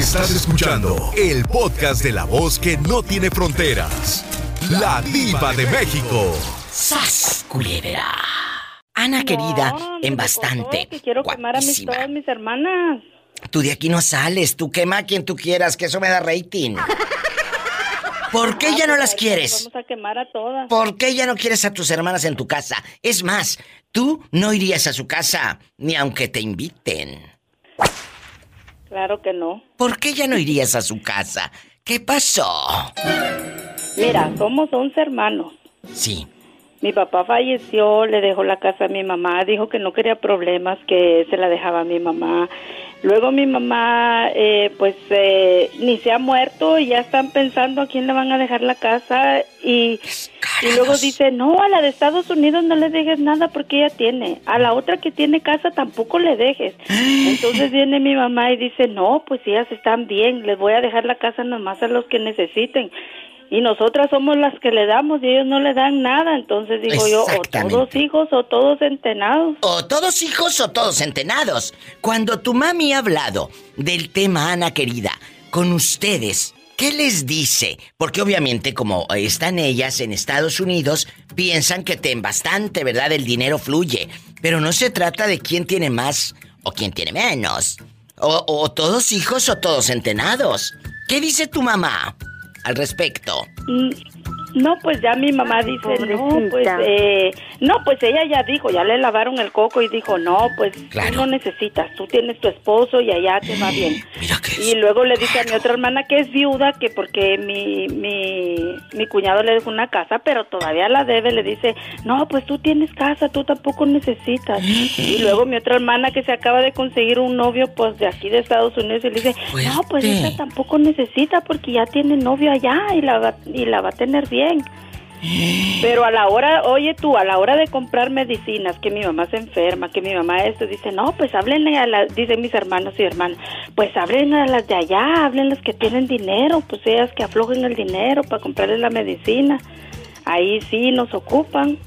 Estás escuchando el podcast de la voz que no tiene fronteras. La diva de México. ¡Sas, culebra! Ana querida, en bastante. Que quiero quemar a mis, todas mis hermanas. Tú de aquí no sales, tú quema a quien tú quieras, que eso me da rating. ¿Por qué ya no las quieres? Vamos a quemar a todas. ¿Por qué ya no quieres a tus hermanas en tu casa? Es más, tú no irías a su casa, ni aunque te inviten. Claro que no. ¿Por qué ya no irías a su casa? ¿Qué pasó? Mira, somos 11 hermanos. Sí. Mi papá falleció, le dejó la casa a mi mamá, dijo que no quería problemas, que se la dejaba a mi mamá. Luego mi mamá, eh, pues, eh, ni se ha muerto y ya están pensando a quién le van a dejar la casa y, y luego dice, no, a la de Estados Unidos no le dejes nada porque ella tiene. A la otra que tiene casa tampoco le dejes. Entonces viene mi mamá y dice, no, pues ellas están bien, les voy a dejar la casa nomás a los que necesiten y nosotras somos las que le damos y ellos no le dan nada. Entonces digo yo, o todos hijos o todos entenados. O todos hijos o todos entenados. Cuando tu mami ha hablado del tema, Ana querida, con ustedes, ¿qué les dice? Porque obviamente como están ellas en Estados Unidos, piensan que ten bastante, ¿verdad? El dinero fluye. Pero no se trata de quién tiene más o quién tiene menos. O, o todos hijos o todos entenados. ¿Qué dice tu mamá? Al respecto? Mm, no, pues ya mi mamá dice, no, pues, eh, no, pues ella ya dijo, ya le lavaron el coco y dijo, no, pues tú no necesitas, tú tienes tu esposo y allá te va bien. y luego le dice a mi otra hermana que es viuda, que porque mi, mi, mi cuñado le dejó una casa, pero todavía la debe, le dice, no, pues tú tienes casa, tú tampoco necesitas. y luego mi otra hermana que se acaba de conseguir un novio, pues de aquí de Estados Unidos, y le dice, no, pues ella tampoco necesita porque ya tiene novio allá y la va, y la va a tener bien pero a la hora, oye tú, a la hora de comprar medicinas, que mi mamá se enferma, que mi mamá esto, dice, no, pues háblenle a las, dicen mis hermanos y hermanas, pues hablen a las de allá, hablen las que tienen dinero, pues ellas que aflojen el dinero para comprarle la medicina. Ahí sí nos ocupan.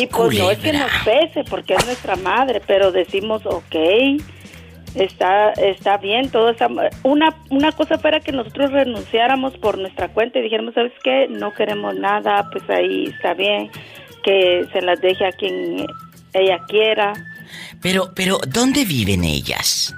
y pues no es que nos pese, porque es nuestra madre, pero decimos, ok, está está bien todo está una una cosa fuera que nosotros renunciáramos por nuestra cuenta y dijéramos sabes qué no queremos nada pues ahí está bien que se las deje a quien ella quiera. Pero pero dónde viven ellas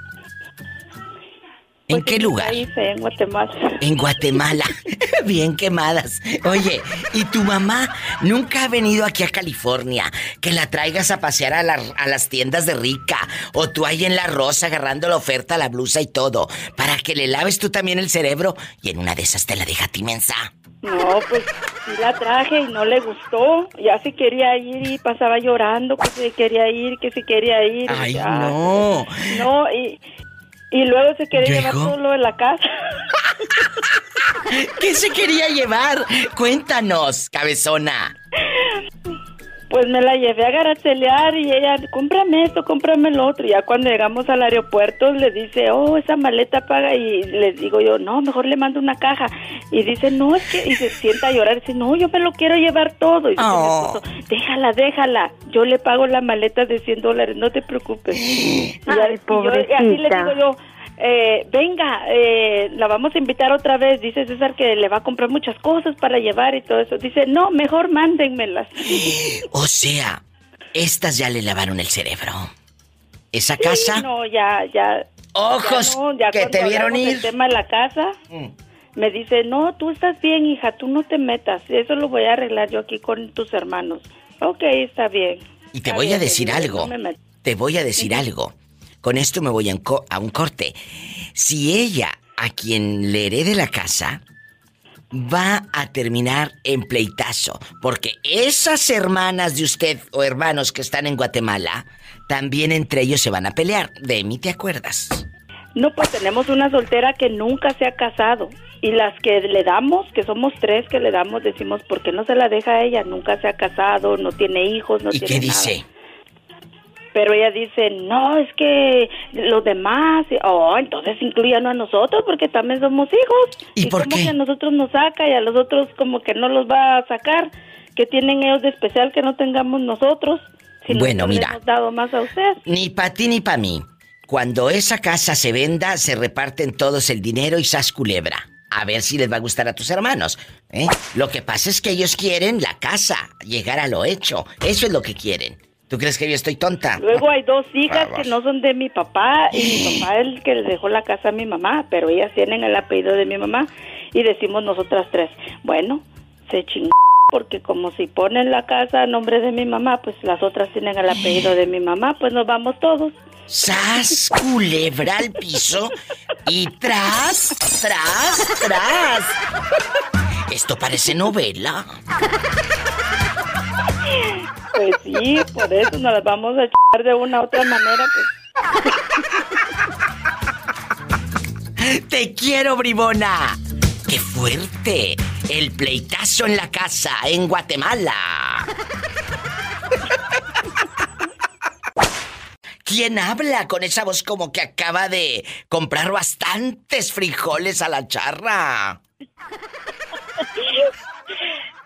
¿En qué lugar? en Guatemala. En Guatemala. Bien quemadas. Oye, ¿y tu mamá nunca ha venido aquí a California? Que la traigas a pasear a, las tiendas de rica. O tú ahí en la rosa agarrando la oferta, la blusa y todo. Para que le laves tú también el cerebro. Y en una de esas te la deja a ti mensa. No, pues sí la traje y no le gustó. Ya se quería ir y pasaba llorando que se quería ir, que se quería ir. Ay, no. No, y, y luego se quería llevar todo lo de la casa. ¿Qué se quería llevar? Cuéntanos, cabezona. Pues me la llevé a garachelear y ella, cómprame esto, cómprame lo otro. Y ya cuando llegamos al aeropuerto le dice, oh, esa maleta paga. Y le digo yo, no, mejor le mando una caja. Y dice, no, es que. Y se sienta a llorar. Y dice, no, yo me lo quiero llevar todo. Y dice, oh. déjala, déjala. Yo le pago la maleta de 100 dólares, no te preocupes. y, Ay, y así le digo yo, eh, venga, eh, la vamos a invitar otra vez. Dice César que le va a comprar muchas cosas para llevar y todo eso. Dice, no, mejor mándenmelas. O sea, estas ya le lavaron el cerebro. ¿Esa casa? No, ya, ya. Ojos que te vieron ir. El tema de la casa. Mm. Me dice, no, tú estás bien, hija, tú no te metas. Eso lo voy a arreglar yo aquí con tus hermanos. Ok, está bien. Y te voy a decir algo. te voy a decir algo. Con esto me voy a, un corte. Si ella, a quien le herede la casa, va a terminar en pleitazo. Porque esas hermanas de usted o hermanos que están en Guatemala, también entre ellos se van a pelear. De mí te acuerdas. No, pues tenemos una soltera que nunca se ha casado. Y las que le damos, que somos tres que le damos, decimos, ¿por qué no se la deja a ella? Nunca se ha casado, no tiene hijos, no ¿Y tiene qué dice? Pero ella dice, no, es que los demás, oh, entonces incluyan a nosotros porque también somos hijos. ¿Y, por como qué? que a nosotros nos saca y a los otros como que no los va a sacar? que tienen ellos de especial que no tengamos nosotros? Si bueno, mira. hemos dado más a usted. Ni para ti ni para mí. cuando esa casa se venda, se reparten todos el dinero y sas culebra. A ver si les va a gustar a tus hermanos. ¿eh? Lo que pasa es que ellos quieren la casa, llegar a lo hecho. Eso es lo que quieren. ¿Tú crees que yo estoy tonta? Luego hay dos hijas que no son de mi papá y mi papá es el que le dejó la casa a mi mamá, pero ellas tienen el apellido de mi mamá y decimos nosotras tres, bueno, se chingó porque como si ponen la casa a nombre de mi mamá, pues las otras tienen el apellido de mi mamá, pues nos vamos todos. ¡Sas! Culebra al piso y tras, tras, tras. Esto parece novela. Pues sí, por eso nos las vamos a echar de una u otra manera, pues. Te quiero, bribona. ¡Qué fuerte! El pleitazo en la casa, en Guatemala. ¿Quién habla con esa voz como que acaba de comprar bastantes frijoles a la charra?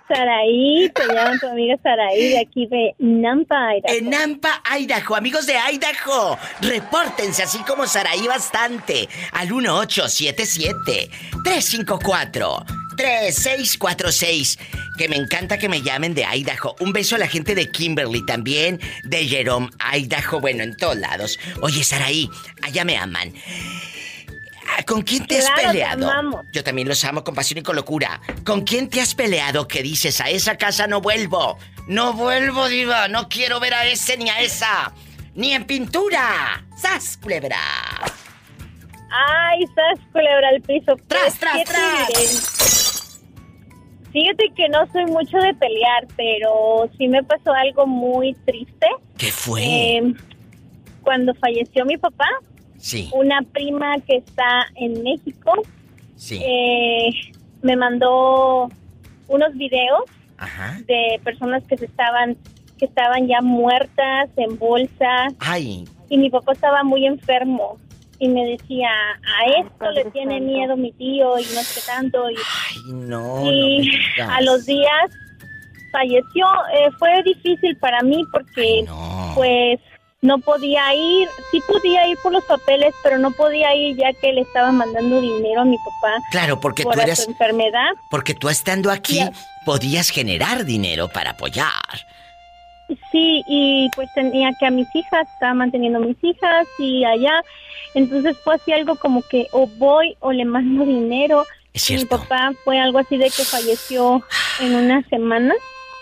Saraí, te llaman tu amiga Saraí de aquí de Nampa, Idaho. En Nampa, Idaho, amigos de Idaho, repórtense así como Saraí bastante al 1877 354 3646. Que me encanta que me llamen de Idaho. Un beso a la gente de Kimberly también, de Jerome, Idaho, bueno, en todos lados. Oye, Saraí, allá me aman. Ah, ¿Con quién te has peleado? Yo también los amo con pasión y con locura. ¿Con quién te has peleado que dices a esa casa no vuelvo? No vuelvo, diva. No quiero ver a ese ni a esa. Ni en pintura. ¡Sas, culebra! ¡Ay, sas, culebra al piso! ¡Tras, tras, tras! Fíjate que no soy mucho de pelear, pero sí me pasó algo muy triste. ¿Qué fue? Em, cuando falleció mi papá, sí. una prima que está en México sí. Eh, me mandó unos videos de personas que se estaban que estaban ya muertas en bolsa. Ay. Y mi papá estaba muy enfermo y me decía, a esto le tiene miedo mi tío y no sé tanto. Y, Ay, no. Y a los días falleció. Eh, fue difícil para mí porque, pues, no podía ir. Sí podía ir por los papeles, pero no podía ir ya que le estaba mandando dinero a mi papá. Claro, porque tú eras. enfermedad. Porque tú estando aquí podías generar dinero para apoyar. Sí, y pues tenía que a mis hijas, estaba manteniendo a mis hijas y allá. Entonces fue así algo como que o voy o le mando dinero. Mi papá fue algo así de que falleció en una semana.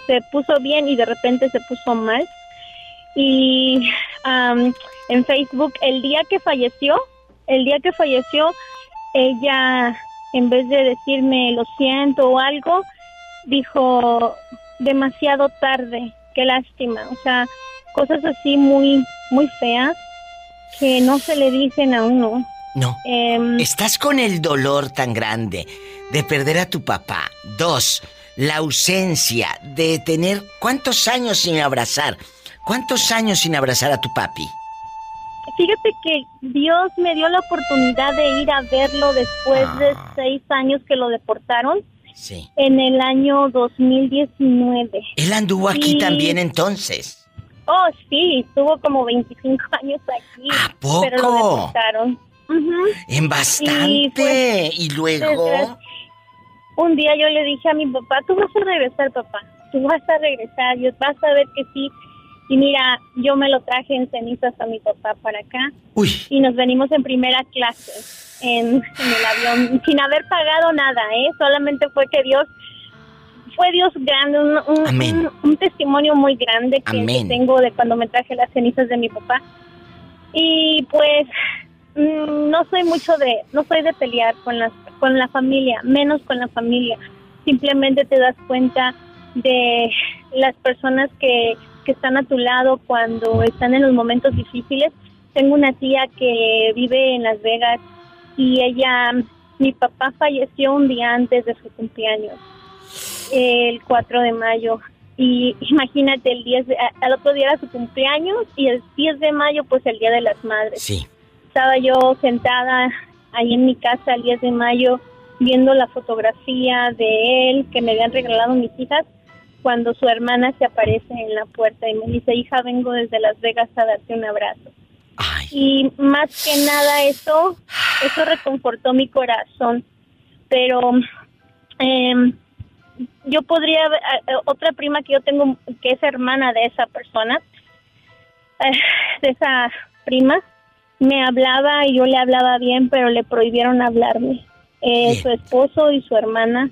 Se puso bien y de repente se puso mal. Y en Facebook, el día que falleció, el día que falleció, ella, en vez de decirme lo siento o algo, dijo demasiado tarde, qué lástima. O sea, cosas así muy, muy feas que no se le dicen a uno. No. Em, Estás con el dolor tan grande de perder a tu papá. Dos, la ausencia de tener cuántos años sin abrazar. ¿Cuántos años sin abrazar a tu papi? Fíjate que Dios me dio la oportunidad de ir a verlo después de ah. seis años que lo deportaron. Sí. En el año 2019. Él anduvo aquí también entonces. Oh, sí, estuvo como 25 años aquí. ¿A poco? Pero lo deportaron. En bastante. Pues, y, luego. Un día yo le dije a mi papá, tú vas a regresar, papá. Tú vas a regresar, yo vas a ver que sí. Y mira, yo me lo traje en cenizas a mi papá para acá. Uy. Y nos venimos en primera clase en, en el avión, sin haber pagado nada, ¿eh? Solamente fue que Dios fue Dios grande, un, un, testimonio muy grande que, tengo de cuando me traje las cenizas de mi papá. Y pues mm, no soy mucho de, no soy de pelear con las, con la familia, menos con la familia. Simplemente te das cuenta de las personas que, que están a tu lado cuando están en los momentos difíciles. Tengo una tía que vive en Las Vegas y ella, mi papá falleció un día antes de su cumpleaños el 4 de mayo. Y imagínate, el 10 al otro día era su cumpleaños y el 10 de mayo, pues el Día de las Madres. Sí. Estaba yo sentada ahí en mi casa el 10 de mayo viendo la fotografía de él que me habían regalado mis hijas cuando su hermana se aparece en la puerta y me dice, hija, vengo desde Las Vegas a darte un abrazo. Ay. Y más que nada eso, eso reconfortó mi corazón. Pero eh, yo podría, eh, otra prima que yo tengo, que es hermana de esa persona, eh, de esa prima, me hablaba y yo le hablaba bien, pero le prohibieron hablarme. Eh, su esposo y su hermana,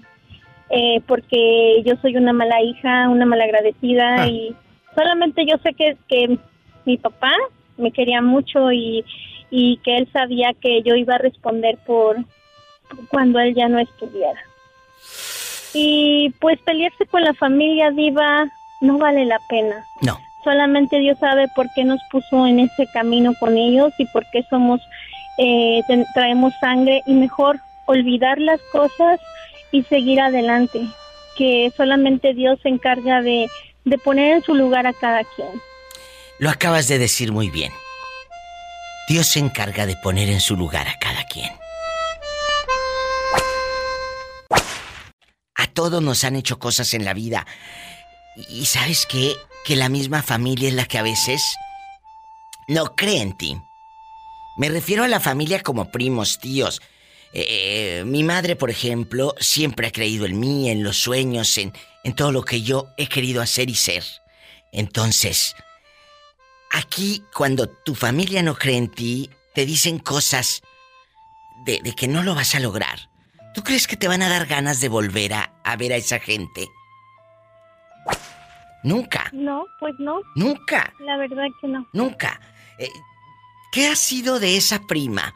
porque yo soy una mala hija, una mala agradecida ah. y solamente yo sé que, que mi papá me quería mucho y, y que él sabía que yo iba a responder por cuando él ya no estuviera. Y pues pelearse con la familia diva no vale la pena. No. Solamente Dios sabe por qué nos puso en ese camino con ellos y por qué somos, eh, traemos sangre y mejor olvidar las cosas y seguir adelante. Que solamente Dios se encarga de, de poner en su lugar a cada quien. Lo acabas de decir muy bien. Dios se encarga de poner en su lugar a cada quien. A todos nos han hecho cosas en la vida. Y sabes qué? Que la misma familia es la que a veces no cree en ti. Me refiero a la familia como primos, tíos. Eh, mi madre, por ejemplo, siempre ha creído en mí, en los sueños, en, en todo lo que yo he querido hacer y ser. Entonces, aquí cuando tu familia no cree en ti, te dicen cosas de, de que no lo vas a lograr. ¿Tú crees que te van a dar ganas de volver a, ver a esa gente? Nunca. No, pues no. Nunca. La verdad que no. Nunca. Eh, ¿Qué ha sido de esa prima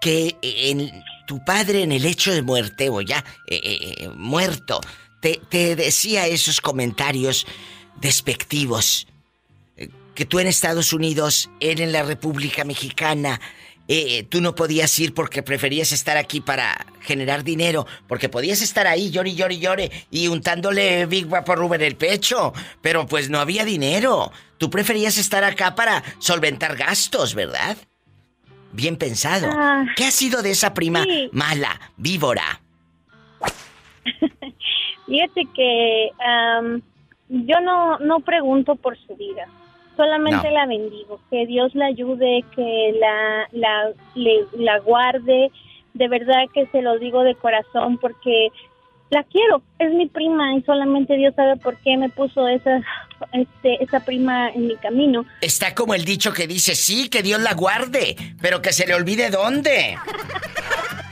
que en tu padre en el hecho de muerte o ya eh, muerto te, te, decía esos comentarios despectivos? Que tú en Estados Unidos, él en la República Mexicana, eh, tú no podías ir porque preferías estar aquí para generar dinero, porque podías estar ahí llori, llori, llore y untándole Big por Rubén el pecho, pero pues no había dinero. Tú preferías estar acá para solventar gastos, ¿verdad? Bien pensado. Ah, ¿Qué ha sido de esa prima mala, víbora? Fíjate que yo no, no pregunto por su vida. Solamente la bendigo, que Dios la ayude, que la, la, la guarde. De verdad que se lo digo de corazón porque la quiero, es mi prima y solamente Dios sabe por qué me puso esa, este, esa prima en mi camino. Está como el dicho que dice, sí, que Dios la guarde, pero que se le olvide dónde.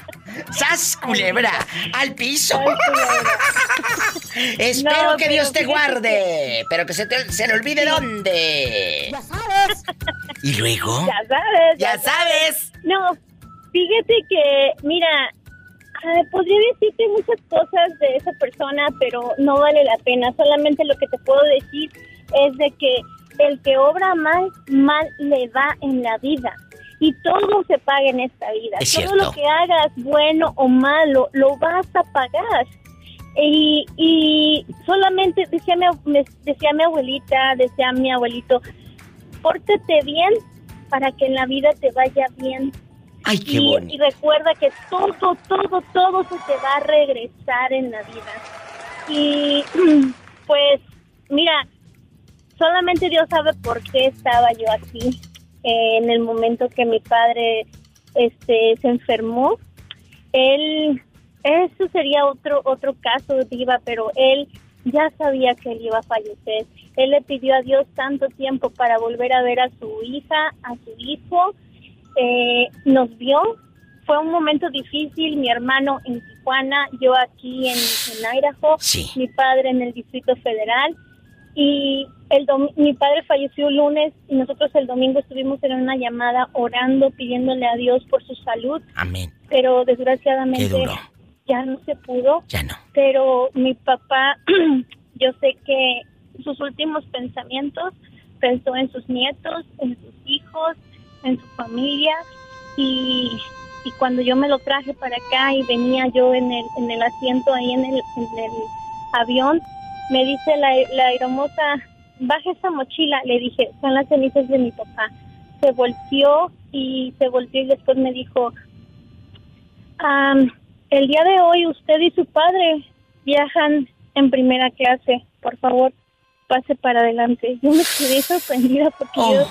¡Sas, culebra! ¡Al piso! Espero que Dios te guarde, pero que se, te, se le olvide dónde. Ya sabes. ¿Y luego? Ya sabes. Ya, sabes. No, fíjate que, mira, podría decirte muchas cosas de esa persona, pero no vale la pena. Solamente lo que te puedo decir es de que el que obra mal, mal le va en la vida y todo se paga en esta vida. todo lo que hagas, bueno o malo, lo vas a pagar. Y, y solamente decía mi, decía mi abuelita, decía mi abuelito, pórtate bien para que en la vida te vaya bien. Ay, qué y, y recuerda que todo, todo, todo se te va a regresar en la vida. Y pues, mira, solamente Dios sabe por qué estaba yo aquí en el momento que mi padre este se enfermó. Él, eso sería otro otro caso, Diva, pero él ya sabía que él iba a fallecer. Él le pidió a Dios tanto tiempo para volver a ver a su hija, a su hijo. Eh, nos vio. Fue un momento difícil. Mi hermano en Tijuana, yo aquí en, en Idaho, mi padre en el Distrito Federal. Y el mi padre falleció el lunes y nosotros el domingo estuvimos en una llamada orando, pidiéndole a Dios por su salud. Amén. Pero desgraciadamente ya no se pudo. Ya no. Pero mi papá, yo sé que sus últimos pensamientos pensó en sus nietos, en sus hijos, en su familia y, y cuando yo me lo traje para acá y venía yo en el, en el asiento ahí en el, en el avión, me dice la, la hermosa baje esa mochila, le dije, son las cenizas de mi papá. Se volteó y se volteó y después me dijo, el día de hoy usted y su padre viajan en primera clase, por favor, pase para adelante. Yo me quedé sorprendida porque oh,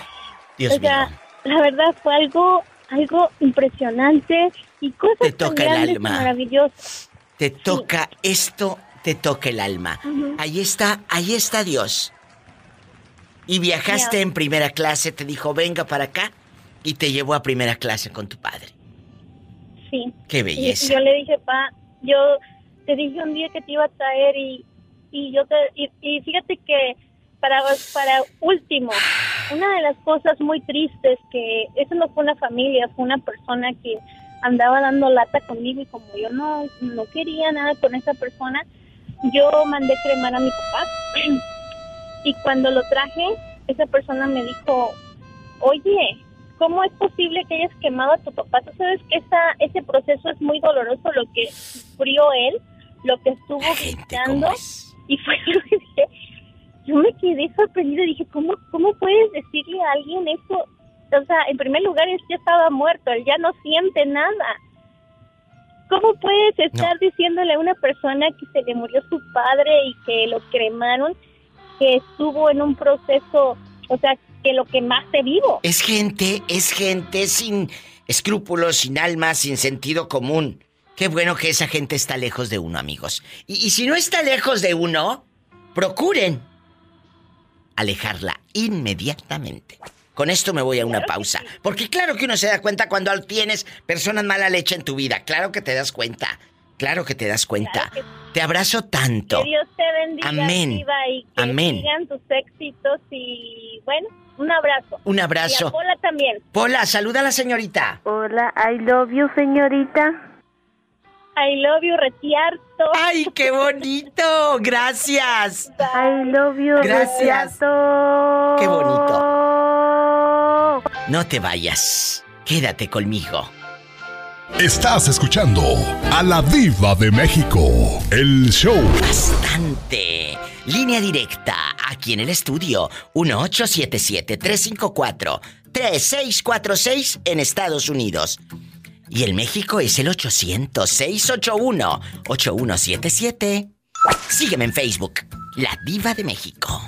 yo, la verdad fue algo, algo impresionante y cosas te toca el alma. maravillosas. Te toca esto, te toca el alma. Ahí está, ahí está Dios. Y viajaste en primera clase, te dijo, venga para acá, y te llevó a primera clase con tu padre. Sí. Qué belleza. Y, yo le dije, pa, yo te dije un día que te iba a traer y, y yo te, y fíjate que para, para último, una de las cosas muy tristes que eso no fue una familia, fue una persona que andaba dando lata conmigo y como yo no, no quería nada con esa persona, yo mandé cremar a mi papá. y cuando lo traje, esa persona me dijo, oye, ¿cómo es posible que hayas quemado a tu papá? Tú sabes que esa, ese proceso es muy doloroso, lo que sufrió él, lo que estuvo gritando. Y fue lo que dije, yo me quedé sorprendida. Dije, ¿cómo, ¿cómo puedes decirle a alguien eso? O sea, en primer lugar, él ya estaba muerto, él ya no siente nada. ¿Cómo puedes estar diciéndole a una persona que se le murió su padre y que lo cremaron, que estuvo en un proceso, o sea, que lo quemaste vivo? Es gente, es gente sin escrúpulos, sin alma, sin sentido común. Qué bueno que esa gente está lejos de uno, amigos. y si no está lejos de uno, procuren alejarla inmediatamente. Con esto me voy a una pausa. Porque claro que uno se da cuenta cuando tienes personas mala leche en tu vida. Claro que te das cuenta. Claro que te das cuenta. Te abrazo tanto. Que Dios te bendiga. Amén. y que Amén. sigan tus éxitos y bueno, un abrazo. Un abrazo. Y a Pola también. Pola, saluda a la señorita. Hola, I love you, señorita. I love you, Retiarto. ¡Ay, qué bonito! Gracias. I love you, Gracias. Qué bonito. No te vayas. Quédate conmigo. Estás escuchando a la diva de México, el show. Bastante. Línea directa, aquí en el estudio, 1877-354-3646 en Estados Unidos. Y el México es el 800-681-8177. Sígueme en Facebook, La Diva de México.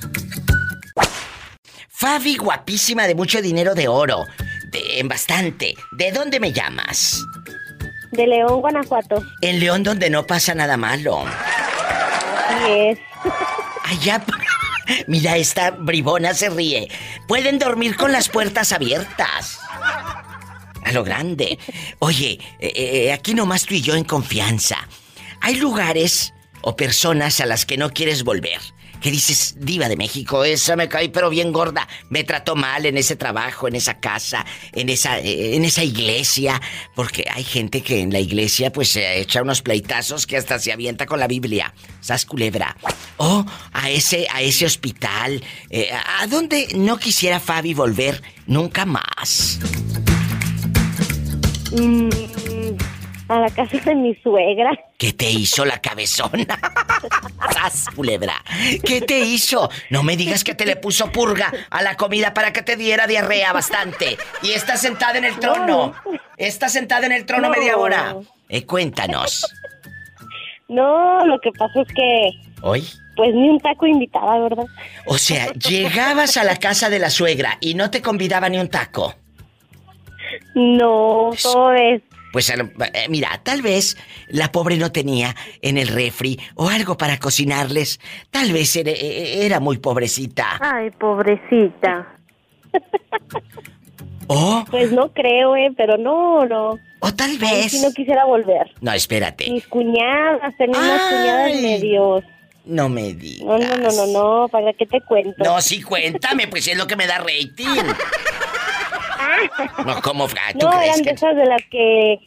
Fabi, guapísima de mucho dinero de oro. en bastante. ¿De dónde me llamas? De León, Guanajuato. En León, donde no pasa nada malo. Así es. Allá. Mira, esta bribona se ríe. Pueden dormir con las puertas abiertas a lo grande. Oye, eh, eh, aquí nomás tú y yo en confianza. Hay lugares o personas a las que no quieres volver. Que dices, diva de México, esa me cae pero bien gorda. Me trató mal en ese trabajo, en esa casa, en esa, eh, en esa iglesia. Porque hay gente que en la iglesia pues se echa unos pleitazos que hasta se avienta con la Biblia. Sas culebra. O a ese, a ese hospital. ¿A dónde no quisiera Fabi volver nunca más? Mm, a la casa de mi suegra. ¿Qué te hizo la cabezona? ¡Sas, culebra! ¿Qué te hizo? No me digas que te le puso purga a la comida para que te diera diarrea bastante. Y está sentada en el trono. Está sentada en el trono media hora. Eh, cuéntanos. No, lo que pasa es que... ¿Hoy? Pues ni un taco invitaba, ¿verdad? O sea, llegabas a la casa de la suegra y no te convidaba ni un taco. No, todo es. Pues eh, mira, tal vez la pobre no tenía en el refri o algo para cocinarles. Tal vez era, era muy pobrecita. Ay, pobrecita. ¿O? Pues no creo, eh, pero no, no. O tal vez. si no quisiera volver. No, espérate. Mis cuñadas, tenía unas cuñadas medios. No me digas. No, no, no, no, no, ¿para qué te cuento? No, sí, cuéntame, pues es lo que me da rating. No, ¿cómo? Ah, no, eran de esas de las que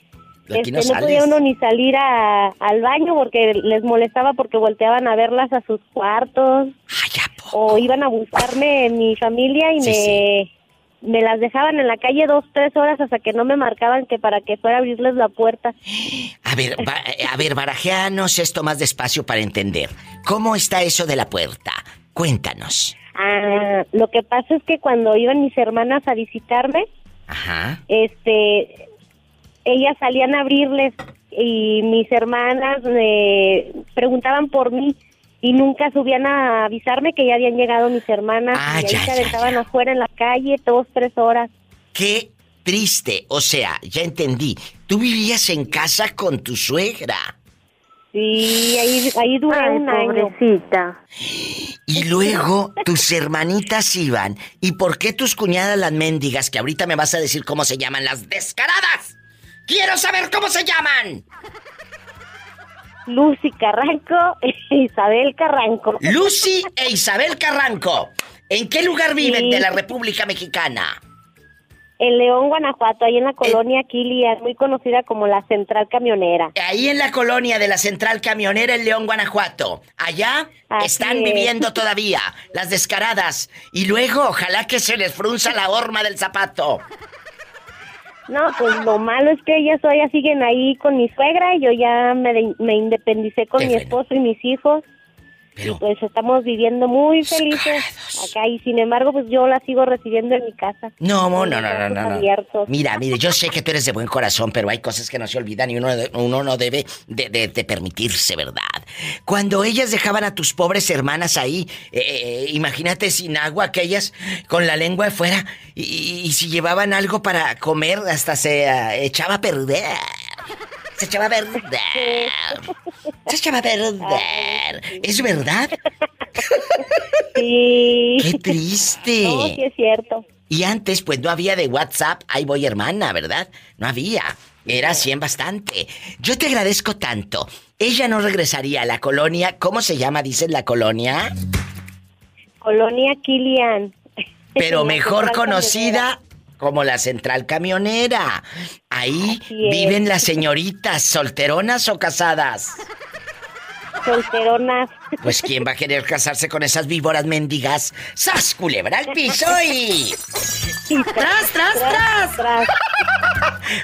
este, no, podía uno ni salir al baño porque les molestaba porque volteaban a verlas a sus cuartos. o iban a buscarme en mi familia y me, me las dejaban en la calle dos, tres horas hasta que no me marcaban que para que fuera a abrirles la puerta. A ver, a ver, barajeanos esto más despacio para entender. ¿Cómo está eso de la puerta? Cuéntanos. Ah, lo que pasa es que cuando iban mis hermanas a visitarme, este, ellas salían a abrirles y mis hermanas me preguntaban por mí y nunca subían a avisarme que ya habían llegado mis hermanas ah, y ahí se aventaban afuera en la calle dos, tres horas. qué triste. O sea, ya entendí. Tú vivías en casa con tu suegra. Sí, ahí, ahí dura un pobrecita. Y luego tus hermanitas iban. ¿Y por qué tus cuñadas las mendigas, que ahorita me vas a decir cómo se llaman las descaradas? ¡Quiero saber cómo se llaman! Lucy Carranco e Isabel Carranco. Lucy e Isabel Carranco. ¿En qué lugar viven de la República Mexicana? En León, Guanajuato, ahí en la colonia Kilian, muy conocida como la Central Camionera. Ahí en la colonia de la Central Camionera en León, Guanajuato. Allá están viviendo todavía las descaradas. Y luego, ojalá que se les frunza la horma del zapato. No, pues lo malo es que ellas todavía siguen ahí con mi suegra y yo ya me, me independicé con mi esposo y mis hijos pues estamos viviendo muy felices acá y sin embargo pues yo la sigo recibiendo en mi casa. No, no, no, no, no, Mira, mire, yo sé que tú eres de buen corazón, pero hay cosas que no se olvidan y uno, uno no debe de, permitirse, ¿verdad? Cuando ellas dejaban a tus pobres hermanas ahí, eh, eh, imagínate sin agua, que ellas con la lengua afuera y, si llevaban algo para comer hasta se eh, echaba a perder. Se echaba a perder. Se echaba a perder. ¿Es verdad? Sí. Qué triste. No, sí es cierto. Y antes, pues no había de WhatsApp, ahí voy hermana, ¿verdad? No había. Era así en bastante. Yo te agradezco tanto. Ella no regresaría a la colonia. ¿Cómo se llama, dicen la colonia? Colonia Kilian. Pero mejor conocida como la central camionera. Ahí viven las señoritas, solteronas o casadas. Solteronas. Pues quién va a querer casarse con esas víboras mendigas. ¡Sas, culebra al piso y... ¡Tras, tras, tras! tras.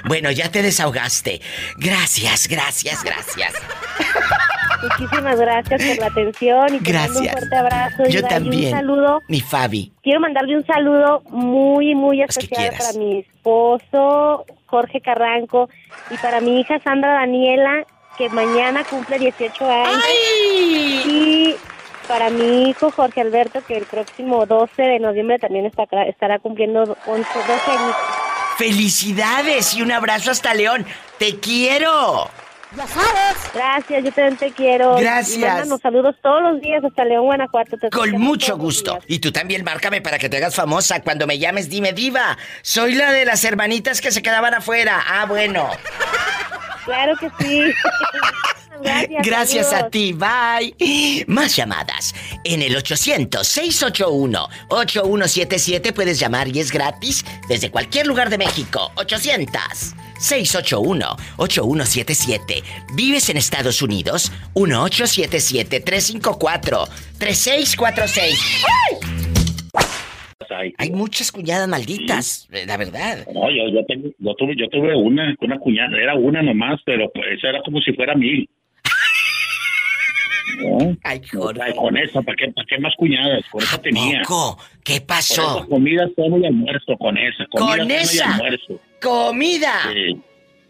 bueno, ya te desahogaste. Gracias, gracias, gracias. Muchísimas gracias por la atención y te gracias. un fuerte abrazo. Yo también. un saludo. Mi Fabi. Quiero mandarle un saludo muy, muy especial para mi esposo, Jorge Carranco, y para mi hija Sandra Daniela, que mañana cumple 18 años. ¡Ay! Y para mi hijo Jorge Alberto, que el próximo 12 de noviembre también estará cumpliendo 11, 12 años. ¡Felicidades! Y un abrazo hasta León. ¡Te quiero! Ya sabes. Gracias, yo también te quiero. Gracias. Y saludos todos los días hasta León, Guanajuato. Con mucho gusto. Y tú también márcame para que te hagas famosa. Cuando me llames, dime diva. Soy la de las hermanitas que se quedaban afuera. Ah, bueno. Claro que sí. Gracias, Gracias a ti, bye. Más llamadas. En el 800-681-8177 puedes llamar y es gratis desde cualquier lugar de México. 800-681-8177. ¿Vives en Estados Unidos? 1877-354-3646. Hay. hay muchas cuñadas malditas, la verdad. No, yo, yo, tuve, yo tuve una, una cuñada, era una nomás, pero pues era como si fuera mil. Ay, Jorge. con esa, ¿para qué, ¿para qué más cuñadas? Con esa tenía. ¿Qué pasó? comida, cena y almuerzo con esa. Comida, ¿Con esa? Comida.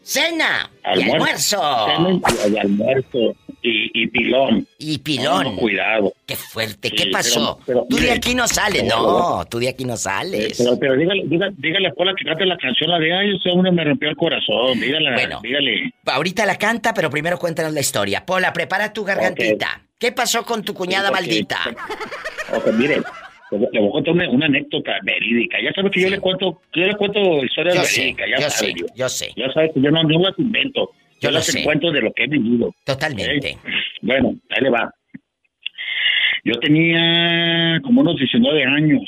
Cena y almuerzo. Cena y, almuerzo. Y, pilón. Y pilón. cuidado. Qué fuerte. ¿Qué pasó? tú de aquí no sales. No, tú de aquí no sales. Pero, pero dígale, dígale, dígale, a Pola que cante la canción, la de ay, ese hombre me rompió el corazón. Dígale, bueno, dígale. Ahorita la canta, pero primero cuéntanos la historia. Pola, prepara tu gargantita. ¿Qué pasó con tu cuñada maldita? Ok, mire, le voy a contar una, anécdota verídica. Ya sabes que yo le cuento, yo le cuento historias verídicas, ya yo sabes. Sé, yo, sé. Ya sabes que yo no, no las invento. Yo, las encuentro de lo que he vivido. Totalmente. Bueno, ahí le va. Yo tenía como unos 19 años.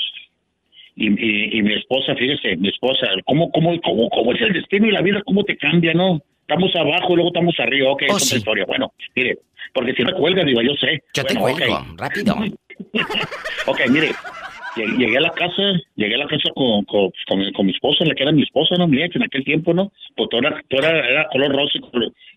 Y, y, mi esposa, fíjese, mi esposa, ¿cómo, cómo, cómo, cómo es el destino y la vida? ¿Cómo te cambia, no? Estamos abajo, luego estamos arriba. Ok, oh, es otra historia. Bueno, mire, porque si me cuelga, digo, yo sé. Yo te cuelgo, rápido. ok, mire, llegué a la casa, llegué a la casa con, con, con, mi esposa, la que era mi esposa, ¿no? Mira, en aquel tiempo, ¿no? Pues todo era, todo era, color rosa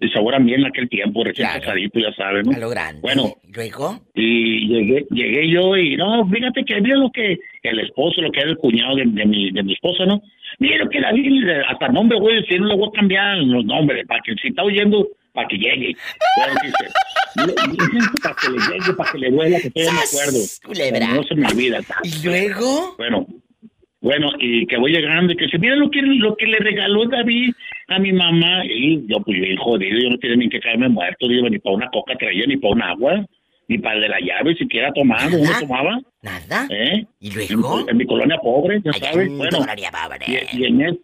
y sabor a miel en aquel tiempo, recién casadito, ya sabes, ¿no? A lo grande. Bueno. ¿Luego? Y llegué, llegué yo y, no, fíjate que mira lo que el esposo, lo que era el cuñado de, de mi, de mi esposa, ¿no? Mira lo que Biblia, hasta nombre, güey, si no le voy a cambiar los nombres, para que si está oyendo para que llegue. para que le llegue, para que le vuela, que todavía me acuerdo. Culebra. No se me olvida. ¿Y luego? Bueno, Bueno, y que voy llegando y que se mira lo que lo que le regaló David a mi mamá. Y yo, pues, bien jodido, yo no tenía ni que caerme muerto, digo, ni para una coca traía, ni para un agua, ni para el de la llave, siquiera tomando, ¿no tomaba? ¿Nada? ¿Eh? ¿Y luego? En, mi colonia pobre, ya sabes. Bueno, y, y, en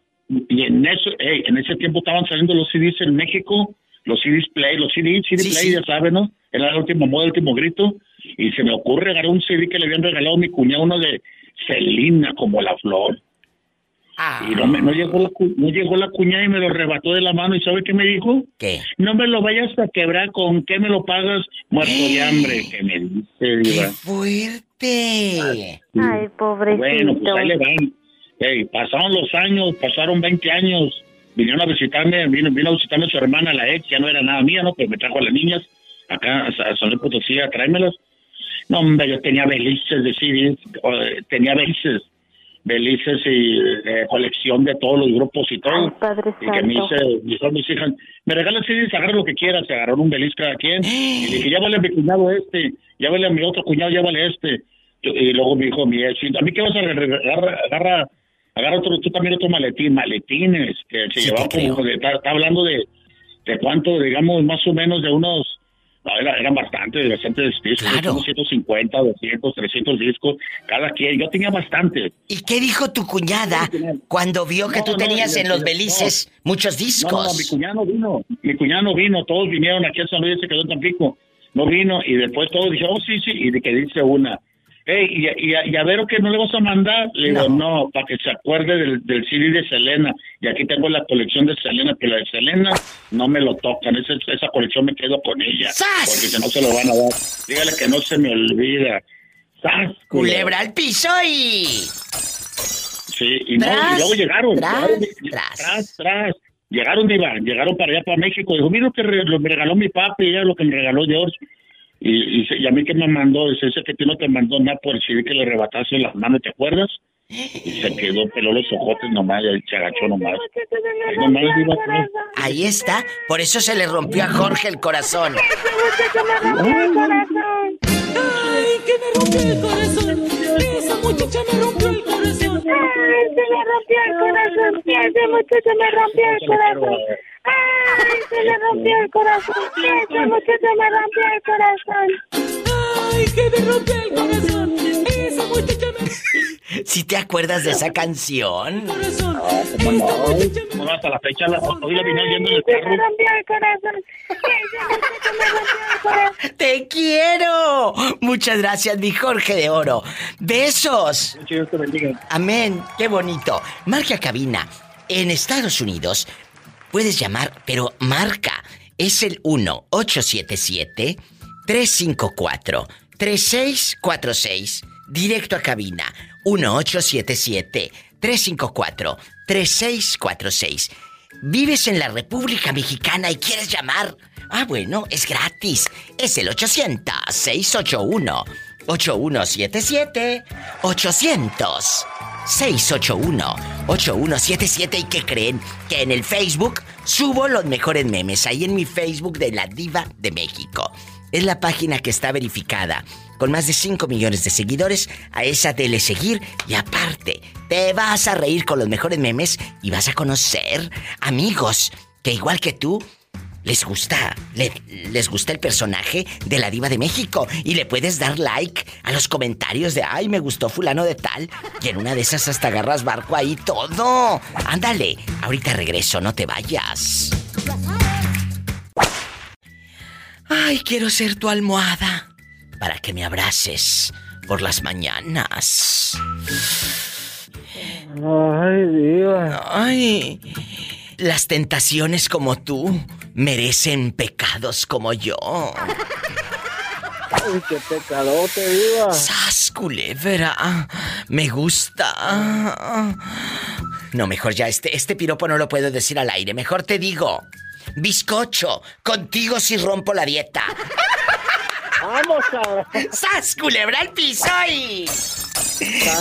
y en eso, en ese tiempo estaban saliendo los CDs en México, los CDs Play, los CDs, CD Play, ya sabes, ¿no? Era el último modo, el último grito. Y se me ocurre agarrar un CD que le habían regalado a mi cuñado, uno de Celina, como la flor. Ah. Y no, me, no, llegó la, no llegó la cuñada y me lo rebató de la mano. ¿Y sabe qué me dijo? ¿Qué? No me lo vayas a quebrar. ¿Con qué me lo pagas? Muerto de hambre. Que me dice, ¡Qué fuerte! Ay, pobrecito. Bueno, pues ahí le van. Hey, pasaron los años, pasaron 20 años. Vinieron a visitarme, vino, vino a visitarme su hermana, la ex. Ya no era nada mía, ¿no? Pero me trajo a las niñas acá a San Luis Potosí a traérmelas. No, hombre, yo tenía belices de CDs, tenía belices, belices y eh, colección de todos los grupos y todo. padre y que me hice, mis hijas, me regalan CDs, agarra lo que quieras, se agarraron un beliz cada quien. Y dije, ya vale a mi cuñado este, ya vale a mi otro cuñado, ya vale este. Y luego me dijo mi ex, ¿a mí qué vas a agarrar? Agarra, agarra, otro, tú también otro maletín, maletines, que se llevaban como, está, hablando de, de cuánto, digamos, más o menos de unos no, eran bastante, bastantes discos, claro. 150, 200, 300 discos, cada quien. Yo tenía bastante. ¿Y qué dijo tu cuñada cuando vio que tú tenías en los belices muchos discos? No, mi cuñado vino, mi cuñado vino, todos vinieron aquí a San Luis, se quedó tan pico. No vino, y después todos dijeron, oh, sí, sí, y de que dice una, Hey, y, y, a, ver o que no le vas a mandar. Le digo, no, para que se acuerde del, del CD de Selena. Y aquí tengo la colección de Selena, pero la de Selena no me lo tocan. Esa, esa colección me quedo con ella. Porque si no se lo van a dar. Dígale que no se me olvida. ¡Sas! Culebra al piso y. Sí, y, no, y luego llegaron. Tras, tras. tras, tras. Llegaron, Diva, llegaron para allá, para México. Dijo, mira lo que me regaló mi papi, y lo que me regaló George. Y, y, a mí que me mandó, es ese que tú no te mandó nada por decir que le rebataste las manos, ¿te acuerdas? Y se quedó, peló los ojotes nomás, y se agachó nomás. Ahí está, por eso se le rompió a Jorge el corazón. ¡Ay, que me rompió el corazón! ¡Esa muchacha me rompió el se me rompió el corazón! ¡Esa muchacha me rompió el corazón! ¡Ay, se le rompió el corazón! ¡Esa muchacha me rompió el corazón! ¡Ay, que me el corazón! ¡Esa muchacha me... ¿Sí te acuerdas de esa canción? Corazón. No, hasta la fecha, hoy la vine oyendo en el carro. Me rompió el corazón! ¡Te quiero! Muchas gracias, mi Jorge de Oro. ¡Besos! Dios te bendiga. Amén. ¡Qué bonito! Marca cabina. En Estados Unidos puedes llamar, pero marca. Es el 1-877-354-3646. Directo a cabina. 1-877-354-3646. ¿Vives en la República Mexicana y quieres llamar? Ah, bueno, es gratis. Es el 800-681-8177. 800 681-8177 y que creen que en el Facebook subo los mejores memes. Ahí en mi Facebook de la Diva de México. Es la página que está verificada con más de 5 millones de seguidores. A esa dele seguir y aparte te vas a reír con los mejores memes y vas a conocer amigos que igual que tú les gusta, les gusta el personaje de la diva de México y le puedes dar like a los comentarios de, ay, me gustó fulano de tal. Y en una de esas hasta agarras barco ahí todo. Ándale, ahorita regreso, no te vayas. Ay, quiero ser tu almohada para que me abraces por las mañanas. Ay, diva. Ay, las tentaciones como tú merecen pecados como yo. Ay, qué pecadote, viva. ¡Sas, culebra! Me gusta. No, mejor ya, este, este piropo no lo puedo decir al aire. Mejor te digo. Bizcocho, contigo si rompo la dieta. Vamos a... ¡Sas, culebra al piso y...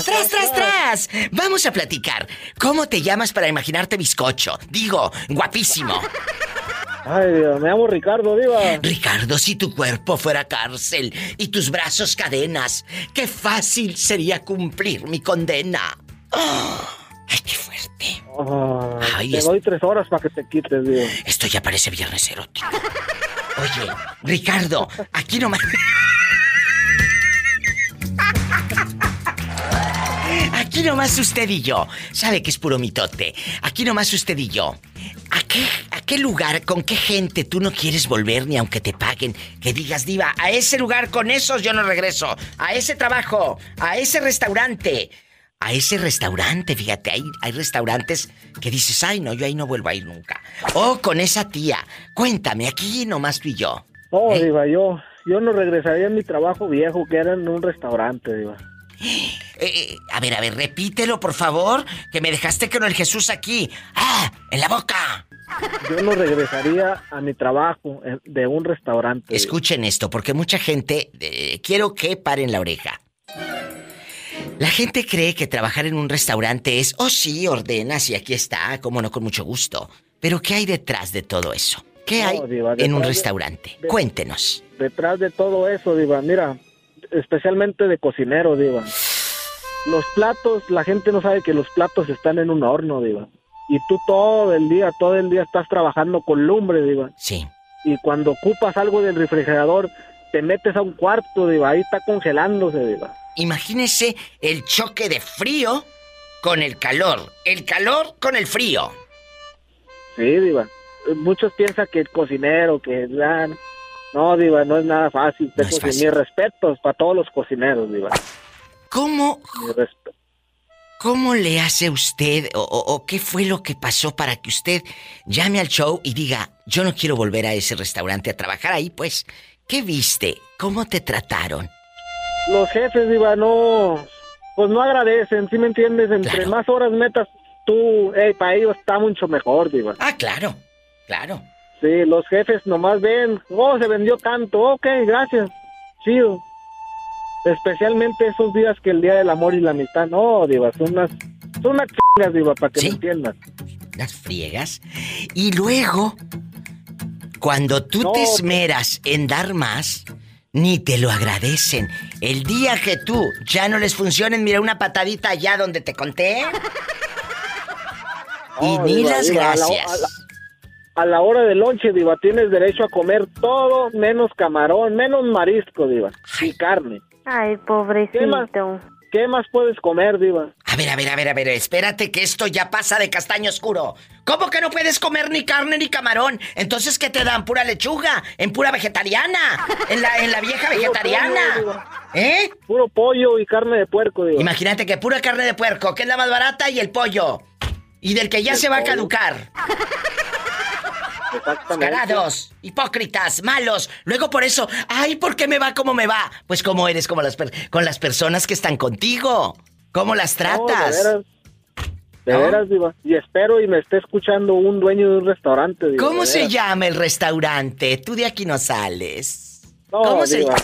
¡Tras, tras, tras! Vamos a platicar. ¿Cómo te llamas para imaginarte bizcocho? Digo, guapísimo. Ay, Dios, me llamo Ricardo, diva. Ricardo, si tu cuerpo fuera cárcel y tus brazos cadenas, qué fácil sería cumplir mi condena. ¡Ay, qué Ay, te doy tres horas para que te quites, Diva. Esto ya parece viernes erótico. Oye, Ricardo, aquí nomás. Aquí nomás usted y yo. Sabe que es puro mitote. Aquí nomás usted y yo. ¿A qué, ¿A qué lugar, con qué gente tú no quieres volver ni aunque te paguen? Que digas, diva, a ese lugar con esos yo no regreso. A ese trabajo, a ese restaurante. A ese restaurante, fíjate, hay, hay restaurantes que dices, ay no, yo ahí no vuelvo a ir nunca. O con esa tía. Cuéntame, aquí nomás tú y yo. Oh, diva, yo, yo no regresaría a mi trabajo viejo que era en un restaurante, diva. Eh, eh, a ver, a ver, repítelo, por favor, que me dejaste con el Jesús aquí. ¡Ah! ¡En la boca! Yo no regresaría a mi trabajo de un restaurante. Escuchen esto, porque mucha gente... Eh, quiero que paren la oreja. La gente cree que trabajar en un restaurante es, oh sí, ordenas y aquí está, como no, con mucho gusto. Pero ¿qué hay detrás de todo eso? ¿Qué hay en un restaurante? Cuéntenos. Detrás de todo eso, Diva, mira, especialmente de cocinero, Diva. Los platos, la gente no sabe que los platos están en un horno, Diva. Y tú todo el día, todo el día estás trabajando con lumbre, Diva. Sí. Y cuando ocupas algo del refrigerador, te metes a un cuarto, Diva. Ahí está congelándose, Diva. Imagínese el choque de frío con el calor. El calor con el frío. Sí, Diva. Muchos piensan que el cocinero, que dan no, Diva, no es nada fácil. No es Mis respetos para todos los cocineros, Diva. ¿Cómo? ¿Cómo le hace usted o, qué fue lo que pasó para que usted llame al show y diga, yo no quiero volver a ese restaurante a trabajar ahí? Pues, ¿qué viste? ¿Cómo te trataron? Los jefes, Diva, no, pues no agradecen, ¿sí me entiendes? Entre más horas metas tú, hey, para ellos está mucho mejor, Diva. Ah, claro, claro. Sí, los jefes nomás ven, oh, se vendió tanto, ok, gracias, chido. Especialmente esos días que el Día del Amor y la Amistad, no, Diva, son unas, son unas chingas, Diva, para que me entiendan. Las friegas. Y luego, cuando tú te esmeras en dar más, ni te lo agradecen. El día que tú ya no les funcionen, mira una patadita allá donde te conté. y ni las gracias a la hora del lonche, Diva, tienes derecho a comer todo menos camarón, menos marisco, Diva, y carne. Ay, pobrecito. ¿Qué más, puedes comer, Diva? A ver, a ver, a ver, a ver, espérate que esto ya pasa de castaño oscuro. ¿Cómo que no puedes comer ni carne ni camarón? Entonces, ¿qué te dan? ¿Pura lechuga? ¿En pura vegetariana? ¿En la, en la vieja vegetariana? ¿Eh? Puro pollo y carne de puerco, Diva. Imagínate que pura carne de puerco, que es la más barata, y el pollo. Y del que ya se va a caducar. Carados, hipócritas, malos. Luego por eso, ay, ¿por qué me va como me va? Pues como eres como las con las personas que están contigo. ¿Cómo las tratas? de veras, Diva. Y espero y me esté escuchando un dueño de un restaurante. ¿Cómo se llama el restaurante? Tú de aquí no sales. ¿Cómo se llama?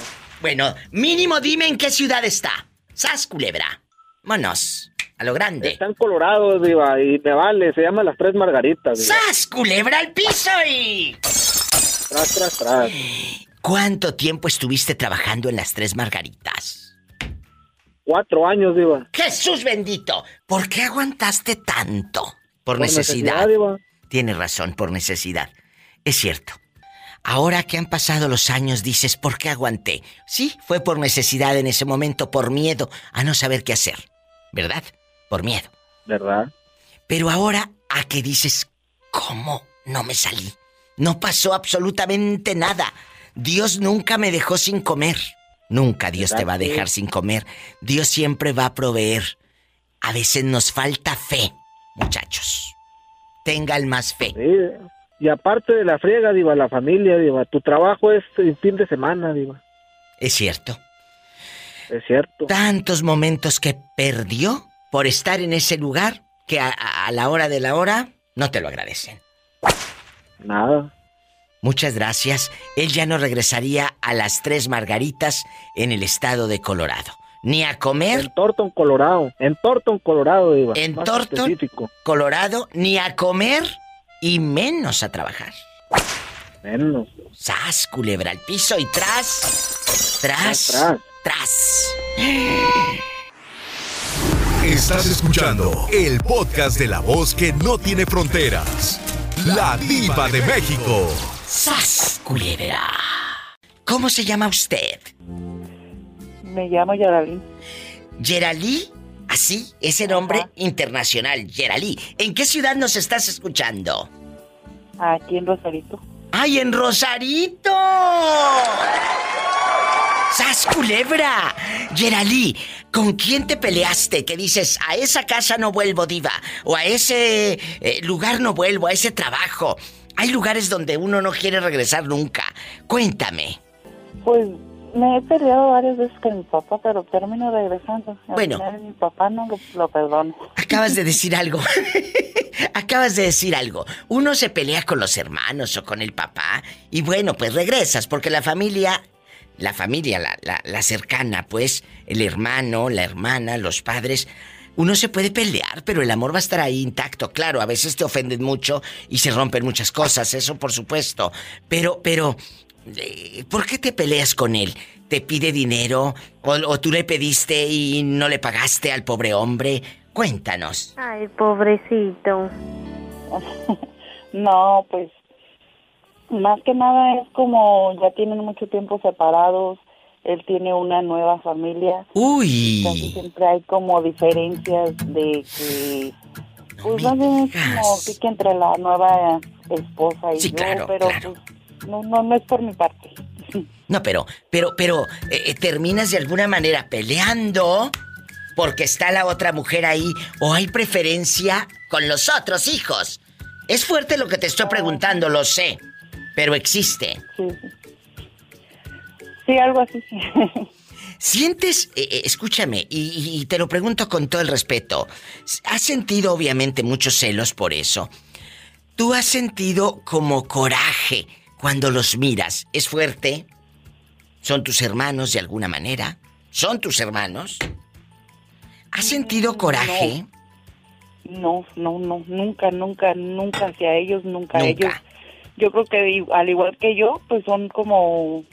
Bueno, mínimo dime en qué ciudad está. Sas Culebra. Vámonos. A lo grande. Está en Colorado, Diva, y me vale, se llama Las Tres Margaritas. ¡Sas! ¡Culebra al piso y. Tras, tras, tras. ¿Cuánto tiempo estuviste trabajando en Las Tres Margaritas? Cuatro años, Diva. ¡Jesús bendito! ¿Por qué aguantaste tanto? Por, necesidad. necesidad Tienes razón, por necesidad. Es cierto. Ahora que han pasado los años dices, ¿por qué aguanté? Sí, fue por necesidad en ese momento, por miedo a no saber qué hacer. ¿Verdad? por miedo. ¿Verdad? Pero ahora, ¿a qué dices? ¿Cómo no me salí? No pasó absolutamente nada. Dios nunca me dejó sin comer. Nunca Dios te va a dejar sin comer. Dios siempre va a proveer. A veces nos falta fe, muchachos. Tengan más fe. Y aparte de la friega, Diva, la familia, Diva, tu trabajo es el fin de semana, Diva. Es cierto. Es cierto. Tantos momentos que perdió por estar en ese lugar que a, la hora de la hora no te lo agradecen. Nada. Muchas gracias. Él ya no regresaría a las tres margaritas en el estado de Colorado. Ni a comer. En Thornton, Colorado. En Thornton, Colorado, iba. En Thornton, Colorado, ni a comer y menos a trabajar. Menos. Sas, culebra al piso y tras. Tras. Tras. tras. Estás escuchando el podcast de la voz que no tiene fronteras. La diva de México. ¡Sas, ¿Cómo se llama usted? Me llamo Yeralí. ¿Yeralí? Así, ese nombre internacional, Yeralí. ¿En qué ciudad nos estás escuchando? Aquí en Rosarito. ¡Ay, en Rosarito! ¡Sas culebra! Yeralí, ¿con quién te peleaste? Que dices, a esa casa no vuelvo, diva. O a ese eh, lugar no vuelvo, a ese trabajo. Hay lugares donde uno no quiere regresar nunca. Cuéntame. Pues me he peleado varias veces con mi papá, pero termino regresando. bueno. mi papá no lo, lo perdono. Acabas de decir algo. Acabas de decir algo. Uno se pelea con los hermanos o con el papá y bueno, pues regresas porque la familia, la familia, la, la, cercana, pues, el hermano, la hermana, los padres, uno se puede pelear, pero el amor va a estar ahí intacto. Claro, a veces te ofenden mucho y se rompen muchas cosas, eso por supuesto. Pero, pero, eh, ¿por qué te peleas con él? ¿Te pide dinero? ¿O, o tú le pediste y no le pagaste al pobre hombre? Cuéntanos. Ay, pobrecito. no, pues más que nada es como ya tienen mucho tiempo separados, él tiene una nueva familia. Uy. Casi siempre hay como diferencias de que pues no es como que entre la nueva esposa y yo, pero pues no, no, no es por mi parte. No, pero, pero, pero, eh, eh, terminas de alguna manera peleando porque está la otra mujer ahí o hay preferencia con los otros hijos. Es fuerte lo que te estoy preguntando, lo sé, pero existe. Sí, sí algo así. ¿Sientes, eh, eh, escúchame, y, te lo pregunto con todo el respeto, ¿has sentido obviamente muchos celos por eso? ¿Tú has sentido como coraje cuando los miras? ¿Es fuerte? ¿Son tus hermanos de alguna manera? ¿Son tus hermanos? ¿Has sentido coraje? No, no, no, nunca, nunca, nunca hacia ellos, nunca, ellos. Yo creo que al igual que yo, pues son como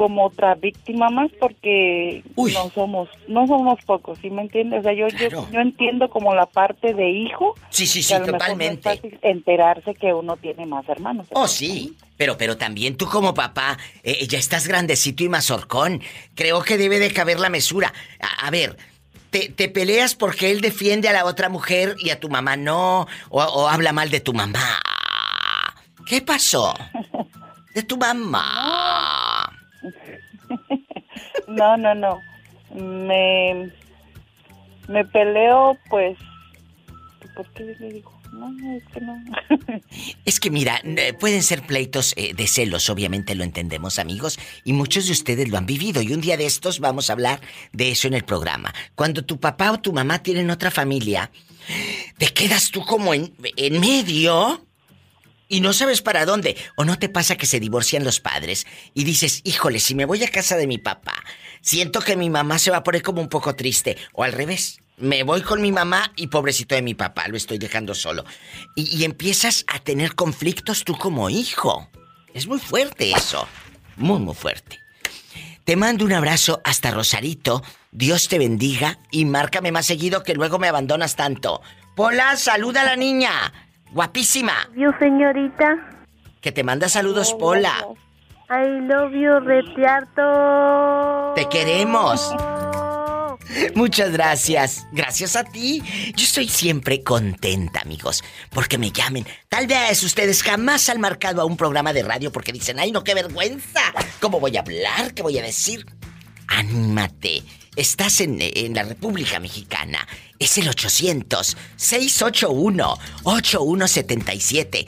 como otra víctima más porque no somos no somos pocos, ¿sí me entiendes? O sea, yo, yo, entiendo como la parte de hijo. Sí, sí, sí, totalmente. es enterarse que uno tiene más hermanos. Oh, sí. Pero, pero también tú como papá, eh, ya estás grandecito y mazorcón. Creo que debe de caber la mesura. a ver, te, peleas porque él defiende a la otra mujer y a tu mamá no, o, habla mal de tu mamá. ¿Qué pasó? De tu mamá. No, no, no. Me, me peleo, pues, ¿por qué le digo? No, es que no. es que mira, pueden ser pleitos eh, de celos, obviamente lo entendemos, amigos, y muchos de ustedes lo han vivido. Y un día de estos vamos a hablar de eso en el programa. Cuando tu papá o tu mamá tienen otra familia, te quedas tú como en, en medio y no sabes para dónde. O no te pasa que se divorcian los padres y dices, híjole, si me voy a casa de mi papá, siento que mi mamá se va a poner como un poco triste. O al revés, me voy con mi mamá y pobrecito de mi papá, lo estoy dejando solo. Y, empiezas a tener conflictos tú como hijo. Es muy fuerte eso, muy, muy fuerte. Te mando un abrazo hasta Rosarito, Dios te bendiga y márcame más seguido que luego me abandonas tanto. Pola, saluda a la niña, guapísima. Yo, señorita. Que te manda saludos, Pola. I love you, retiarto. Te queremos. Muchas gracias. Gracias a ti. Yo estoy siempre contenta, amigos, porque me llamen. Tal vez ustedes jamás han marcado a un programa de radio porque dicen, ay, no, qué vergüenza. ¿Cómo voy a hablar? ¿Qué voy a decir? Anímate. Estás en, la República Mexicana. Es el 800-681-8177.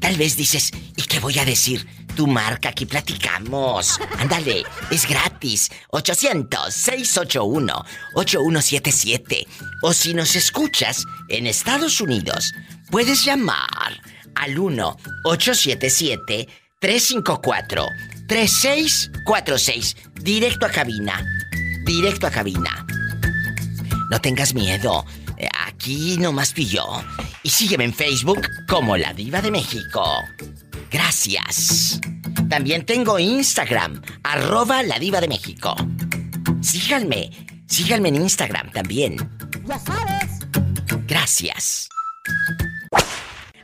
Tal vez dices, ¿y qué voy a decir? tu marca, aquí platicamos. Ándale, es gratis. 800-681-8177. O si nos escuchas en Estados Unidos, puedes llamar al 1-877-354-3646. Directo a cabina. Directo a cabina. No tengas miedo. Eh, aquí nomás pillo. Y sígueme en Facebook como La Diva de México. Gracias. También tengo Instagram, arroba la diva de México. Síganme, síganme en Instagram también. Ya sabes. Gracias.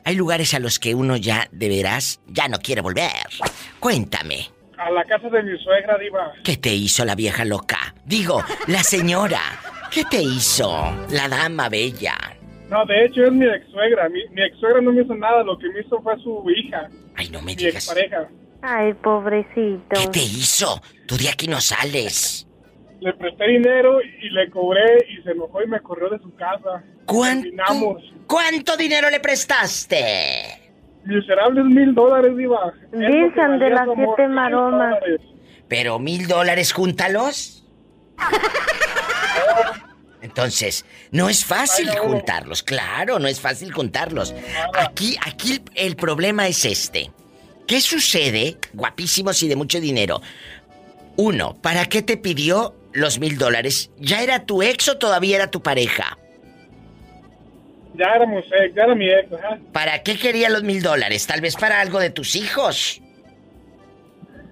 Hay lugares a los que uno ya, de veras, ya no quiere volver. Cuéntame. A la casa de mi suegra, Diva. ¿Qué te hizo la vieja loca? Digo, la señora. ¿Qué te hizo la dama bella? No, de hecho es mi ex suegra. Mi, mi ex suegra no me hizo nada, lo que me hizo fue su hija. Ay, no me mi Ex pareja. Ay, pobrecito. ¿Qué te hizo? Tú de aquí no sales. Le presté dinero y le cobré y se enojó y me corrió de su casa. ¿Cuánto? ¿Cuánto dinero le prestaste? Miserables mil dólares, Diva. Dicen de las siete maromas. Pero mil dólares, júntalos. Entonces, no es fácil juntarlos, claro, no es fácil juntarlos. Aquí, aquí el problema es este. ¿Qué sucede, guapísimos y de mucho dinero? Uno, ¿para qué te pidió los mil dólares? ¿Ya era tu ex o todavía era tu pareja? Ya éramos ex, ya era mi ex, ¿Para qué quería los mil dólares? ¿Tal vez para algo de tus hijos?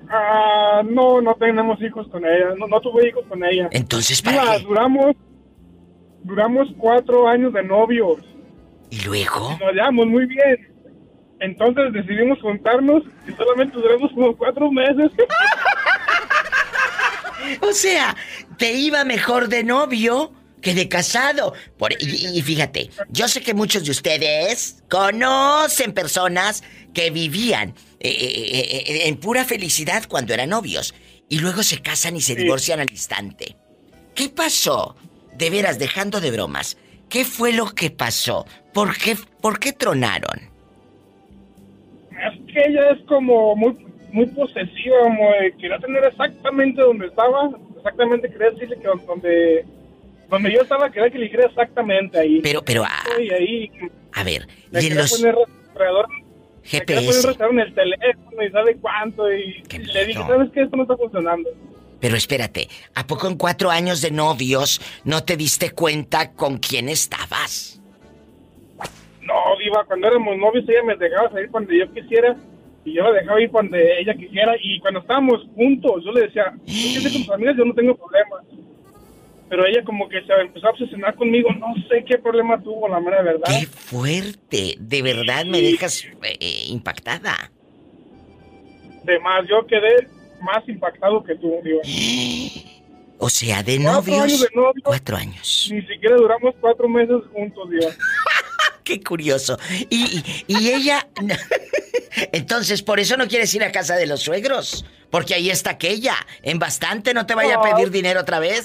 Ah, no, no tenemos hijos con ella, no, tuve hijos con ella. Entonces, ¿para qué? Duramos, duramos cuatro años de novios. ¿Y luego? nos llevamos muy bien. Entonces decidimos juntarnos y solamente duramos como cuatro meses. o sea, te iba mejor de novio que de casado. Por, y, fíjate, yo sé que muchos de ustedes conocen personas que vivían eh, eh, eh, en pura felicidad cuando eran novios y luego se casan y se divorcian al instante. ¿Qué pasó? De veras, dejando de bromas, ¿qué fue lo que pasó? ¿Por qué, por qué tronaron? Es que ella es como muy, muy posesiva, como quería tener exactamente donde estaba, exactamente quería decirle que donde donde yo estaba, quería que le dijera exactamente ahí. Pero, pero, ah, ahí, a ver, y en los... Poner GPS. Me en el teléfono y sabe cuánto y, le dije, ¿sabes qué? Esto no está funcionando. Pero espérate, ¿a poco en cuatro años de novios no te diste cuenta con quién estabas? No, Diva, cuando éramos novios ella me dejaba salir cuando yo quisiera y yo la dejaba ir cuando ella quisiera y cuando estábamos juntos yo le decía, ¿qué con tus amigas? Yo no tengo problemas pero ella como que se empezó a obsesionar conmigo, no sé qué problema tuvo, la mera verdad. ¡Qué fuerte! De verdad me dejas eh, impactada. De más, yo quedé más impactado que tú, Dios. O sea, de novios, cuatro años. Ni siquiera duramos cuatro meses juntos, Dios. ¡Qué curioso! Y, y ella... Entonces, ¿por eso no quieres ir a casa de los suegros? Porque ahí está aquella. En bastante no te vaya a pedir dinero otra vez.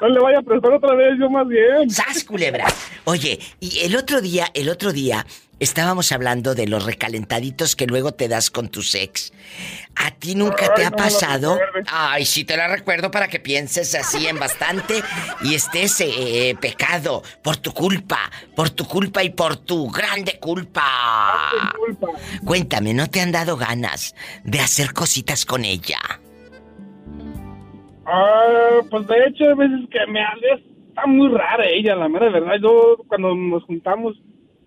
No le vaya a prestar otra vez, yo más bien. ¡Sas, culebra! Oye, y el otro día, el otro día, estábamos hablando de los recalentaditos que luego te das con tu ex. ¿A ti nunca te ha pasado? Ay, sí te la recuerdo para que pienses así en bastante y estés eh, pecado por tu culpa, por tu culpa y por tu grande culpa. culpa. Cuéntame, ¿no te han dado ganas de hacer cositas con ella? Ah, pues de hecho, a veces que me está muy rara ella, la mera verdad. Yo cuando nos juntamos,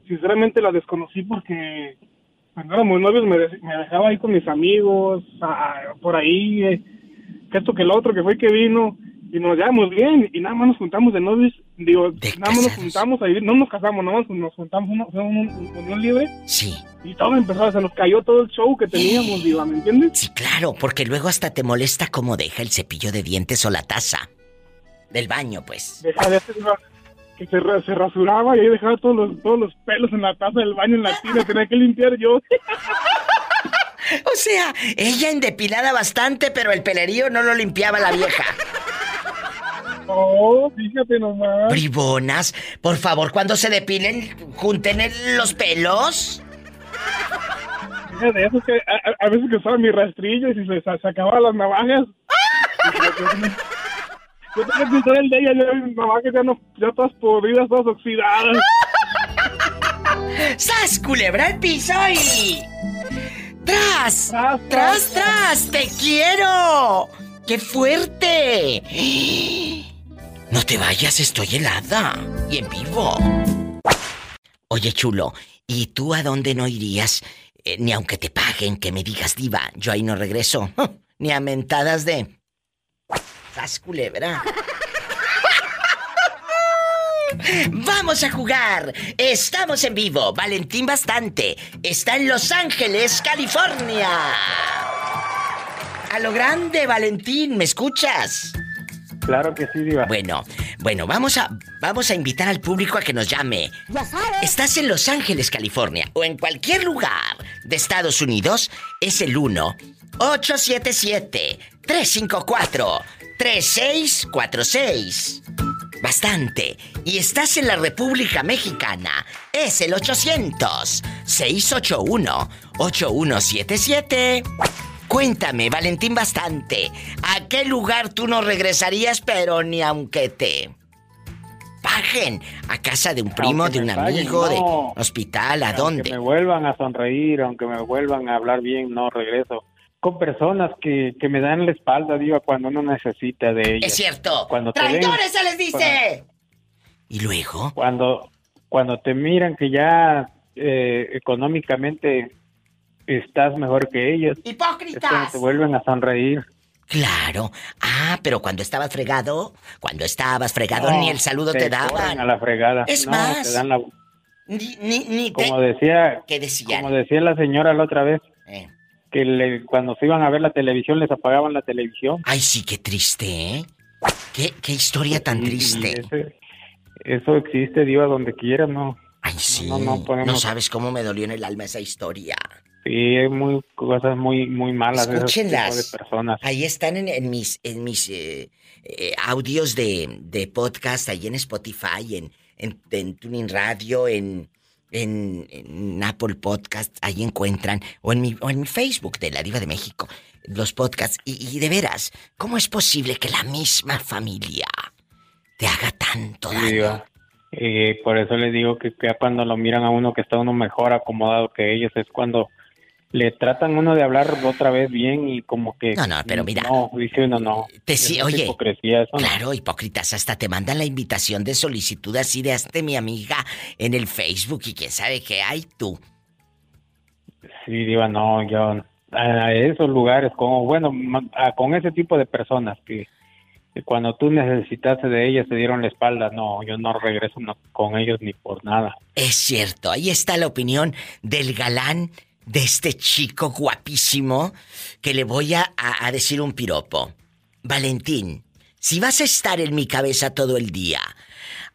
sinceramente la desconocí porque cuando éramos novios me, dejaba ahí con mis amigos, por ahí, eh, que esto que el otro, que fue que vino y nos llevamos bien y nada más nos juntamos de novios, digo, nada más nos juntamos ahí, no nos casamos, nada más nos juntamos uno, un unión libre. Sí. Y todo empezó, se nos cayó todo el show que teníamos, digo, ¿me entiendes? Sí, claro, porque luego hasta te molesta cómo deja el cepillo de dientes o la taza del baño, pues. Deja de hacer que se, se, rasuraba y ahí dejaba todos los, todos los pelos en la taza del baño en la tina, tenía que limpiar yo. O sea, ella endepilada bastante, pero el pelerío no lo limpiaba la vieja. Oh, fíjate nomás. Bribonas, por favor, cuando se depilen, junten los pelos. Fíjate, eso que a, veces que usaba mi rastrillo y se, se acababan las navajas. Yo tenía que usar el de ella, ya mis navajas ya, no, ya todas podridas, todas oxidadas. ¡Sas, culebra el piso y... ¡Tras! ¡Tras, tras, tras! ¡Te quiero! ¡Qué fuerte! No te vayas, estoy helada. Y en vivo. Oye, chulo, ¿y tú a dónde no irías? Eh, ni aunque te paguen, que me digas, diva, yo ahí no regreso. ni a mentadas de... ¡Sas culebra! Vamos a jugar. Estamos en vivo. Valentín Bastante está en Los Ángeles, California. A lo grande, Valentín, ¿me escuchas? Claro que sí, Diva. Bueno, bueno, vamos a, vamos a invitar al público a que nos llame. Ya sabes. Estás en Los Ángeles, California, o en cualquier lugar de Estados Unidos, es el 1 877 354 3646. Bastante. Y estás en la República Mexicana. Es el 800-681-8177. Cuéntame, Valentín Bastante, ¿a qué lugar tú no regresarías, pero ni aunque te paguen? ¿A casa de un primo, de un amigo, de hospital? ¿A dónde? Aunque me vuelvan a sonreír, aunque me vuelvan a hablar bien, no regreso. Con personas que, que me dan la espalda, digo, cuando uno necesita de ellas. Es cierto. Cuando ¡Traidores se les dice! ¿Y luego? Cuando, cuando te miran que ya eh, económicamente estás mejor que ellos. ¡Hipócritas! te vuelven a sonreír. Claro. Ah, pero cuando estabas fregado, cuando estabas fregado, ni el saludo te, daban. a la fregada. Es más. Te dan la... Ni, ni, ni como decía, ¿Qué decían? Como decía la señora la otra vez. Eh. Que le, cuando se iban a ver la televisión les apagaban la televisión. Ay, sí, qué triste, ¿eh? Qué, qué historia tan triste. eso existe, Diva, donde quiera, ¿no? Ay, sí. No, no, no sabes cómo me dolió en el alma esa historia. Sí, hay muy, cosas muy, muy malas Escúchenlas. de personas. Ahí están en, mis, en mis eh, eh, audios de, de, podcast, ahí en Spotify, en, en, Tuning Radio, en, en, Apple Podcast, ahí encuentran, o en, mi, o en mi Facebook de La Diva de México, los podcasts. Y, de veras, ¿cómo es posible que la misma familia te haga tanto daño? Y por eso les digo que, que cuando lo miran a uno que está uno mejor acomodado que ellos es cuando le tratan uno de hablar otra vez bien y como que no no pero mira. no dice uno no. Te sí, oye claro hipócritas hasta te mandan la invitación de solicitud así de hazte mi amiga en el Facebook y quién sabe qué hay tú. Sí diva no yo a esos lugares como bueno con ese tipo de personas que, cuando tú necesitaste de ellas te dieron la espalda no yo no regreso con ellos ni por nada. Es cierto ahí está la opinión del galán de este chico guapísimo que le voy a, decir un piropo. Valentín, si vas a estar en mi cabeza todo el día,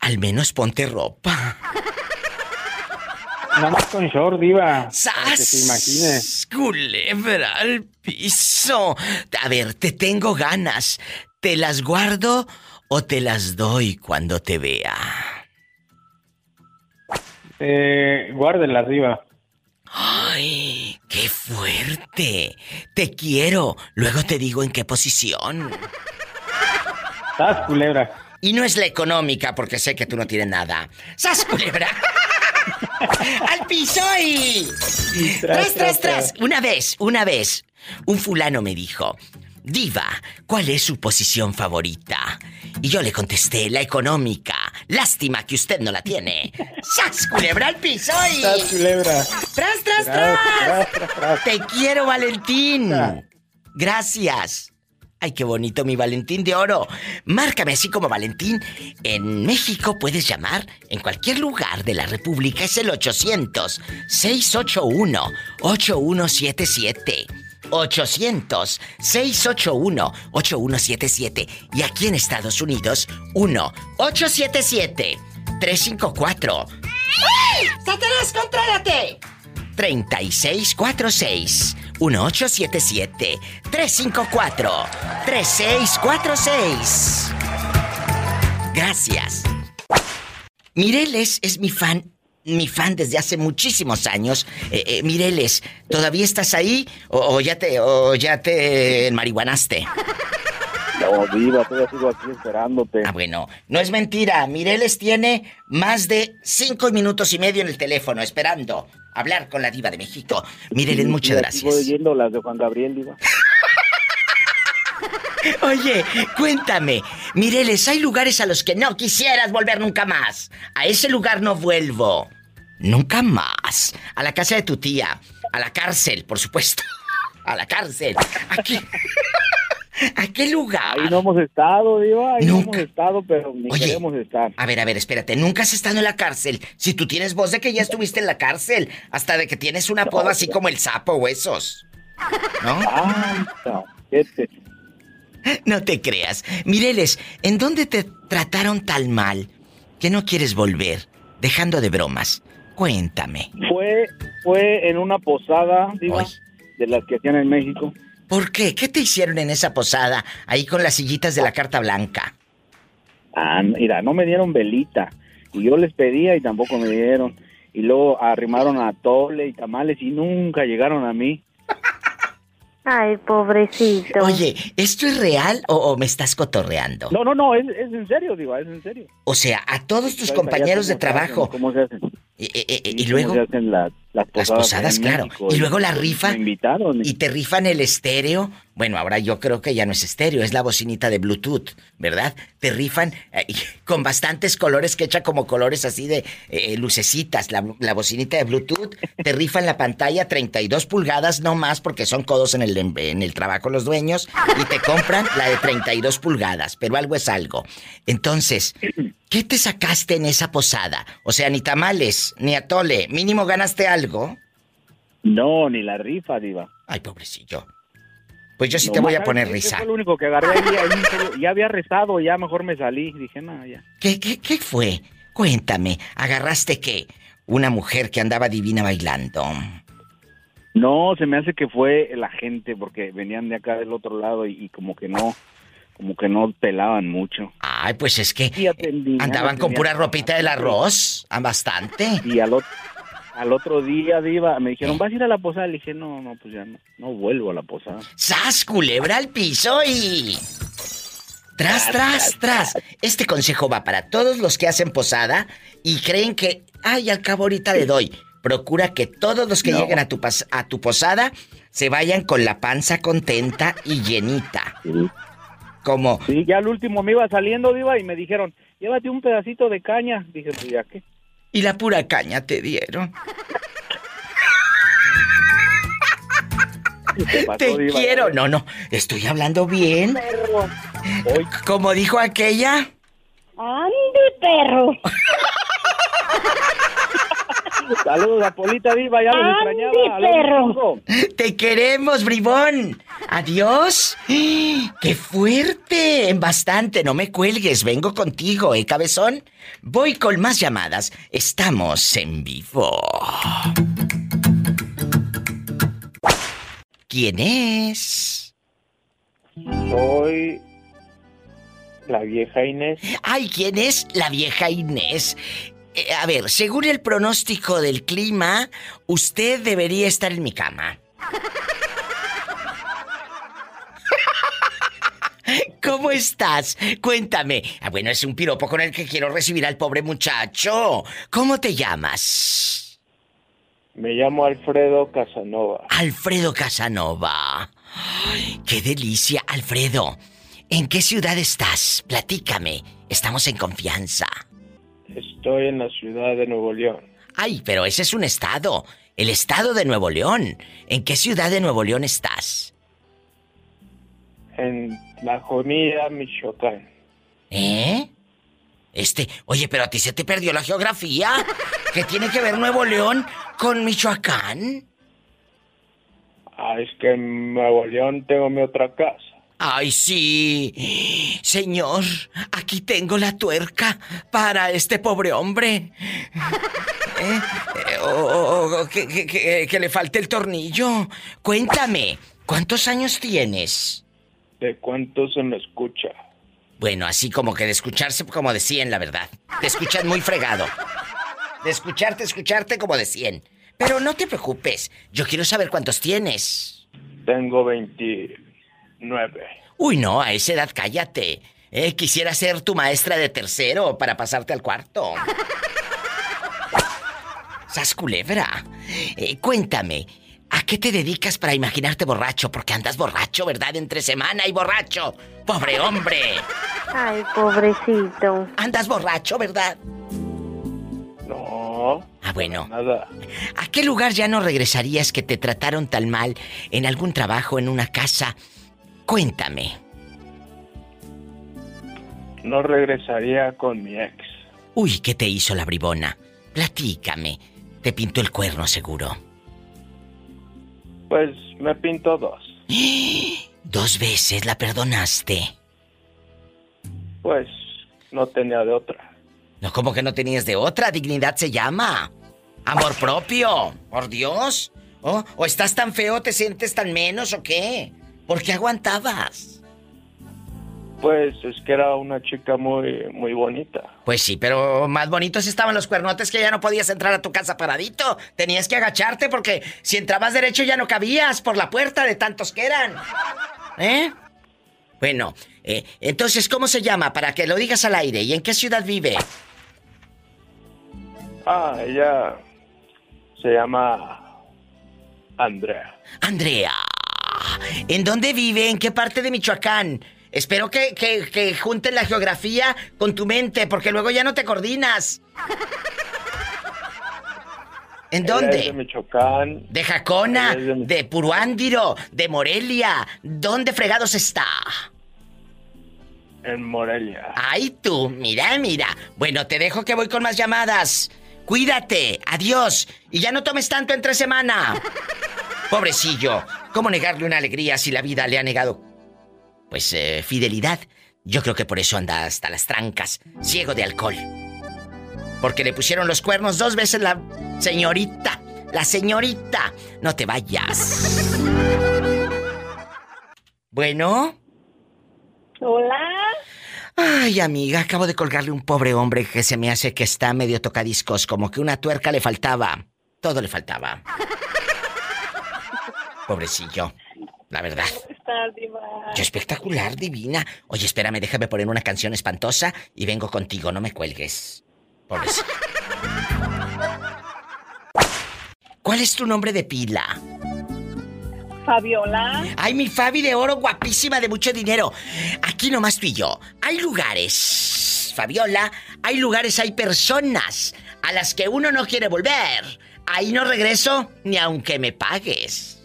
al menos ponte ropa. Nada más con short, diva. ¡Sas! Que imagine. Culebra al piso. A ver, te tengo ganas. ¿Te las guardo o te las doy cuando te vea? Eh, guárdelas, diva. ¡Ay! ¡Qué fuerte! Te quiero. Luego te digo en qué posición. ¡Sas, culebra! Y no es la económica, porque sé que tú no tienes nada. ¡Sas, culebra! ¡Al piso y... tras, tras, tras! Una vez, una vez, un fulano me dijo... Diva, ¿cuál es su posición favorita? Y yo le contesté, la económica. Lástima que usted no la tiene. ¡Sas, culebra al piso y... ¡Sas, culebra! ¡Tras, tras, tras! Te quiero, Valentín. Gracias. Ay, qué bonito mi Valentín de oro. Márcame así como Valentín. En México puedes llamar en cualquier lugar de la República. Es el 800-681-8177. 800-681-8177. Y aquí en Estados Unidos, 1-877-354. ¡Ay! ¡Satanás, contrólate! 3646 1877 354 3646 Gracias. Mireles es mi fan mi fan desde hace muchísimos años. Eh, eh, Mireles, ¿todavía estás ahí o, ya te o ya te marihuanaste? No, viva, todavía sigo aquí esperándote. Ah, bueno, no es mentira. Mireles tiene más de cinco minutos y medio en el teléfono esperando hablar con la diva de México. Mireles, muchas gracias. Estoy oyendo las de Juan Gabriel, diva. Oye, cuéntame, Mireles, hay lugares a los que no quisieras volver nunca más. A ese lugar no vuelvo. Nunca más. A la casa de tu tía. A la cárcel, por supuesto. A la cárcel. Aquí. ¿A qué lugar? Ahí no hemos estado, Diva. Ahí no hemos estado, pero ni queremos estar. A ver, a ver, espérate. Nunca has estado en la cárcel. Si tú tienes voz de que ya estuviste en la cárcel, hasta de que tienes un apodo así como el sapo huesos. ¿No? No. Este. No te creas. Mireles, ¿en dónde te trataron tan mal que no quieres volver? Dejando de bromas. Cuéntame. Fue, fue en una posada, Diva, de las que hacían en México. ¿Por qué? ¿Qué te hicieron en esa posada, ahí con las sillitas de la carta blanca? Ah, mira, no me dieron velita. Y yo les pedía y tampoco me dieron. Y luego arrimaron a tole y tamales y nunca llegaron a mí. Ay, pobrecito. Oye, ¿esto es real o, me estás cotorreando? No, no, no, es, en serio, digo, es en serio. O sea, a todos tus compañeros de trabajo. ¿Cómo se hacen? Y, luego. Se hacen las, posadas, claro. y luego la rifa. Me invitaron. Y te rifan el estéreo. Bueno, ahora yo creo que ya no es estéreo, es la bocinita de Bluetooth, ¿verdad? Te rifan eh, con bastantes colores que echa como colores así de eh, lucecitas, la, la, bocinita de Bluetooth. Te rifan la pantalla 32 pulgadas, no más, porque son codos en el, en el trabajo los dueños. Y te compran la de 32 pulgadas, pero algo es algo. Entonces, ¿qué te sacaste en esa posada? O sea, ni tamales, ni atole. Mínimo ganaste algo. No, ni la rifa, Diva. Ay, pobrecillo. Pues yo sí te voy a poner risa. Fue lo único que agarré ahí, ya había rezado, ya mejor me salí. Dije, nada, ya. ¿Qué, qué, ¿Qué fue? Cuéntame, ¿agarraste qué? Una mujer que andaba divina bailando. No, se me hace que fue la gente, porque venían de acá del otro lado y, como que no, como que no pelaban mucho. Ay, pues es que andaban con pura ropita del arroz, bastante. Y al otro, al otro día, Diva, me dijeron, ¿vas a ir a la posada? Le dije, no, no, pues ya no, no vuelvo a la posada. ¡Sas, culebra al piso y... Tras, tras, tras. Este consejo va para todos los que hacen posada y creen que, ay, al cabo ahorita le doy. Procura que todos los que lleguen a tu, a tu posada se vayan con la panza contenta y llenita. Como... Sí, ya al último me iba saliendo, Diva, y me dijeron, llévate un pedacito de caña. Dije, pues ya qué. Y la pura caña te dieron. Te quiero. No, no, estoy hablando bien. Como dijo aquella. Andy, perro. Saludos a Polita Viva, ya los extrañaba. perro. Te queremos, bribón. Adiós. ¡Qué fuerte! En bastante, no me cuelgues, vengo contigo, ¿eh, cabezón? Voy con más llamadas. Estamos en vivo. ¿Quién es? Soy la vieja Inés. Ay, ¿quién es la vieja Inés? Eh, a ver, según el pronóstico del clima, usted debería estar en mi cama. ¿Cómo estás? Cuéntame. Ah, bueno, es un piropo con el que quiero recibir al pobre muchacho. ¿Cómo te llamas? Me llamo Alfredo Casanova. Alfredo Casanova. ¡Qué delicia, Alfredo! ¿En qué ciudad estás? Platícame. Estamos en confianza. Estoy en la ciudad de Nuevo León. Ay, pero ese es un estado. El estado de Nuevo León. ¿En qué ciudad de Nuevo León estás? En La Jonía, Michoacán. ¿Eh? Este, oye, pero a ti se te perdió la geografía. ¿Qué tiene que ver Nuevo León con Michoacán? Ah, es que en Nuevo León tengo mi otra casa. Ay, sí. Señor, aquí tengo la tuerca para este pobre hombre. ¿Eh? O, que, le falte el tornillo. Cuéntame, ¿cuántos años tienes? ¿De cuánto se me escucha? Bueno, así como que de escucharse como de 100, la verdad. Te escuchan muy fregado. De escucharte, escucharte como de 100. Pero no te preocupes, yo quiero saber cuántos tienes. Tengo 20. Nueve. Uy, no, a esa edad cállate. Eh, quisiera ser tu maestra de tercero para pasarte al cuarto. Sas culebra. Eh, cuéntame, ¿a qué te dedicas para imaginarte borracho? Porque andas borracho, ¿verdad? Entre semana y borracho. Pobre hombre. Ay, pobrecito. Andas borracho, ¿verdad? No. Ah, bueno. Nada. ¿A qué lugar ya no regresarías que te trataron tan mal en algún trabajo, en una casa? Cuéntame. no regresaría con mi ex. Uy, ¿qué te hizo la bribona? Platícame. Te pintó el cuerno seguro. Pues me pintó dos. ¿Dos veces la perdonaste? Pues no tenía de otra. No, ¿cómo que no tenías de otra? Dignidad se llama. Amor propio. Por Dios. ¿Oh? ¿O estás tan feo, te sientes tan menos o qué? ¿Por qué aguantabas? Pues es que era una chica muy, muy bonita. Pues sí, pero más bonitos estaban los cuernotes que ya no podías entrar a tu casa paradito. Tenías que agacharte porque si entrabas derecho ya no cabías por la puerta de tantos que eran. ¿Eh? Bueno, eh, entonces, ¿cómo se llama? Para que lo digas al aire. ¿Y en qué ciudad vive? Ah, ella se llama Andrea. Andrea. ¿En dónde vive? ¿En qué parte de Michoacán? Espero que, que, junten la geografía con tu mente, porque luego ya no te coordinas. ¿En dónde? de Michoacán. De Jacona, de... Puruándiro, de Morelia. ¿Dónde fregados está? En Morelia. Ay, tú, mira, mira. Bueno, te dejo que voy con más llamadas. Cuídate, adiós. Y ya no tomes tanto entre semana. Pobrecillo, ¿cómo negarle una alegría si la vida le ha negado? Pues eh, fidelidad. Yo creo que por eso anda hasta las trancas, ciego de alcohol. Porque le pusieron los cuernos dos veces la señorita. La señorita. No te vayas. Bueno. Hola. Ay, amiga, acabo de colgarle un pobre hombre que se me hace que está medio tocadiscos, como que una tuerca le faltaba. Todo le faltaba. Pobrecillo, la verdad. Yo espectacular, divina. Oye, espérame, déjame poner una canción espantosa y vengo contigo, no me cuelgues. Pobrecillo. ¿Cuál es tu nombre de pila? Fabiola. Ay, mi Fabi de oro, guapísima, de mucho dinero. Aquí nomás tú y yo. Hay lugares, Fabiola, hay lugares, hay personas a las que uno no quiere volver. Ahí no regreso ni aunque me pagues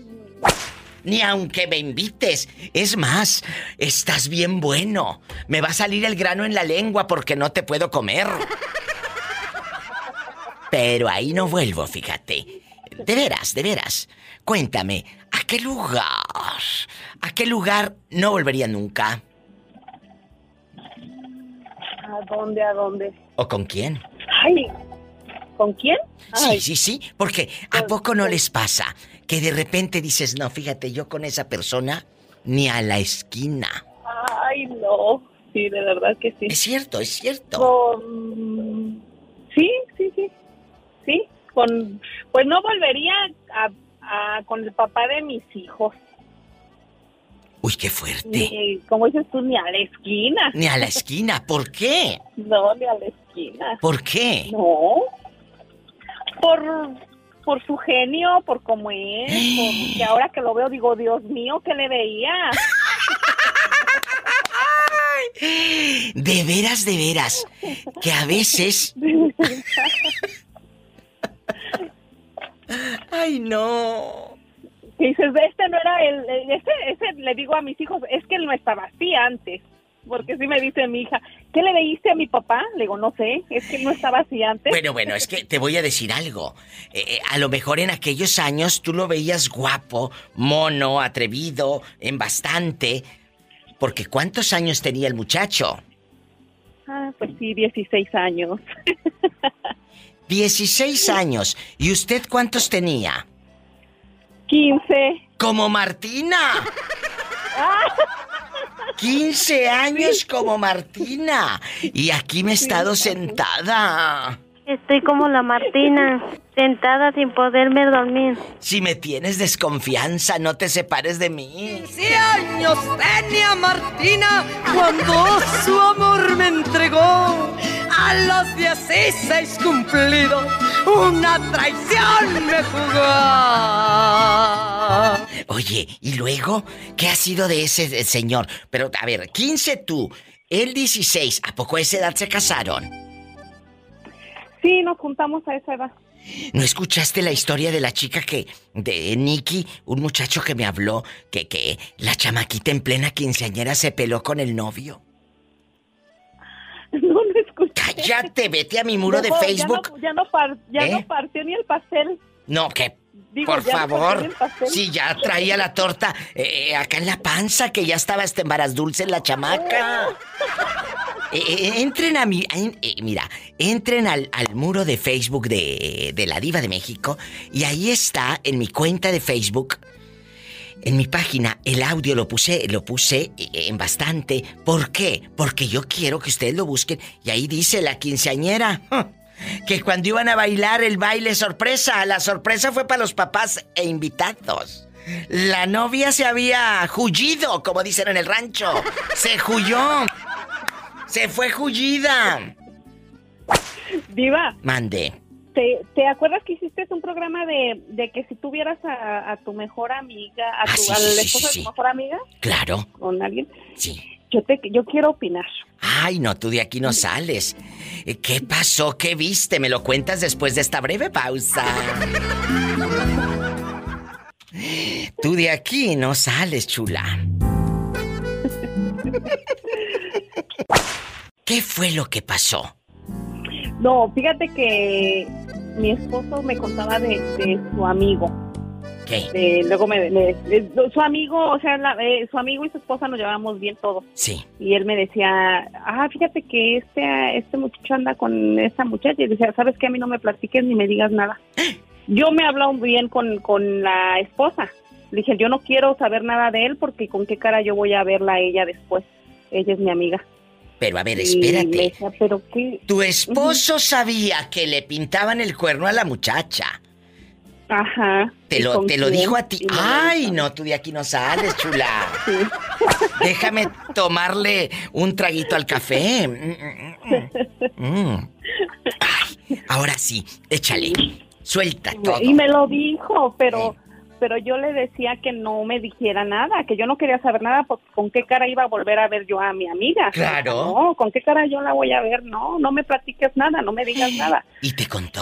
ni aunque me invites. Es más, estás bien bueno. Me va a salir el grano en la lengua porque no te puedo comer. Pero ahí no vuelvo, fíjate. De veras, de veras. Cuéntame, ¿a qué lugar? ¿A qué lugar no volvería nunca? ¿A dónde, a dónde? ¿O con quién? Ay, ¿con quién? Sí, sí, sí, porque ¿a pues, poco no pues les pasa que de repente dices, no, fíjate, yo con esa persona ni a la esquina. Ay, no, sí, de verdad que sí. Es cierto, es cierto. Sí, sí, sí, sí, con... Pues no volvería a, con el papá de mis hijos. Uy, qué fuerte. Ni, como dices tú, ni a la esquina. Ni a la esquina, ¿por qué? No, ni a la esquina. ¿Por qué? No. Por por su genio, por cómo es, porque ahora que lo veo digo, Dios mío, ¿qué le veía? De veras, de veras, que a veces... Ay, no. dices, este no era el, ese, ese le digo a mis hijos, es que él no estaba así antes. Porque si me dice mi hija, ¿qué le veíste a mi papá? Le digo, no sé, es que no estaba así antes. Bueno, bueno, es que te voy a decir algo. Eh, eh, a lo mejor en aquellos años tú lo veías guapo, mono, atrevido, en bastante. Porque ¿cuántos años tenía el muchacho? Ah, pues sí, 16 años. 16 años. ¿Y usted cuántos tenía? 15. ¡Como Martina! Ah. 15 años como Martina. Y aquí me he estado sentada. Estoy como la Martina, sentada sin poderme dormir. Si me tienes desconfianza, no te separes de mí. 15 años tenía Martina cuando su amor me entregó. A los 16 cumplidos, una traición me jugó. Oye, ¿y luego qué ha sido de ese señor? Pero, a ver, 15 tú, él 16, ¿a poco a esa edad se casaron? Sí, nos juntamos a esa edad. ¿No escuchaste la historia de la chica que, de Nicky, un muchacho que me habló, que, que la chamaquita en plena quinceañera se peló con el novio? No lo escuché. Cállate, vete a mi muro de Facebook. Ya, no, ya, no, ¿Eh? partió ni el pastel. No, que por favor. Sí, ya traía la torta eh, acá en la panza, que ya estaba este embaraz dulce en la chamaca. Eh, entren a mi. mira, entren al, al, muro de Facebook de, de la Diva de México y ahí está en mi cuenta de Facebook en mi página el audio lo puse, lo puse eh, en bastante. ¿Por qué? Porque yo quiero que ustedes lo busquen. Y ahí dice la quinceañera que cuando iban a bailar el baile sorpresa, la sorpresa fue para los papás e invitados. La novia se había huyido, como dicen en el rancho. Se huyó. Se fue huyida. Diva. Mande. ¿Te, acuerdas que hiciste un programa de, de que si tuvieras a, tu mejor amiga, a ah, tu esposa de tu mejor amiga? Claro. Con alguien. Sí. Yo, te, yo quiero opinar. Ay, no, tú de aquí no sales. Eh, ¿Qué pasó? ¿Qué viste? ¿Me lo cuentas después de esta breve pausa? Tú de aquí no sales, chula. ¿Qué fue lo que pasó? No, fíjate que mi esposo me contaba de, su amigo. ¿Qué? luego me, su amigo, o sea, eh, su amigo y su esposa nos llevamos bien todos. Sí. Y él me decía, ah, fíjate que este, este muchacho anda con esa muchacha. Y decía, ¿sabes qué? A mí no me platiques ni me digas nada. Yo me he hablado bien con, con la esposa. Le dije, yo no quiero saber nada de él porque con qué cara yo voy a verla a ella después. Ella es mi amiga. Pero a ver, espérate. Tu esposo sabía que le pintaban el cuerno a la muchacha. Ajá. Te lo, te lo dijo a ti. Ay, no, tú de aquí no sales, chula. Déjame tomarle un traguito al café. Mm, mm, mm, ahora sí, échale. Suelta todo. Y me lo dijo, pero pero yo le decía que no me dijera nada, que yo no quería saber nada, porque con qué cara iba a volver a ver yo a mi amiga. Claro. No, con qué cara yo la voy a ver, no, no me platiques nada, no me digas nada. ¿Y te contó?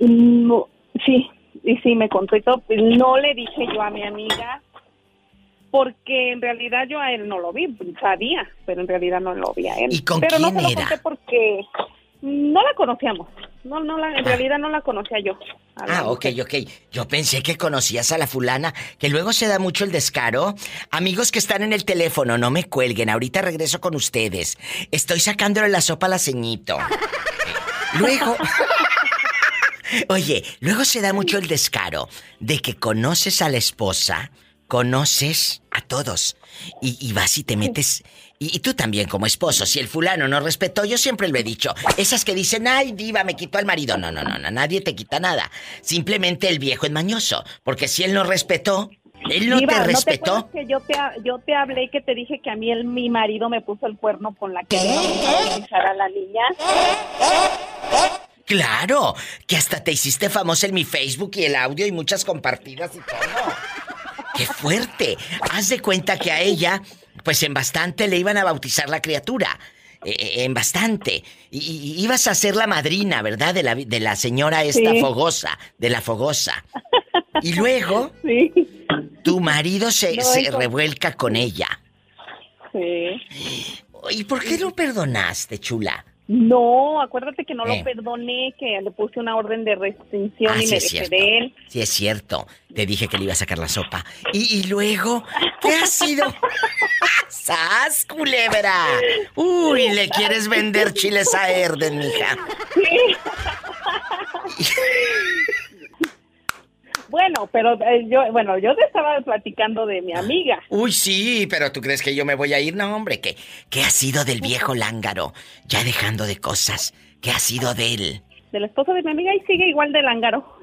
No, sí, y sí me contó y todo. No le dije yo a mi amiga, porque en realidad yo a él no lo vi, sabía, pero en realidad no lo vi a él. ¿Y con pero quién no se lo conté porque no la conocíamos. No, no, la, en ah. realidad no la conocía yo. Ah, ok, ok. Yo pensé que conocías a la fulana, que luego se da mucho el descaro. Amigos que están en el teléfono, no me cuelguen, ahorita regreso con ustedes. Estoy sacándole la sopa a la ceñito. Luego... Oye, luego se da mucho el descaro de que conoces a la esposa, conoces a todos, y, y vas y te metes y, tú también como esposo, si el fulano no respetó, yo siempre lo he dicho, esas que dicen, ay, diva, me quitó al marido. No, no, no, no, nadie te quita nada. Simplemente el viejo es mañoso, porque si él no respetó, él no te respetó. ¿no que yo te, yo te hablé y que te dije que a mí el, mi marido me puso el cuerno con la que ¿Qué? a la niña? Claro, que hasta te hiciste famosa en mi Facebook y el audio y muchas compartidas y todo. ¡Qué fuerte! Haz de cuenta que a ella pues en bastante le iban a bautizar la criatura. Eh, eh, en bastante. Y, ibas a ser la madrina, ¿verdad? De la, de la señora esta fogosa, de la fogosa. Y luego, tu marido se, se revuelca con ella. Sí. ¿Y por qué lo perdonaste, chula? No, acuérdate que no lo eh. perdoné, que le puse una orden de restricción ah, y me dejé de él. Sí, es cierto. Te dije que le iba a sacar la sopa. Y, luego, ¿qué ha sido? ¡Sas, culebra! Uy, le quieres vender chiles a Erden, mija. Sí. Bueno, pero eh, yo, bueno, yo te estaba platicando de mi amiga. Uy, sí, pero ¿tú crees que yo me voy a ir? No, hombre, ¿qué, qué ha sido del viejo lángaro? Ya dejando de cosas, ¿qué ha sido de él? Del esposo de mi amiga y sigue igual de lángaro.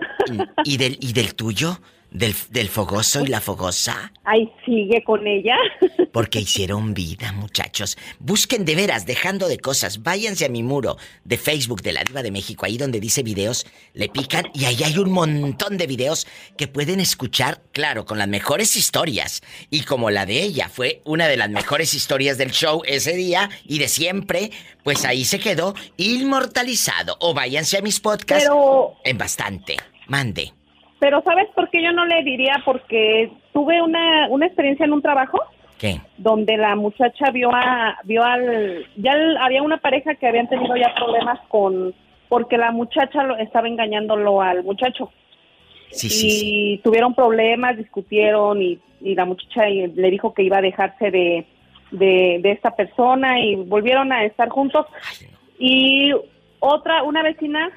¿Y del, y del tuyo? Del, del, fogoso y la fogosa. Ay, sigue con ella. Porque hicieron vida, muchachos. Busquen de veras, dejando de cosas. Váyanse a mi muro de Facebook de la Diva de México, ahí donde dice videos, le pican y ahí hay un montón de videos que pueden escuchar, claro, con las mejores historias. Y como la de ella fue una de las mejores historias del show ese día y de siempre, pues ahí se quedó inmortalizado. O váyanse a mis podcasts en bastante. Mande. Pero ¿sabes por qué yo no le diría? Porque tuve una, una experiencia en un trabajo ¿Qué? Donde la muchacha vio a, vio al, ya había una pareja que habían tenido ya problemas con, porque la muchacha lo, estaba engañándolo al muchacho. Sí, y tuvieron problemas, discutieron y, y la muchacha le dijo que iba a dejarse de, de, esta persona y volvieron a estar juntos. Y otra, una vecina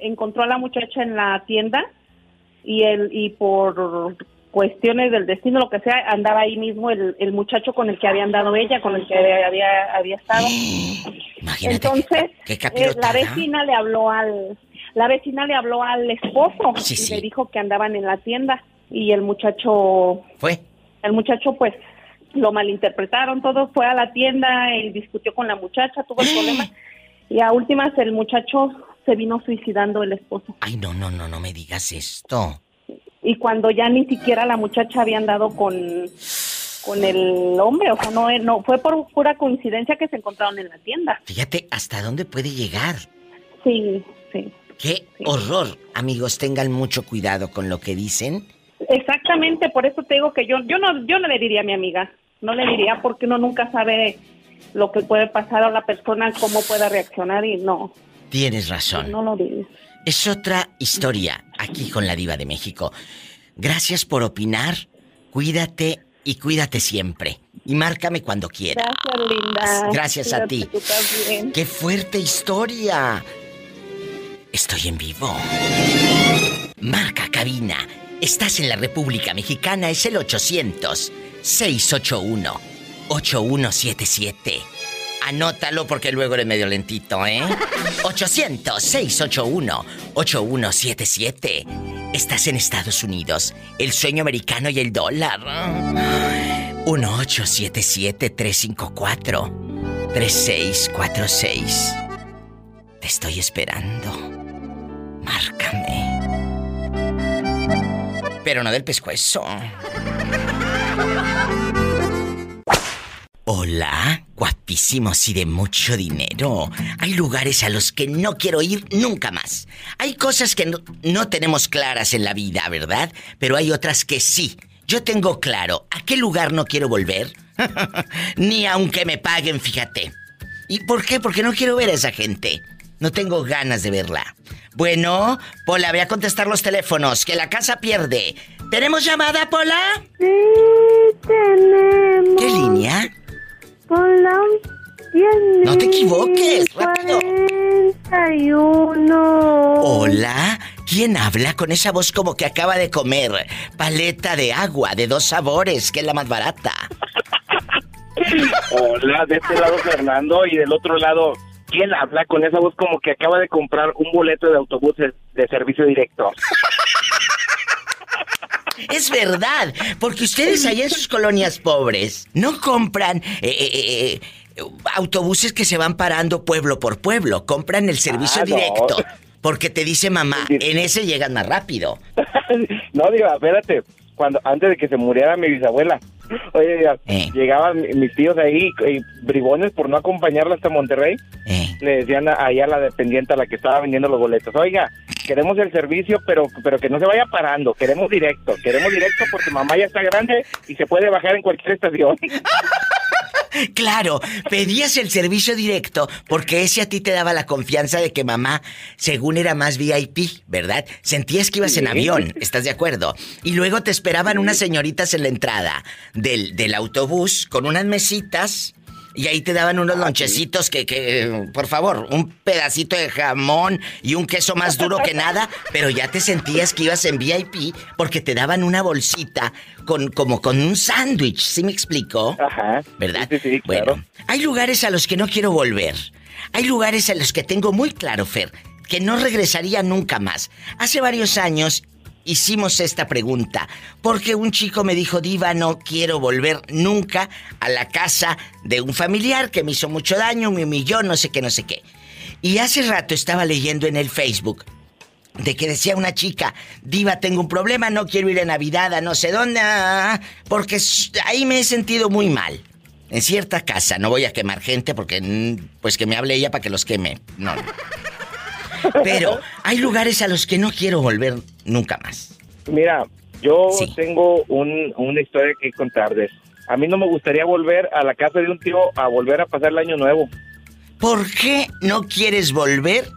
encontró a la muchacha en la tienda y el y por cuestiones del destino, lo que sea, andaba ahí mismo el, el muchacho con el que había andado ella, con el que había, había estado. Entonces, eh, la vecina le habló al la vecina le habló al esposo y le dijo que andaban en la tienda y el muchacho fue. El muchacho pues lo malinterpretaron, todo fue a la tienda y discutió con la muchacha, tuvo el problema y a últimas el muchacho se vino suicidando el esposo. Ay, no, no, no, no me digas esto y cuando ya ni siquiera la muchacha había andado con con el hombre, o sea, no, no fue por pura coincidencia que se encontraron en la tienda. Fíjate hasta dónde puede llegar. Sí, sí. Qué horror, amigos, tengan mucho cuidado con lo que dicen. Exactamente, por eso te digo que yo yo no yo no le diría a mi amiga, no le diría porque uno nunca sabe lo que puede pasar a la persona, cómo pueda reaccionar y no. Tienes razón. No lo digas. Es otra historia aquí con la diva de México. Gracias por opinar. Cuídate y cuídate siempre. Y márcame cuando quieras. Gracias, linda. Gracias a ti. Qué fuerte historia. Estoy en vivo. Marca cabina. Estás en la República Mexicana. Es el 800 681 8177. Anótalo porque luego eres medio lentito, ¿eh? 800-681-8177. Estás en Estados Unidos. El sueño americano y el dólar. 1877-354-3646. Te estoy esperando. Márcame. Pero no del pescuezo. Hola, guapísimos y de mucho dinero. Hay lugares a los que no quiero ir nunca más. Hay cosas que no, tenemos claras en la vida, ¿verdad? Pero hay otras que sí. Yo tengo claro a qué lugar no quiero volver. Ni aunque me paguen, fíjate. ¿Y por qué? Porque no quiero ver a esa gente. No tengo ganas de verla. Bueno, Pola, voy a contestar los teléfonos, que la casa pierde. ¿Tenemos llamada, Pola? Sí, tenemos. ¿Qué línea? Hola. No te equivoques, rápido. 41. Hola, ¿quién habla con esa voz como que acaba de comer paleta de agua de dos sabores, que es la más barata? Hola, de este lado Fernando y del otro lado, ¿quién habla con esa voz como que acaba de comprar un boleto de autobús de servicio directo? Es verdad, porque ustedes allá en sus colonias pobres no compran eh, eh, eh, autobuses que se van parando pueblo por pueblo, compran el servicio ah, directo. Porque te dice mamá, en ese llegan más rápido. no, digo, espérate, cuando antes de que se muriera mi bisabuela, Oye, eh. llegaban mis tíos ahí, y bribones por no acompañarla hasta Monterrey. Eh. Le decían ahí a la dependiente a la que estaba vendiendo los boletos, oiga, queremos el servicio, pero, pero que no se vaya parando, queremos directo, queremos directo porque mamá ya está grande y se puede bajar en cualquier estación. Claro, pedías el servicio directo porque ese a ti te daba la confianza de que mamá, según era más VIP, ¿verdad? Sentías que ibas en avión, ¿estás de acuerdo? Y luego te esperaban unas señoritas en la entrada del, del autobús con unas mesitas y ahí te daban unos ah, lonchecitos que, que, por favor, un pedacito de jamón y un queso más duro que nada, pero ya te sentías que ibas en VIP porque te daban una bolsita con como con un sándwich, ¿sí me explico? Ajá. ¿Verdad? Sí, sí, Bueno, hay lugares a los que no quiero volver. Hay lugares a los que tengo muy claro, Fer, que no regresaría nunca más. Hace varios años hicimos esta pregunta porque un chico me dijo, Diva, no quiero volver nunca a la casa de un familiar que me hizo mucho daño, me humilló, no sé qué, no sé qué. Y hace rato estaba leyendo en el Facebook de que decía una chica, Diva, tengo un problema, no quiero ir a Navidad a no sé dónde, ah, porque ahí me he sentido muy mal. En cierta casa, no voy a quemar gente porque, mm, pues que me hable ella para que los queme. No. Pero hay lugares a los que no quiero volver nunca más. Mira, yo tengo una historia que contarles. a mí no me gustaría volver a la casa de un tío a volver a pasar el año nuevo. ¿Por qué no quieres volver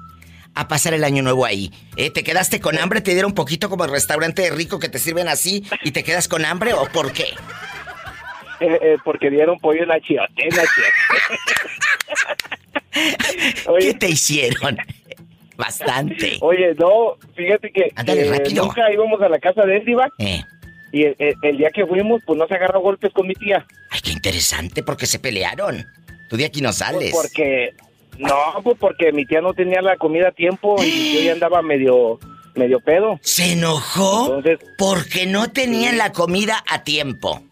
a pasar el año nuevo ahí? ¿Eh? ¿Te quedaste con hambre? ¿Te dieron un poquito como el restaurante rico que te sirven así y te quedas con hambre o por qué? Eh, eh, porque dieron pollo en la chiote, en la ¿Qué te hicieron? Bastante. Oye, no, fíjate que nunca íbamos a la casa de él, Eh. Y el, día que fuimos, pues no se agarró golpes con mi tía. Ay, qué interesante, porque se pelearon. Tú de aquí no sales. Pues porque, no, pues porque mi tía no tenía la comida a tiempo y yo ya andaba medio, medio pedo. ¿Se enojó? porque no tenían la comida a tiempo.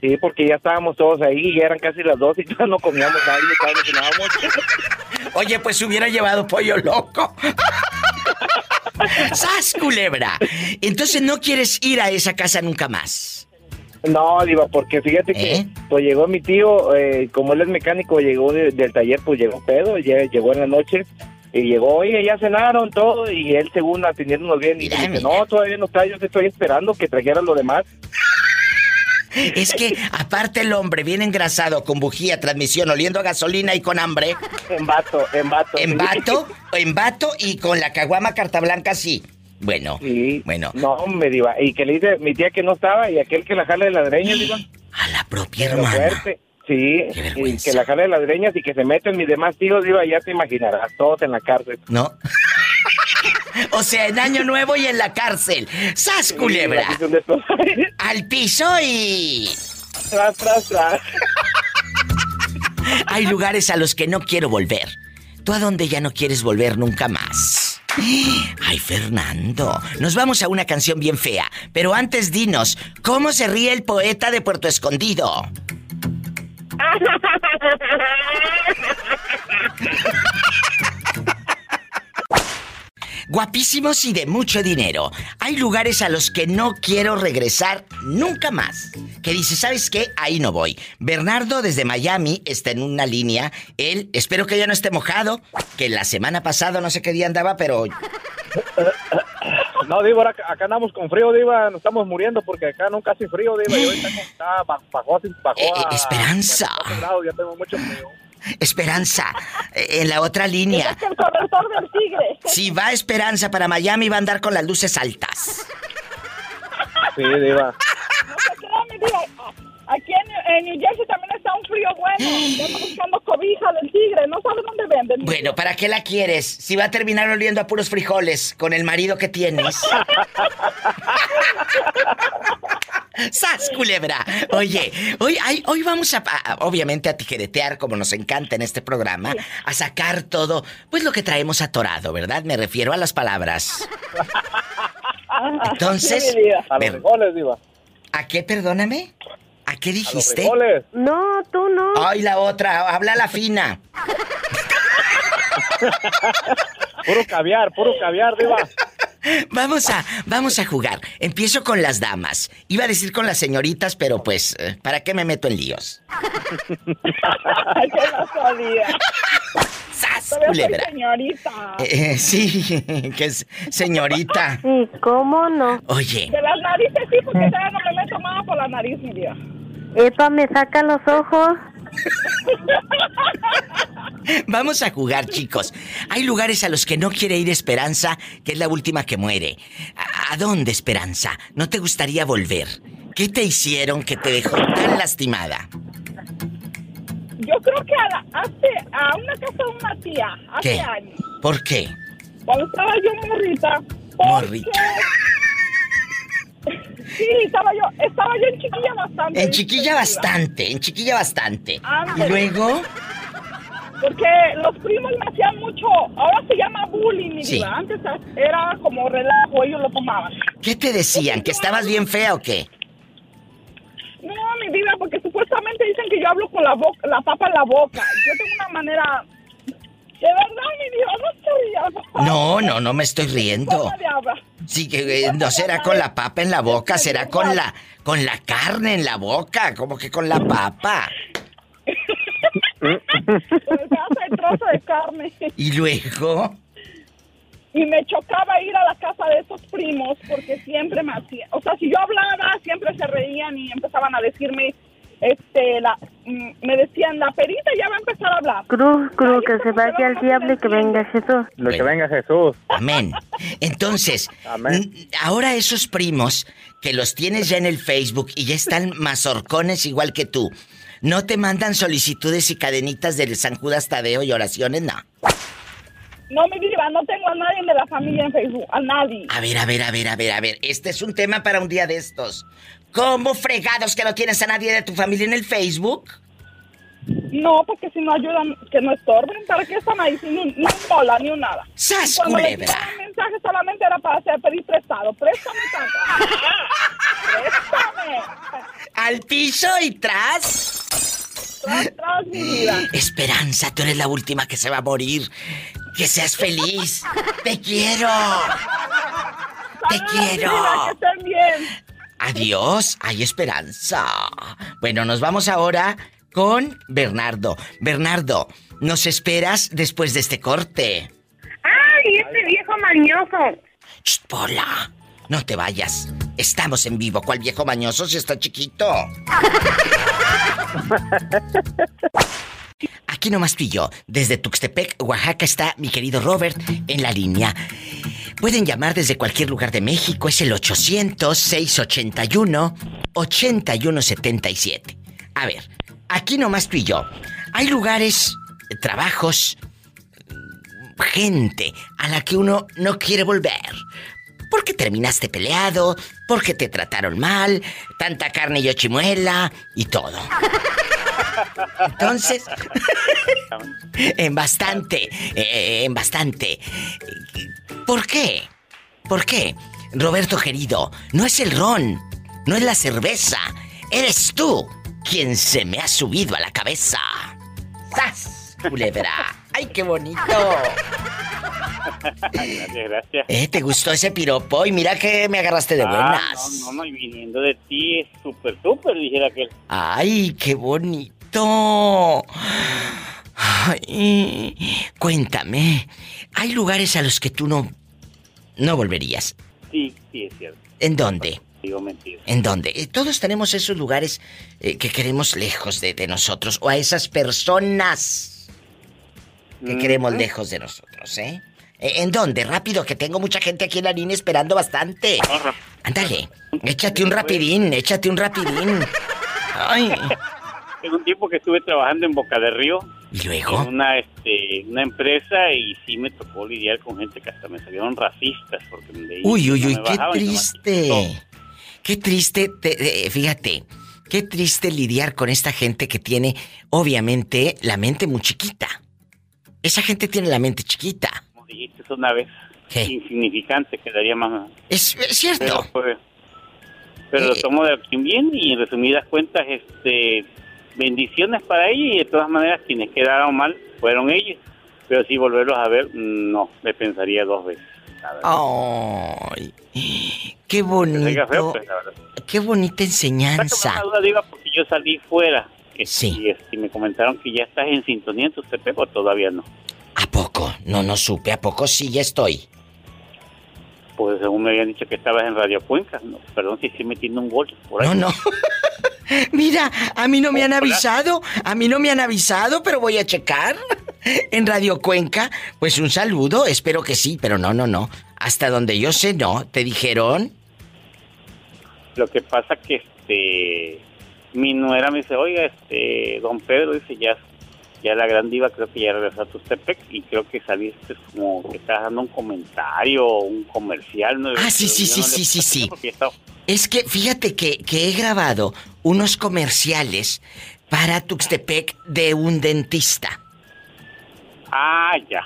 Sí, porque ya estábamos todos ahí, ya eran casi las dos y todavía no comíamos nada y Oye, pues hubiera llevado pollo loco. ¡Sas, culebra! Entonces no quieres ir a esa casa nunca más. No, Diva, porque fíjate que ¿Eh? pues llegó mi tío, eh, como él es mecánico, llegó del taller, pues llegó pedo, llegó en la noche y llegó, oye, ya cenaron todo y él según atendiéndonos bien y dice, no, todavía no está, yo te estoy esperando que trajeran lo demás. Es que, aparte el hombre viene engrasado, con bujía, transmisión, oliendo a gasolina y con hambre. En vato, en vato. En vato, en vato y con la caguama carta blanca, sí. Bueno, sí. bueno. No, me diva. Y que le dice mi tía que no estaba y aquel que la jala de las greñas, diva. A la propia hermana. Sí, y que la jala de las greñas y que se meten mis demás tíos, diva, ya te imaginarás, todos en la cárcel. No. O sea, en Año Nuevo y en la cárcel. ¡Sas, culebra! Al piso y... Tras, tras, tras. Hay lugares a los que no quiero volver. ¿Tú a dónde ya no quieres volver nunca más? Ay, Fernando, nos vamos a una canción bien fea, pero antes dinos, ¿cómo se ríe el poeta de Puerto Escondido? guapísimos y de mucho dinero. Hay lugares a los que no quiero regresar nunca más. Que dice, ¿sabes qué? Ahí no voy. Bernardo desde Miami está en una línea. Él, espero que ya no esté mojado, que la semana pasada no sé qué día andaba, pero... No, Diva, acá, andamos con frío, Diva, nos estamos muriendo porque acá nunca hace frío, Diva, y ahorita está bajo eh, eh, Esperanza. ya tengo mucho frío. Esperanza, eh, en la otra línea. Es el corredor del tigre. Si va Esperanza para Miami, va a andar con las luces altas. Sí, Diva. No se. Aquí en, New Jersey también está un frío bueno. Estamos buscando cobija del tigre. No sabe dónde venden. Bueno, ¿para qué la quieres? Si va a terminar oliendo a puros frijoles con el marido que tienes. ¡Sas, culebra! Oye, hoy, hoy vamos a, obviamente, a tijeretear, como nos encanta en este programa, a sacar todo, pues lo que traemos atorado, ¿verdad? Me refiero a las palabras. Entonces... A los frijoles, Diva. ¿A qué, perdóname? ¿A qué dijiste? no, tú no. Ay, la otra, habla la fina. puro caviar, puro caviar, Diva. Vamos a, vamos a jugar. Empiezo con las damas. Iba a decir con las señoritas, pero pues, eh, ¿para qué me meto en líos? ¡Qué sabía! ¡Sas, culebra! señorita. Eh, eh, sí, que es señorita. Sí, ¿cómo no? Oye. De las narices sí, porque ya no me meto más por la nariz, mi Dios. Epa, me saca los ojos. Vamos a jugar, chicos. Hay lugares a los que no quiere ir Esperanza, que es la última que muere. ¿A, dónde, Esperanza? ¿No te gustaría volver? ¿Qué te hicieron que te dejó tan lastimada? Yo creo que a, hace, a una casa de una tía, hace ¿Qué? años. ¿Por qué? Cuando estaba yo morrita. Morrita. Sí, estaba yo, estaba yo en chiquilla bastante. En chiquilla bastante, en chiquilla bastante. ¿Y luego? Porque los primos me hacían mucho, ahora se llama bullying, mi vida. Antes era como relajo, ellos lo tomaban. ¿Qué te decían? ¿Que estabas bien fea o qué? No, mi vida, porque supuestamente dicen que yo hablo con la boca, la papa en la boca. Yo tengo una manera de verdad, mi vida, no estoy riendo. No, no, no me estoy riendo. Sí, que eh, no será con la papa en la boca, será con la con la carne en la boca, como que con la papa. el trozo de carne. ¿Y luego? Y me chocaba ir a la casa de esos primos porque siempre me hacían, o sea, si yo hablaba, siempre se reían y empezaban a decirme este, la, mm, me decían, la perita ya va a empezar a hablar. Cruz, cruz, que se vaya al diablo y que venga Jesús. Lo que venga Jesús. Amén. Entonces, ahora esos primos que los tienes ya en el Facebook y ya están mazorcones igual que tú, ¿no te mandan solicitudes y cadenitas del San Judas Tadeo y oraciones? No. No, me diga, no tengo a nadie de la familia en Facebook, a nadie. A ver, a ver, a ver, a ver, a ver. Este es un tema para un día de estos. ¿Cómo fregados que no tienes a nadie de tu familia en el Facebook? No, porque si no ayudan, que no estorben. ¿Para qué están ahí sin ni un bola ni un nada? ¡Sas, culebra! El mensaje solamente era para hacer pedir prestado. Préstame, tanta. Préstame. Al piso y tras. Tras, tras, mi vida. Esperanza, tú eres la última que se va a morir. Que seas feliz. Te quiero. Te quiero. que estén bien. Adiós, hay esperanza. Bueno, nos vamos ahora con Bernardo. Bernardo, ¿nos esperas después de este corte? ¡Ay, este viejo mañoso! ¡Shh, Pola! No te vayas. Estamos en vivo. ¿Cuál viejo mañoso si está chiquito? Aquí nomás yo. Desde Tuxtepec, Oaxaca, está mi querido Robert en la línea. Pueden llamar desde cualquier lugar de México. Es el 800-681-8177. A ver, aquí nomás tú y yo. Hay lugares, trabajos, gente a la que uno no quiere volver. Porque terminaste peleado, porque te trataron mal, tanta carne y ochimuela y todo. Entonces, en bastante, eh, en bastante. ¿Por qué? ¿Por qué? Roberto querido, no es el ron, no es la cerveza, eres tú quien se me ha subido a la cabeza. ¡Sas! Culebra. ¡Ay, qué bonito! gracias, gracias. ¿Eh? ¿Te gustó ese piropo? Y mira que me agarraste de ah, buenas. no, no, no, y viniendo de ti es súper, súper, dijera que. ¡Ay, qué bonito! cuéntame, ¿hay lugares a los que tú no no volverías? Sí, sí es cierto. ¿En dónde? Digo mentira. ¿En dónde? Eh, todos tenemos esos lugares eh, que queremos lejos de, nosotros o a esas personas que queremos lejos de nosotros, ¿eh? ¿eh? ¿En dónde? Rápido, que tengo mucha gente aquí en la línea esperando bastante. Ándale, échate un rapidín, échate un rapidín. Ay. En un tiempo que estuve trabajando en Boca de Río. ¿Y luego? En una, este, una empresa y sí me tocó lidiar con gente que hasta me salieron racistas. Porque me uy, uy, uy, qué triste. Qué triste, fíjate, qué triste lidiar con esta gente que tiene, obviamente, la mente muy chiquita. Esa gente tiene la mente chiquita. Como dijiste una vez, ¿Qué? insignificante, quedaría más... Es, cierto. Pero, pero lo eh, tomo de bien y en resumidas cuentas, este bendiciones para ellos y de todas maneras quienes quedaron mal fueron ellos. Pero si volverlos a ver, no, me pensaría dos veces. ¡Ay! ¡Qué bonito! Pues, ¡Qué bonita enseñanza! Duda, porque yo salí fuera. Sí. Y, me comentaron que ya estás en sintonía en tu o todavía no. ¿A poco? No, no supe. ¿A poco sí ya estoy? Pues según me habían dicho que estabas en Radio Cuenca. No, perdón si estoy metiendo un gol por ahí. No, no. Mira, a mí no me han avisado, a mí no me han avisado, pero voy a checar. En Radio Cuenca, pues un saludo, espero que sí, pero no, no, no. Hasta donde yo sé, no. ¿Te dijeron? Lo que pasa que este mi nuera me dice, oiga, este, don Pedro dice, ya, ya la gran diva creo que ya regresó a Tustepec y creo que saliste como que estás dando un comentario o un comercial, ¿no? Ah, sí, sí, sí, sí, sí, sí. Es que fíjate que, que he grabado unos comerciales para Tuxtepec de un dentista. Ah, ya.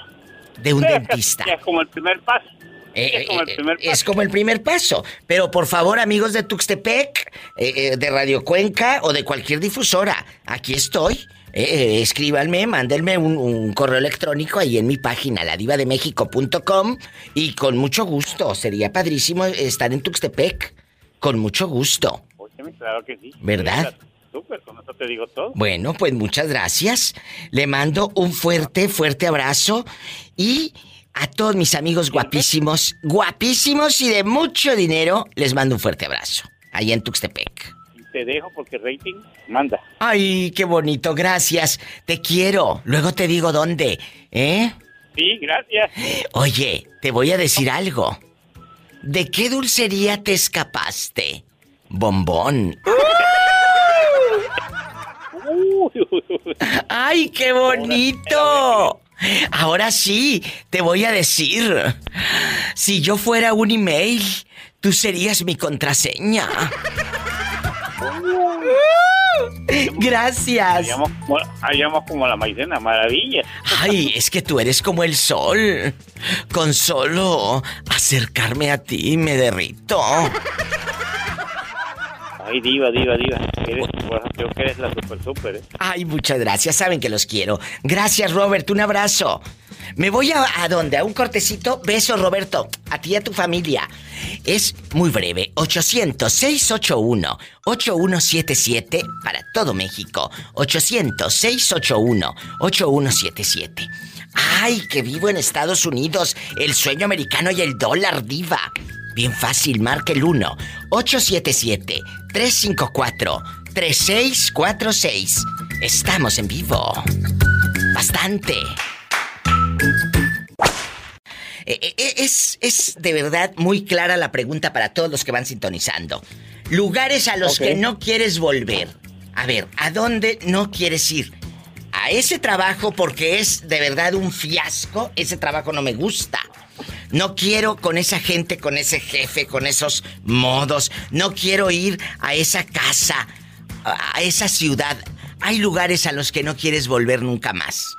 De un dentista. Es como el primer paso. Eh, es, como el eh, primer paso. es como el primer paso. Pero por favor, amigos de Tuxtepec, eh, de Radio Cuenca o de cualquier difusora, aquí estoy. Escríbanme, mándenme un, un, correo electrónico ahí en mi página, ladivademexico.com y con mucho gusto. Sería padrísimo estar en Tuxtepec. Con mucho gusto. claro que sí. ¿Verdad? Súper, con eso te digo todo. Bueno, pues muchas gracias. Le mando un fuerte, fuerte abrazo y a todos mis amigos guapísimos, guapísimos y de mucho dinero, les mando un fuerte abrazo. Allá en Tuxtepec. Te dejo porque rating manda. Ay, qué bonito, gracias. Te quiero. Luego te digo dónde, ¿eh? Sí, gracias. Oye, te voy a decir algo. ¿De qué dulcería te escapaste? Bombón. ¡Ay, qué bonito! Ahora sí, te voy a decir. Si yo fuera un email, tú serías mi contraseña. Gracias. Hallamos como, la maicena, maravilla. Ay, es que tú eres como el sol. Con solo acercarme a ti me derrito. Ay, diva, diva, diva. Eres, creo que eres la super super, ¿eh? Ay, muchas gracias. Saben que los quiero. Gracias, Robert. Un abrazo. Me voy a, a dónde? A un cortecito. Beso, Roberto. A ti y a tu familia. Es muy breve. 800-681-8177 para todo México. 800-681-8177. ¡Ay, que vivo en Estados Unidos! El sueño americano y el dólar diva. Bien fácil, marque el 1 877-354-3646. Estamos en vivo. Bastante. Eh, eh, eh, es, es de verdad muy clara la pregunta para todos los que van sintonizando. Lugares a los que no quieres volver. A ver, ¿a dónde no quieres ir? A ese trabajo porque es de verdad un fiasco. Ese trabajo no me gusta. No quiero con esa gente, con ese jefe, con esos modos. No quiero ir a esa casa, a esa ciudad. Hay lugares a los que no quieres volver nunca más.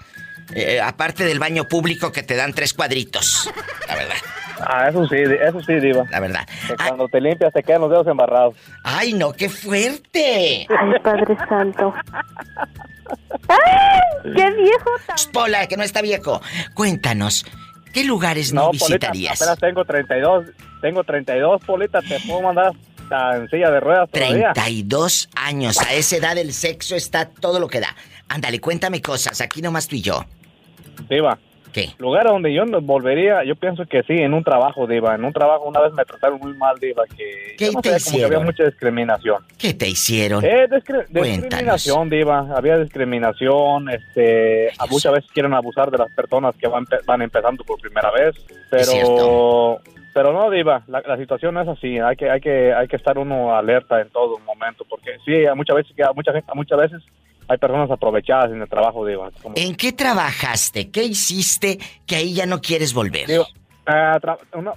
Eh, aparte del baño público que te dan tres cuadritos. La verdad. Ah, eso sí, eso sí, Diva. La verdad. cuando te limpias te quedan los dedos embarrados. ¡Ay, no, qué fuerte! Ay, Padre Santo. ¡Ay, qué viejo tan... Pola, que no está viejo. Cuéntanos, ¿qué lugares no, visitarías? apenas tengo 32, tengo 32, Polita, te puedo mandar en silla de ruedas todavía. 32 años, a esa edad el sexo está todo lo que da. Ándale, cuéntame cosas, aquí nomás tú y yo. Diva. ¿Qué? Lugar donde yo volvería, yo pienso que sí, en un trabajo, Diva. En un trabajo una vez me trataron muy mal, Diva, que... ¿Qué te hicieron? había mucha discriminación. ¿Qué te hicieron? Eh, discriminación, Diva. Había discriminación, este... muchas veces quieren abusar de las personas que van, van empezando por primera vez, pero... Pero no, Diva, la, situación no es así. Hay que, hay que, hay que estar uno alerta en todo momento, porque sí, muchas veces, mucha gente, muchas veces hay personas aprovechadas en el trabajo, Diva. ¿En qué trabajaste? ¿Qué hiciste que ahí ya no quieres volver? Ah,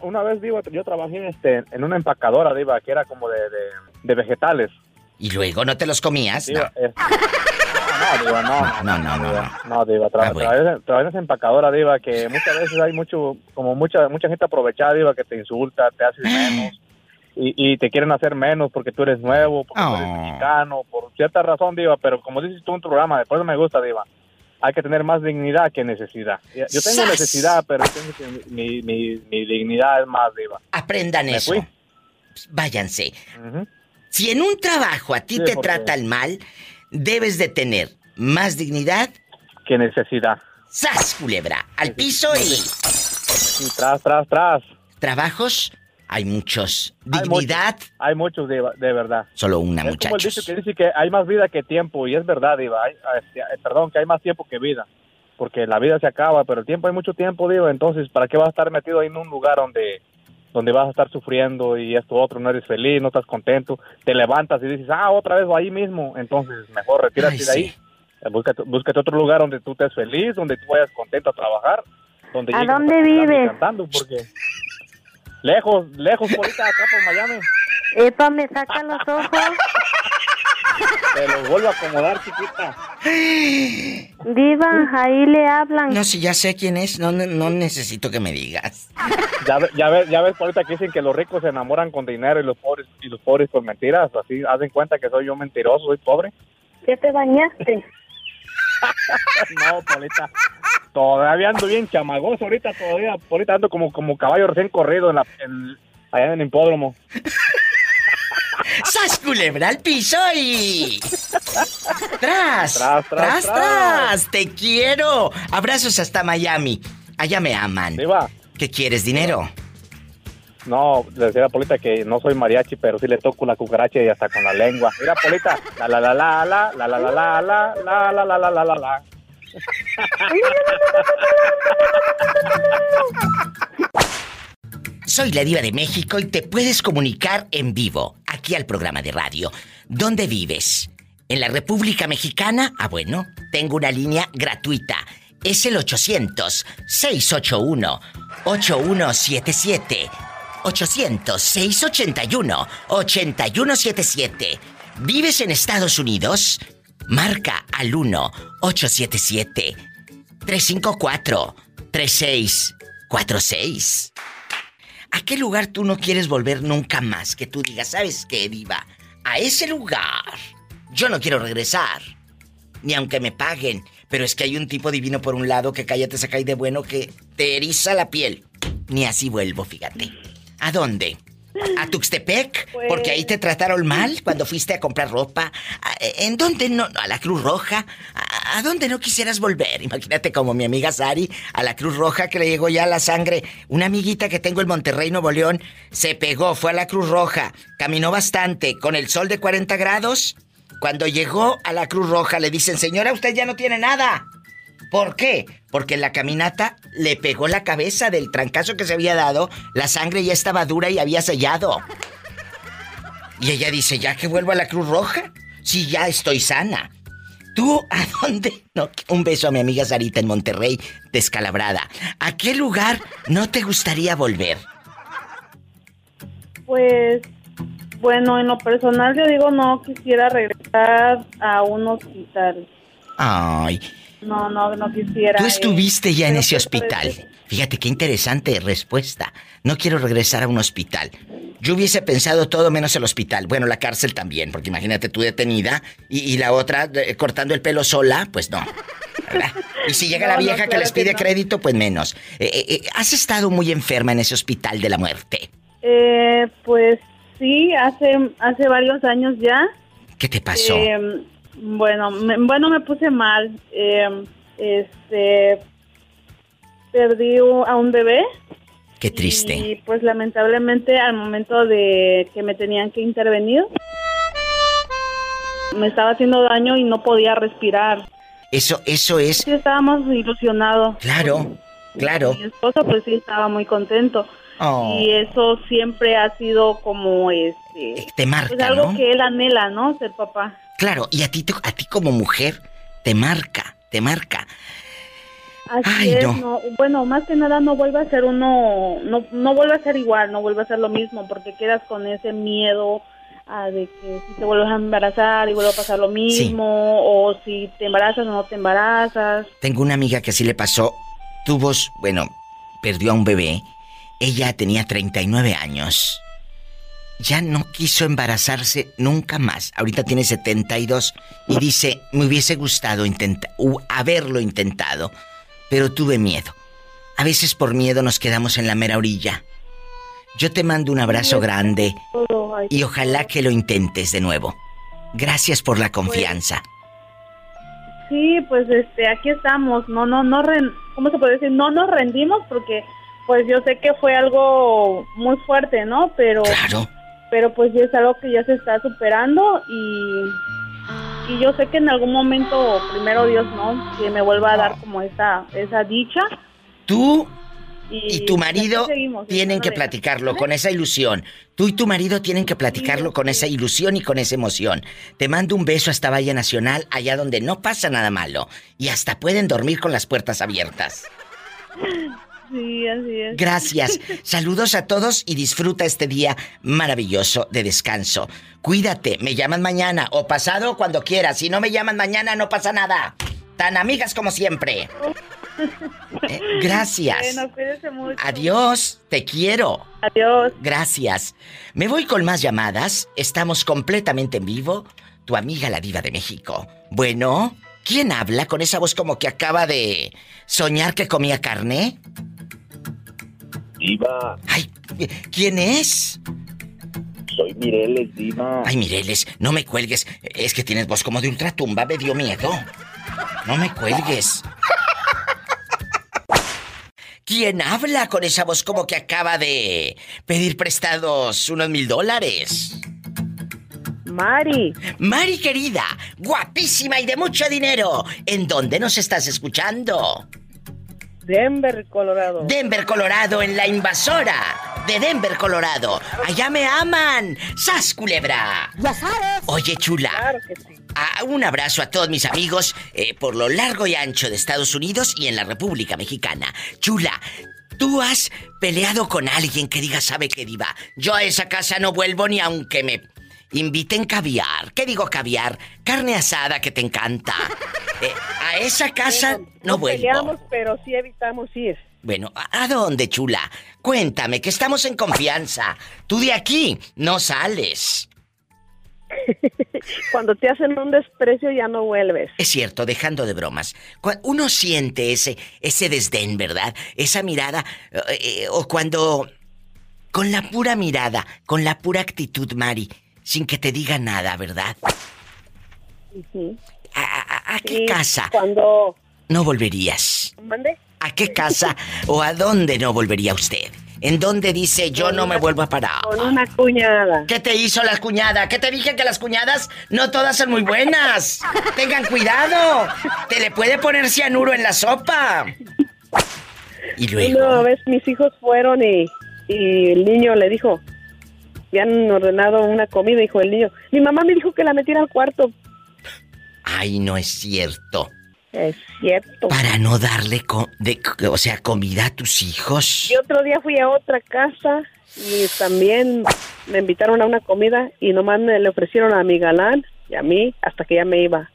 una, vez, Diva, yo trabajé este, en una empacadora, Diva, que era como de, de, vegetales. ¿Y luego no te los comías? no. no, Diva, no. No, no, no. No, Diva, ah, trabajé, en esa empacadora, Diva, que muchas veces hay mucho, como mucha, mucha gente aprovechada, Diva, que te insulta, te hace menos y, te quieren hacer menos porque tú eres nuevo, porque tú eres oh. mexicano, por cierta razón, Diva, pero como dices tú en tu programa, después me gusta, Diva, hay que tener más dignidad que necesidad. Yo tengo necesidad, pero mi, mi, dignidad es más, Diva. Aprendan eso. Váyanse. Si en un trabajo a ti te tratan mal, debes de tener más dignidad que necesidad. ¡Sas, culebra! Al piso y... y tras, tras, tras. Trabajos hay muchos. ¿Dignidad? Hay muchos, de, verdad. Solo una, es muchachos. Como el dicho que dice que hay más vida que tiempo, y es verdad, Diva. Este, eh, perdón, que hay más tiempo que vida. Porque la vida se acaba, pero el tiempo hay mucho tiempo, Diva. Entonces, ¿para qué vas a estar metido ahí en un lugar donde, donde vas a estar sufriendo y esto otro, no eres feliz, no estás contento? Te levantas y dices, ah, otra vez ahí mismo. Entonces, mejor retírate de ahí. Búscate, búscate, otro lugar donde tú estés feliz, donde tú vayas contento a trabajar. Donde ¿A dónde vives? Cantando porque Lejos, lejos, por acá por Miami. Epa, me saca los ojos. Te los vuelvo a acomodar, chiquita. Diva, ahí le hablan. No, si ya sé quién es, no, no necesito que me digas. Ya, ya ves, ya ves, ahorita que dicen que los ricos se enamoran con dinero y los pobres y los pobres con mentiras. Así, hacen cuenta que soy yo mentiroso, soy pobre. ¿Qué te bañaste? no, Polita. Todavía ando bien chamagoso ahorita, todavía. Ahorita ando como, como caballo recién corrido en la, en, allá en el hipódromo. ¡Sas culebra al piso y... ¡Tras! ¡Tras, tras, tras! ¡Te quiero! Abrazos hasta Miami. Allá me aman. ¿Qué quieres, dinero? No, le decía a Polita que no soy mariachi, pero sí le toco la cucaracha y hasta con la lengua. Mira, Polita, la la la la la, la la la la la, la la la la la la. Soy la diva de México y te puedes comunicar en vivo, aquí al programa de radio. ¿Dónde vives? ¿En la República Mexicana? Ah, bueno, tengo una línea gratuita. Es el 800-681-8177. 800-681-8177. ¿Vives en Estados Unidos? Marca al 1-877-354-3646. ¿A qué lugar tú no quieres volver nunca más? Que tú digas, ¿sabes qué, Diva? A ese lugar yo no quiero regresar. Ni aunque me paguen. Pero es que hay un tipo divino por un lado que cállate se cae de bueno que te eriza la piel. Ni así vuelvo, fíjate. ¿A dónde? ¿A Tuxtepec? Porque ahí te trataron mal cuando fuiste a comprar ropa. ¿En dónde no? ¿A la Cruz Roja? ¿A, dónde no quisieras volver? Imagínate como mi amiga Sari, a la Cruz Roja que le llegó ya la sangre. Una amiguita que tengo en Monterrey, Nuevo León, se pegó, fue a la Cruz Roja, caminó bastante, con el sol de 40 grados. Cuando llegó a la Cruz Roja le dicen, señora, usted ya no tiene nada. ¿Por qué? Porque en la caminata le pegó la cabeza del trancazo que se había dado, la sangre ya estaba dura y había sellado. Y ella dice, ¿ya que vuelvo a la Cruz Roja? Sí, ya estoy sana. ¿Tú a dónde? No, un beso a mi amiga Sarita en Monterrey, descalabrada. ¿A qué lugar no te gustaría volver? Pues, bueno, en lo personal yo digo no quisiera regresar a un hospital. Ay, no, no, no quisiera. Tú estuviste ya en ese hospital. Fíjate qué interesante respuesta. No quiero regresar a un hospital. Yo hubiese pensado todo menos el hospital. Bueno, la cárcel también, porque imagínate tú detenida y, la otra eh, cortando el pelo sola, pues no. Y si llega la vieja que les pide crédito, pues menos. Eh, eh, ¿Has estado muy enferma en ese hospital de la muerte? pues sí, hace, hace varios años ya. ¿Qué te pasó? Bueno, me, bueno, me puse mal. Eh, este, perdí a un bebé. Qué triste. Y pues lamentablemente al momento de que me tenían que intervenir, me estaba haciendo daño y no podía respirar. Eso, eso es. Sí, estábamos ilusionados. Claro, claro. Mi esposo pues sí estaba muy contento. Oh. Y eso siempre ha sido como este. Te marca, pues, algo que él anhela, ¿no? Ser papá. Claro, y a ti, a ti como mujer te marca, te marca. Así es, no. Bueno, más que nada no vuelve a ser uno, no, no vuelve a ser igual, no vuelve a ser lo mismo, porque quedas con ese miedo a de que si te vuelves a embarazar y vuelve a pasar lo mismo, o si te embarazas o no te embarazas. Tengo una amiga que así le pasó, tuvo, bueno, perdió a un bebé, ella tenía 39 años ya no quiso embarazarse nunca más. Ahorita tiene 72 y dice, me hubiese gustado haberlo intentado, pero tuve miedo. A veces por miedo nos quedamos en la mera orilla. Yo te mando un abrazo grande y ojalá que lo intentes de nuevo. Gracias por la confianza. Sí, pues este, aquí estamos. No, no, no, ¿cómo se puede decir? No nos rendimos porque, pues yo sé que fue algo muy fuerte, ¿no? Pero claro pero pues ya es algo que ya se está superando y, y yo sé que en algún momento, primero Dios, ¿no? Que me vuelva a dar como esa, esa dicha. Tú y, tu marido tienen que platicarlo con esa ilusión. Tú y tu marido tienen que platicarlo con esa ilusión y con esa emoción. Te mando un beso hasta Valle Nacional, allá donde no pasa nada malo. Y hasta pueden dormir con las puertas abiertas. Sí, así es. Gracias. Saludos a todos y disfruta este día maravilloso de descanso. Cuídate, me llaman mañana o pasado cuando quieras. Si no me llaman mañana, no pasa nada. Tan amigas como siempre. Eh, gracias. Bueno, cuídese mucho. Adiós, te quiero. Adiós. Gracias. Me voy con más llamadas. Estamos completamente en vivo. Tu amiga la diva de México. Bueno, ¿quién habla con esa voz como que acaba de soñar que comía carne? Diva. Ay, ¿quién es? Soy Mireles, Diva. Ay, Mireles, no me cuelgues. Es que tienes voz como de ultratumba, me dio miedo. No me cuelgues. ¿Quién habla con esa voz como que acaba de pedir prestados unos mil dólares? Mari. Mari querida, guapísima y de mucho dinero. ¿En dónde nos estás escuchando? Denver, Colorado. Denver, Colorado, en la invasora de Denver, Colorado. Allá me aman. ¡Sas, culebra! Ya sabes. Oye, chula. Claro que sí. un abrazo a todos mis amigos eh, por lo largo y ancho de Estados Unidos y en la República Mexicana. Chula, ¿tú has peleado con alguien que diga, sabe qué diva? Yo a esa casa no vuelvo ni aunque me inviten caviar. ¿Qué digo caviar? Carne asada que te encanta. Eh, a esa casa no, no, vuelvo. Peleamos, pero sí evitamos ir. Bueno, ¿a dónde, chula? Cuéntame, que estamos en confianza. Tú de aquí no sales. Cuando te hacen un desprecio ya no vuelves. Es cierto, dejando de bromas. Uno siente ese, ese desdén, ¿verdad? Esa mirada. Eh, eh, o cuando. Con la pura mirada, con la pura actitud, Mari, sin que te diga nada, ¿verdad? ¿A, qué casa? Cuando. No volverías. ¿Mande? ¿A qué casa o a dónde no volvería usted? ¿En dónde dice yo no me vuelvo a parar? Con una cuñada. ¿Qué te hizo la cuñada? ¿Qué te dije que las cuñadas no todas son muy buenas? Tengan cuidado. Te le puede poner cianuro en la sopa. Y luego. Una vez mis hijos fueron y, y el niño le dijo, han ordenado una comida, dijo el niño. Mi mamá me dijo que la metiera al cuarto. Ay, no es cierto. Es cierto. Para no darle, de, o sea, comida a tus hijos. Y otro día fui a otra casa y también me invitaron a una comida y nomás me le ofrecieron a mi galán y a mí hasta que ya me iba.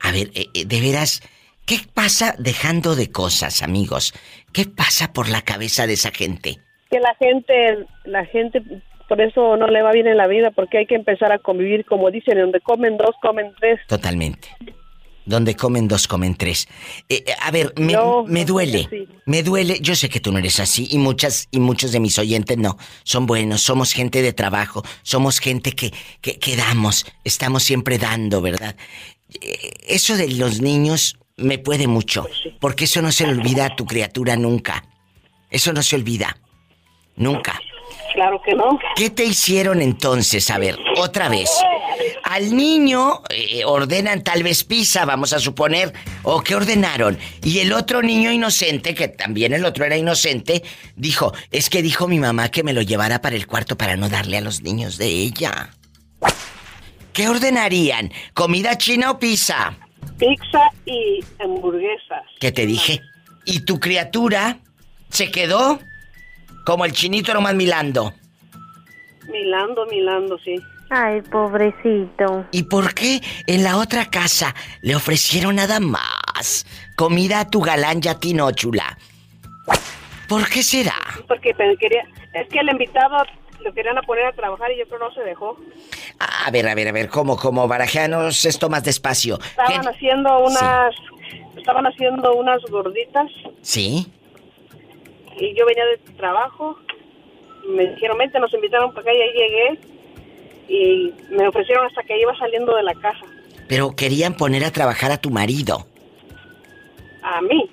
A ver, eh, eh, de veras, ¿qué pasa dejando de cosas, amigos? ¿Qué pasa por la cabeza de esa gente? Que la gente, la gente, por eso no le va bien en la vida, porque hay que empezar a convivir, como dicen, donde comen dos, comen tres. Totalmente donde comen dos, comen tres. Eh, eh, a ver, me, me duele, me duele, yo sé que tú no eres así y muchas y muchos de mis oyentes no, son buenos, somos gente de trabajo, somos gente que, que, damos, estamos siempre dando, ¿verdad? Eh, eso de los niños me puede mucho, pues porque eso no se le olvida a tu criatura nunca, eso no se olvida, nunca. Claro que no. ¿Qué te hicieron entonces? A ver, otra vez. Al niño eh, ordenan tal vez pizza, vamos a suponer, o qué ordenaron. Y el otro niño inocente, que también el otro era inocente, dijo, es que dijo mi mamá que me lo llevara para el cuarto para no darle a los niños de ella. ¿Qué ordenarían? ¿Comida china o pizza? Pizza y hamburguesas. ¿Qué te dije? ¿Y tu criatura se quedó? Como el chinito nomás milando. Milando, milando, sí. Ay, pobrecito. ¿Y por qué en la otra casa le ofrecieron nada más comida a tu galán y a ti no, chula? ¿Por qué será? Porque quería, es que el invitado lo querían a poner a trabajar y yo creo no se dejó. A ver, a ver, a ver, ¿cómo, cómo? Barajeanos esto más despacio. Estaban haciendo unas... Estaban haciendo unas gorditas. Sí y yo venía de trabajo, me dijeron, vente, nos invitaron para acá y ahí llegué y me ofrecieron hasta que iba saliendo de la casa. Pero querían poner a trabajar a tu marido. A mí.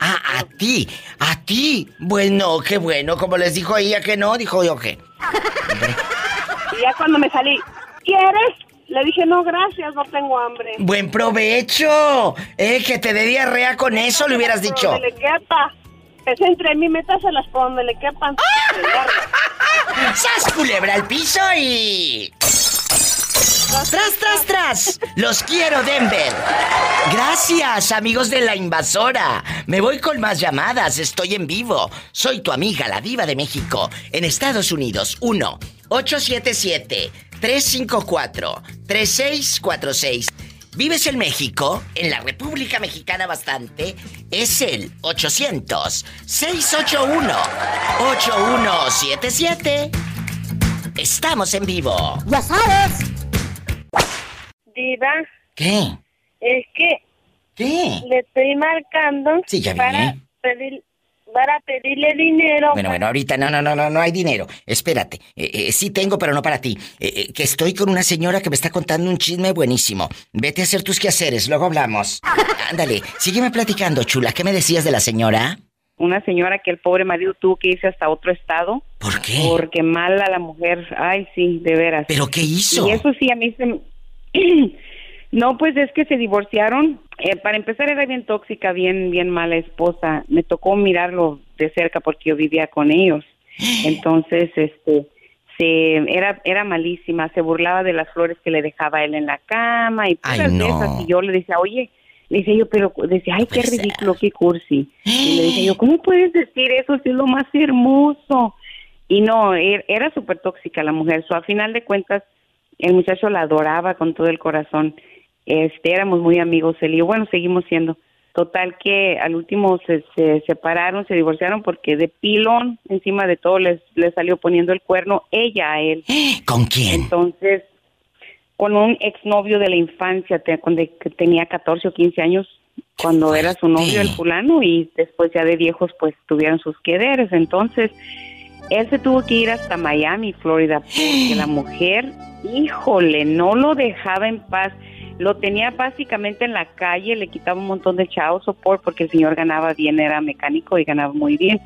Ah, a ti, a ti. Bueno, qué bueno, como les dijo ella que no, dijo yo que. y ya cuando me salí, ¿quieres? Le dije, no, gracias, no tengo hambre. Buen provecho. Eh, que te dé diarrea con eso, le hubieras dicho. Entre mí, métaselas por donde le quepan. ¡Sas culebra al piso y... ¡Tras, tras, tras! ¡Los quiero, Denver! Gracias, amigos de la invasora. Me voy con más llamadas, estoy en vivo. Soy tu amiga, la diva de México, en Estados Unidos. 1-877-354-3646. ¿Vives en México? En la República Mexicana bastante. Es el 800-681-8177. Estamos en vivo. Ya sabes. Diva. ¿Qué? Es que... ¿Qué? Le estoy marcando... Sí, ya para pedir para pedirle dinero. Bueno, bueno, ahorita no, no, no, no, no hay dinero. Espérate. Eh, eh, sí tengo, pero no para ti. Eh, que estoy con una señora que me está contando un chisme buenísimo. Vete a hacer tus quehaceres, luego hablamos. Ándale, sígueme platicando, chula. ¿Qué me decías de la señora? una señora que el pobre marido tuvo que irse hasta otro estado. ¿Por qué? Porque mala la mujer. Ay, sí, de veras. ¿Pero qué hizo? Y eso sí, a mí se... no, pues es que se divorciaron. Eh, para empezar era bien tóxica, bien, bien mala esposa. Me tocó mirarlo de cerca porque yo vivía con ellos. Entonces, este, se, era, era malísima. Se burlaba de las flores que le dejaba él en la cama y puras de esas. Y yo le decía, oye, le decía yo, pero decía, ay, qué ridículo, qué cursi. Y le decía yo, ¿cómo puedes decir eso si es lo más hermoso? Y no, er, era súper tóxica la mujer. So, a final de cuentas, el muchacho la adoraba con todo el corazón. Este, éramos muy amigos él y bueno, seguimos siendo. Total que al último se, se separaron, se divorciaron porque de pilón encima de todo les, les salió poniendo el cuerno ella a él. ¿Con quién? Entonces, con un exnovio de la infancia, cuando tenía 14 o 15 años, cuando era su novio el fulano y después ya de viejos pues tuvieron sus quederes. Entonces, él se tuvo que ir hasta Miami, Florida, porque la mujer, híjole, no lo dejaba en paz. Lo tenía básicamente en la calle, le quitaba un montón de chao support porque el señor ganaba bien, era mecánico y ganaba muy bien.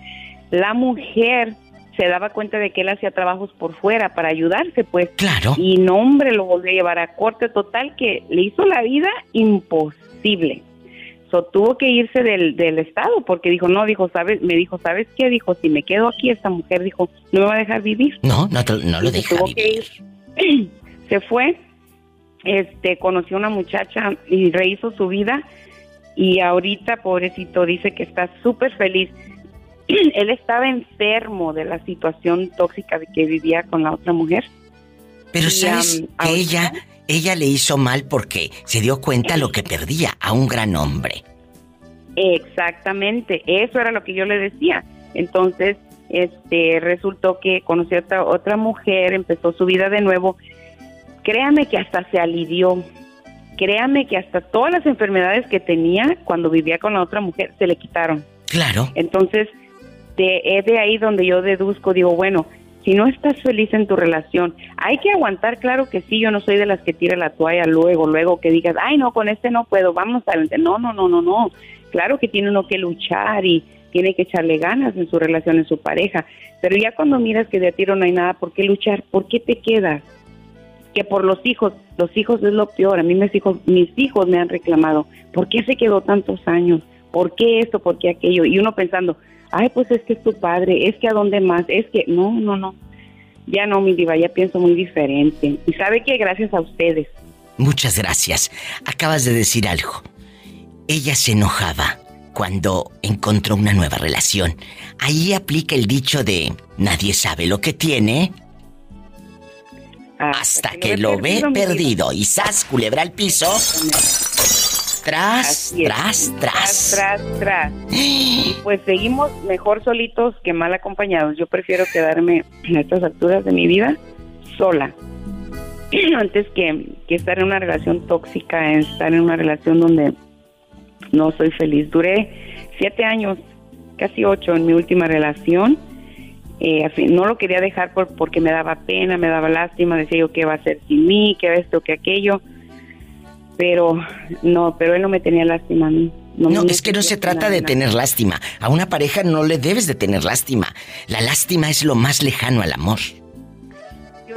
La mujer se daba cuenta de que él hacía trabajos por fuera para ayudarse, pues. Claro. Y no, hombre, lo volvió a llevar a corte total que le hizo la vida imposible. So, tuvo que irse del, del estado porque dijo, no, dijo, ¿sabes? Me dijo, ¿sabes qué? Dijo, si me quedo aquí, esta mujer dijo, no me va a dejar vivir. No, no, no lo deja vivir. se fue, este, conoció a una muchacha y rehizo su vida y ahorita, pobrecito, dice que está súper feliz él estaba enfermo de la situación tóxica de que vivía con la otra mujer. Pero sabes que ella, ella le hizo mal porque se dio cuenta lo que perdía a un gran hombre. Exactamente, eso era lo que yo le decía. Entonces, este, resultó que conoció a otra, otra mujer, empezó su vida de nuevo. Créame que hasta se alivió. Créame que hasta todas las enfermedades que tenía cuando vivía con la otra mujer se le quitaron. Claro. Entonces, de, es de ahí donde yo deduzco, digo, bueno, si no estás feliz en tu relación, hay que aguantar, claro que sí, yo no soy de las que tira la toalla luego, luego que digas, ay, no, con este no puedo, vamos adelante. No, no, no, no, no. Claro que tiene uno que luchar y tiene que echarle ganas en su relación, en su pareja. Pero ya cuando miras que de a tiro no hay nada por qué luchar, ¿por qué te quedas? Que por los hijos, los hijos es lo peor. A mí mis hijos, mis hijos me han reclamado, ¿por qué se quedó tantos años? ¿Por qué esto? ¿Por qué aquello? Y uno pensando, ay, pues es que es tu padre, es que a dónde más, es que no, no, no. Ya no, mi diva, ya pienso muy diferente. Y sabe que gracias a ustedes. Muchas gracias. Acabas de decir algo. Ella se enojaba cuando encontró una nueva relación. Ahí aplica el dicho de nadie sabe lo que tiene hasta, que, lo ve perdido. Y sas, culebra al piso. Tras, tras, tras. Tras, tras, Y pues seguimos mejor solitos que mal acompañados. Yo prefiero quedarme en estas alturas de mi vida sola. Antes que, que estar en una relación tóxica, estar en una relación donde no soy feliz. Duré siete años, casi ocho en mi última relación. Eh, no lo quería dejar por, porque me daba pena, me daba lástima, decía yo qué va a hacer sin mí, qué esto, qué aquello pero no, pero él no me tenía lástima a mí. No, es que no se trata de tener lástima. A una pareja no le debes de tener lástima. La lástima es lo más lejano al amor.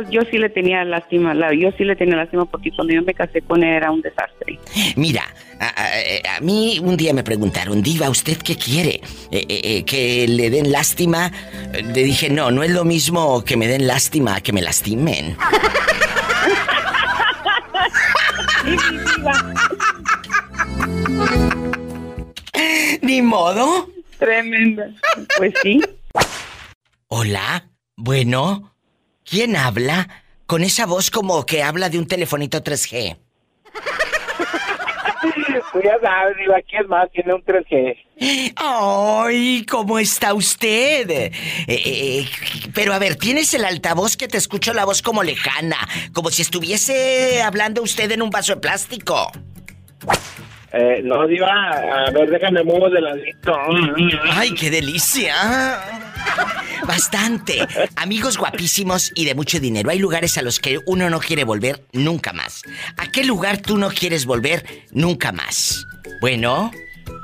Yo, sí le tenía lástima, yo sí le tenía lástima porque cuando yo me casé con él era un desastre. Mira, a, mí un día me preguntaron, Diva, ¿usted qué quiere? Eh, eh, eh, ¿Que le den lástima? Le dije, no, no es lo mismo que me den lástima que me lastimen. Ni modo. Tremenda. Pues sí. Hola. Bueno, ¿quién habla? Con esa voz como que habla de un telefonito 3G. Tú ya sabes, Diva, ¿quién más tiene un 3G? ¡Ay! ¿Cómo está usted? Eh, eh, pero a ver, tienes el altavoz que te escucho la voz como lejana, como si estuviese hablando usted en un vaso de plástico. Eh, no, Diva, a ver, déjame mover de ladito. ¡Ay, qué delicia! Bastante. Amigos guapísimos y de mucho dinero. Hay lugares a los que uno no quiere volver nunca más. ¿A qué lugar tú no quieres volver nunca más? Bueno.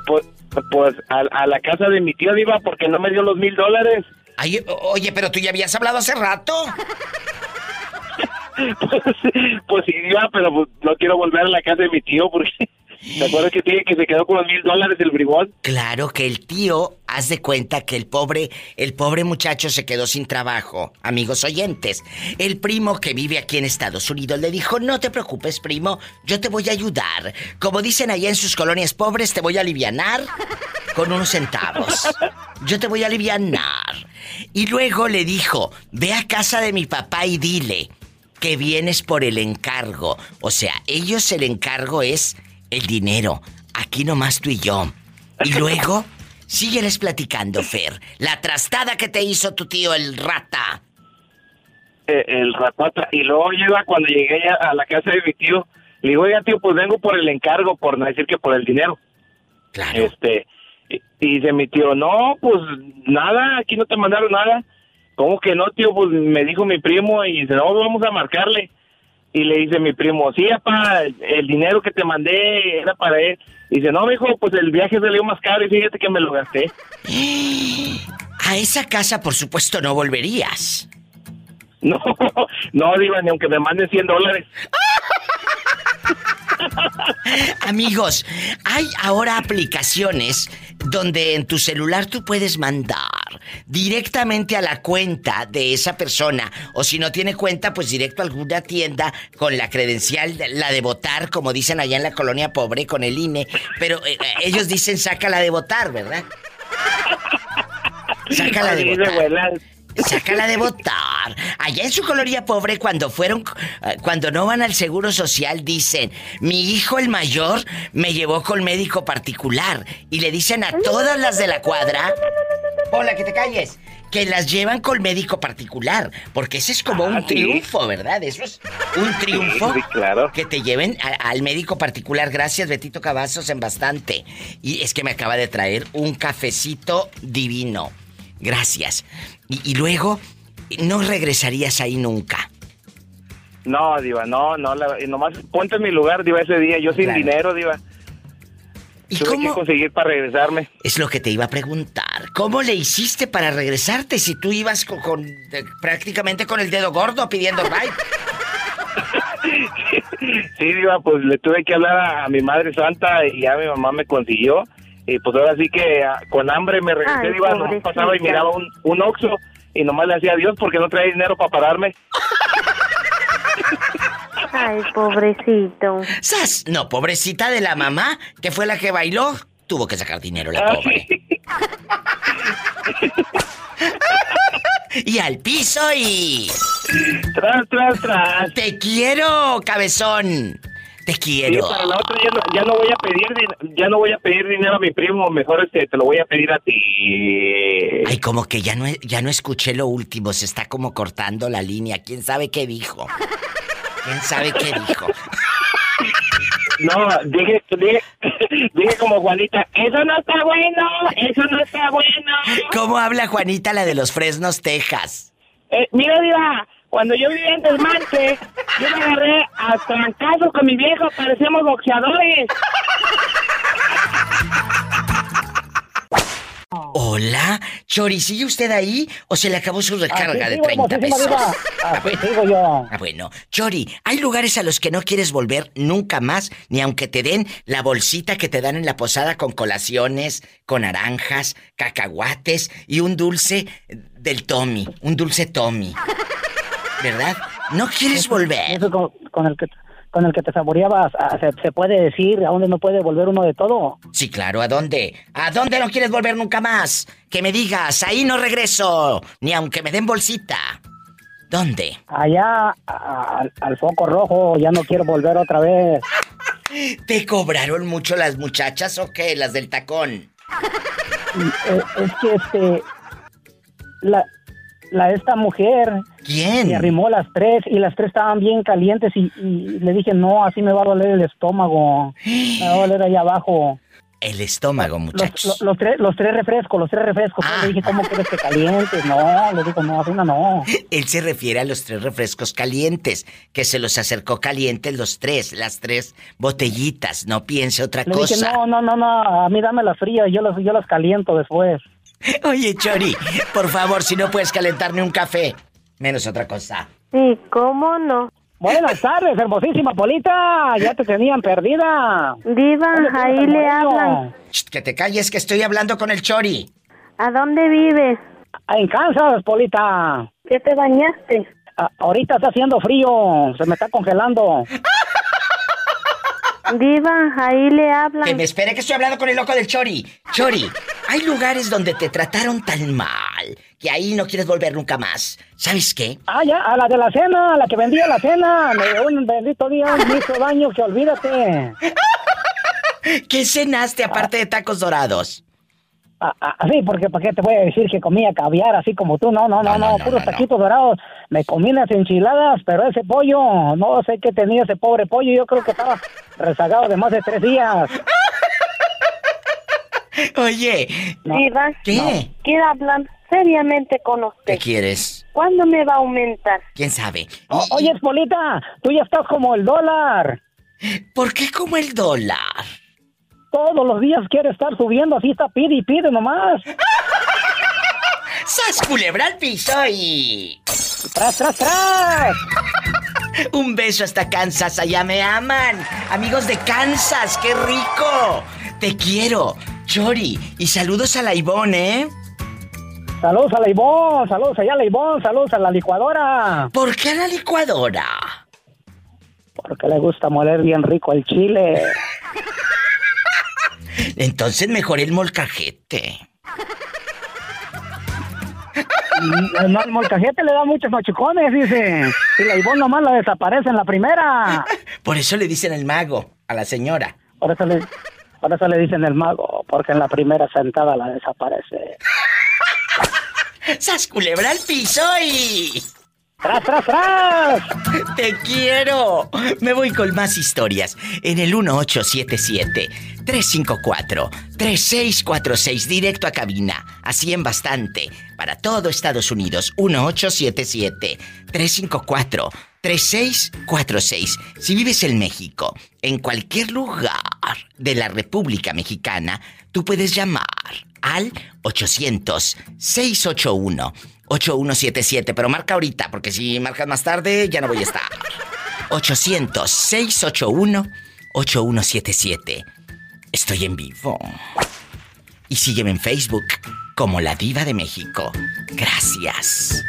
Pues, Pues a, la casa de mi tío iba porque no me dio los mil dólares. oye, pero tú ya habías hablado hace rato. pues, pues, sí, iba, pero pues, no quiero volver a la casa de mi tío porque ¿Te acuerdas que tiene que se quedó con mil dólares el bribón? Claro que el tío, haz de cuenta que el pobre, el pobre muchacho se quedó sin trabajo. Amigos oyentes, el primo que vive aquí en Estados Unidos le dijo, no te preocupes, primo, yo te voy a ayudar. Como dicen allá en sus colonias pobres, te voy a alivianar con unos centavos. Yo te voy a alivianar. Y luego le dijo, ve a casa de mi papá y dile que vienes por el encargo. O sea, ellos el encargo es el dinero. Aquí nomás tú y yo. Y luego, sígueles platicando, Fer. La trastada que te hizo tu tío, el rata. Eh, el ratata. Y luego llega cuando llegué a la casa de mi tío. Le digo, oiga, tío, pues vengo por el encargo, por no decir que por el dinero. Claro. Este, y, dice mi tío, no, pues nada, aquí no te mandaron nada. ¿Cómo que no, tío? Pues me dijo mi primo y dice, no, vamos a marcarle. Y le dice mi primo, sí, papá, el dinero que te mandé era para él. Y dice, no, hijo, pues el viaje salió más caro y fíjate que me lo gasté. A esa casa, por supuesto, no volverías. No, no, Diva, ni aunque me manden 100 dólares. Amigos, hay ahora aplicaciones donde en tu celular tú puedes mandar directamente a la cuenta de esa persona o si no tiene cuenta pues directo a alguna tienda con la credencial la de votar como dicen allá en la colonia pobre con el INE, pero eh, eh, ellos dicen sácala de votar, ¿verdad? Sácala de votar. Sácala de votar. Allá en su coloría pobre, cuando fueron, eh, cuando no van al seguro social, dicen: Mi hijo el mayor me llevó con médico particular. Y le dicen a todas las de la cuadra: Hola, que te calles. Que las llevan con médico particular. Porque ese es como un ah, triunfo, ¿verdad? Eso es un triunfo. claro. Que te lleven al médico particular. Gracias, Betito Cavazos, en bastante. Y es que me acaba de traer un cafecito divino. Gracias. Y, luego, no regresarías ahí nunca. No, Diva, no, no, nomás ponte en mi lugar, Diva, ese día, yo sin dinero, Diva. ¿Y Tuve cómo? que conseguir para regresarme. Es lo que te iba a preguntar. ¿Cómo le hiciste para regresarte si tú ibas con, prácticamente con el dedo gordo pidiendo ride? sí, Diva, pues le tuve que hablar a, mi madre santa y ya mi mamá me consiguió. Y pues ahora sí que ah, con hambre me regresé, Diva, no pasaba y miraba un, un oxo y nomás le hacía adiós porque no traía dinero para pararme. Ay, pobrecito. ¿Sas? No, pobrecita de la mamá, que fue la que bailó. Tuvo que sacar dinero la pobre. y al piso y... Tras, tras, tras. Te quiero, cabezón. Te quiero. para la otra ya no, voy a pedir ya no voy a pedir dinero a mi primo, mejor este te lo voy a pedir a ti. Ay, como que ya no ya no escuché lo último, se está como cortando la línea. ¿Quién sabe qué dijo? ¿Quién sabe qué dijo? No, dije, dije, dije, como Juanita, eso no está bueno, eso no está bueno. ¿Cómo habla Juanita la de los Fresnos, Texas? Eh, mira, Diva, cuando yo vivía en Desmante, yo me agarré a trancazos con mi viejo, parecíamos boxeadores. Hola, Chori, ¿sigue usted ahí o se le acabó su recarga de 30 pesos? Ah, yo. Ah, bueno, Chori, hay lugares a los que no quieres volver nunca más, ni aunque te den la bolsita que te dan en la posada con colaciones, con naranjas, cacahuates y un dulce del Tommy, un dulce Tommy. ¿verdad? No quieres volver. Eso con, el que con el que te saboreabas, ah, ¿se, puede decir a dónde no puede volver uno de todo? Sí, claro, ¿a dónde? ¿A dónde no quieres volver nunca más? Que me digas, ahí no regreso, ni aunque me den bolsita. ¿Dónde? Allá, al foco rojo, ya no quiero volver otra vez. ¿Te cobraron mucho las muchachas o qué? Las del tacón. Eh, es que este. La, la esta mujer. ¿Quién? Me arrimó las tres y las tres estaban bien calientes y, le dije, no, así me va a doler el estómago. Me va a doler allá abajo. El estómago, muchachos. Los, tres, los tres refrescos, los tres refrescos. Le dije, ¿cómo quieres que calientes? No, le digo, no, una no. Él se refiere a los tres refrescos calientes, que se los acercó calientes los tres, las tres botellitas. No piense otra le cosa. Dije, no, no, no, no, a mí dame las frías, yo las, yo las caliento después. Oye, Chori, por favor, si no puedes calentarme un café, menos otra cosa. Sí, ¿cómo no? Buenas tardes, hermosísima Polita. Ya te tenían perdida. Diva, ahí le hablan. que te calles que estoy hablando con el Chori. ¿A dónde vives? En Kansas, Polita. ¿Qué te bañaste? ahorita está haciendo frío, se me está congelando. Diva, ahí le hablan. Que me espere que estoy hablando con el loco del Chori. Chori, hay lugares donde te trataron tan mal que ahí no quieres volver nunca más. ¿Sabes qué? Ah, ya, a la de la cena, a la que vendía la cena. Me un bendito día me hizo daño que olvídate. ¿Qué cenaste aparte de tacos dorados? Ah, ah, sí, porque ¿para qué te voy a decir que comía caviar así como tú? No, no, no, no, puros taquitos dorados. Me comí unas enchiladas, pero ese pollo, no sé qué tenía ese pobre pollo. Yo creo que estaba rezagado de más de tres días. Oye, ¿qué? Quiero hablar seriamente con usted. ¿Qué quieres? ¿Cuándo me va a aumentar? ¿Quién sabe? oye, Polita, tú ya estás como el dólar. ¿Por qué como el dólar? Todos los días quiere estar subiendo, así está, pide y pide nomás. ¡Sas culebra al piso y... ¡Tras, tras, tras! Un beso hasta Kansas, allá me aman. Amigos de Kansas, qué rico. Te quiero, Chori. Y saludos a la Ivonne, ¿eh? Saludos a la Ivonne, saludos allá a la Ivonne, saludos a la licuadora. ¿Por qué a la licuadora? Porque le gusta moler bien rico el chile. Entonces mejor el molcajete. No, el molcajete le da muchos machucones, dice. Y la Ivonne nomás la desaparece en la primera. Por eso le dicen el mago a la señora. Por eso le, por eso le dicen el mago, porque en la primera sentada la desaparece. ¡Sas culebra al piso y... ¡Tras, tras, tras! ¡Te quiero! Me voy con más historias en el 1877-354-3646, directo a cabina. Así en bastante. Para todo Estados Unidos, 1877-354-3646. Si vives en México, en cualquier lugar de la República Mexicana, tú puedes llamar al 800-681. 8177, pero marca ahorita, porque si marcas más tarde ya no voy a estar. 800-681-8177. Estoy en vivo. Y sígueme en Facebook como La Diva de México. Gracias.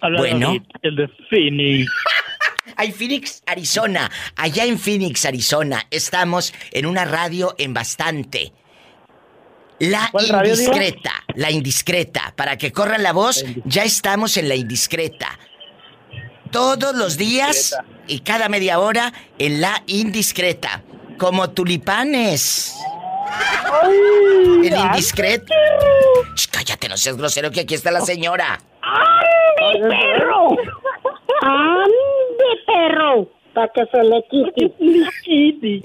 bueno. el de Phoenix. Hay Phoenix, Arizona. Allá en Phoenix, Arizona, estamos en una radio en bastante. La indiscreta, la indiscreta. Para que corran la voz, ya estamos en la indiscreta. Todos los días y cada media hora en la indiscreta. Como tulipanes. el indiscreto. cállate, no seas grosero que aquí está la señora. ¡Ande, perro! ¡Ande, perro! para que se le quite.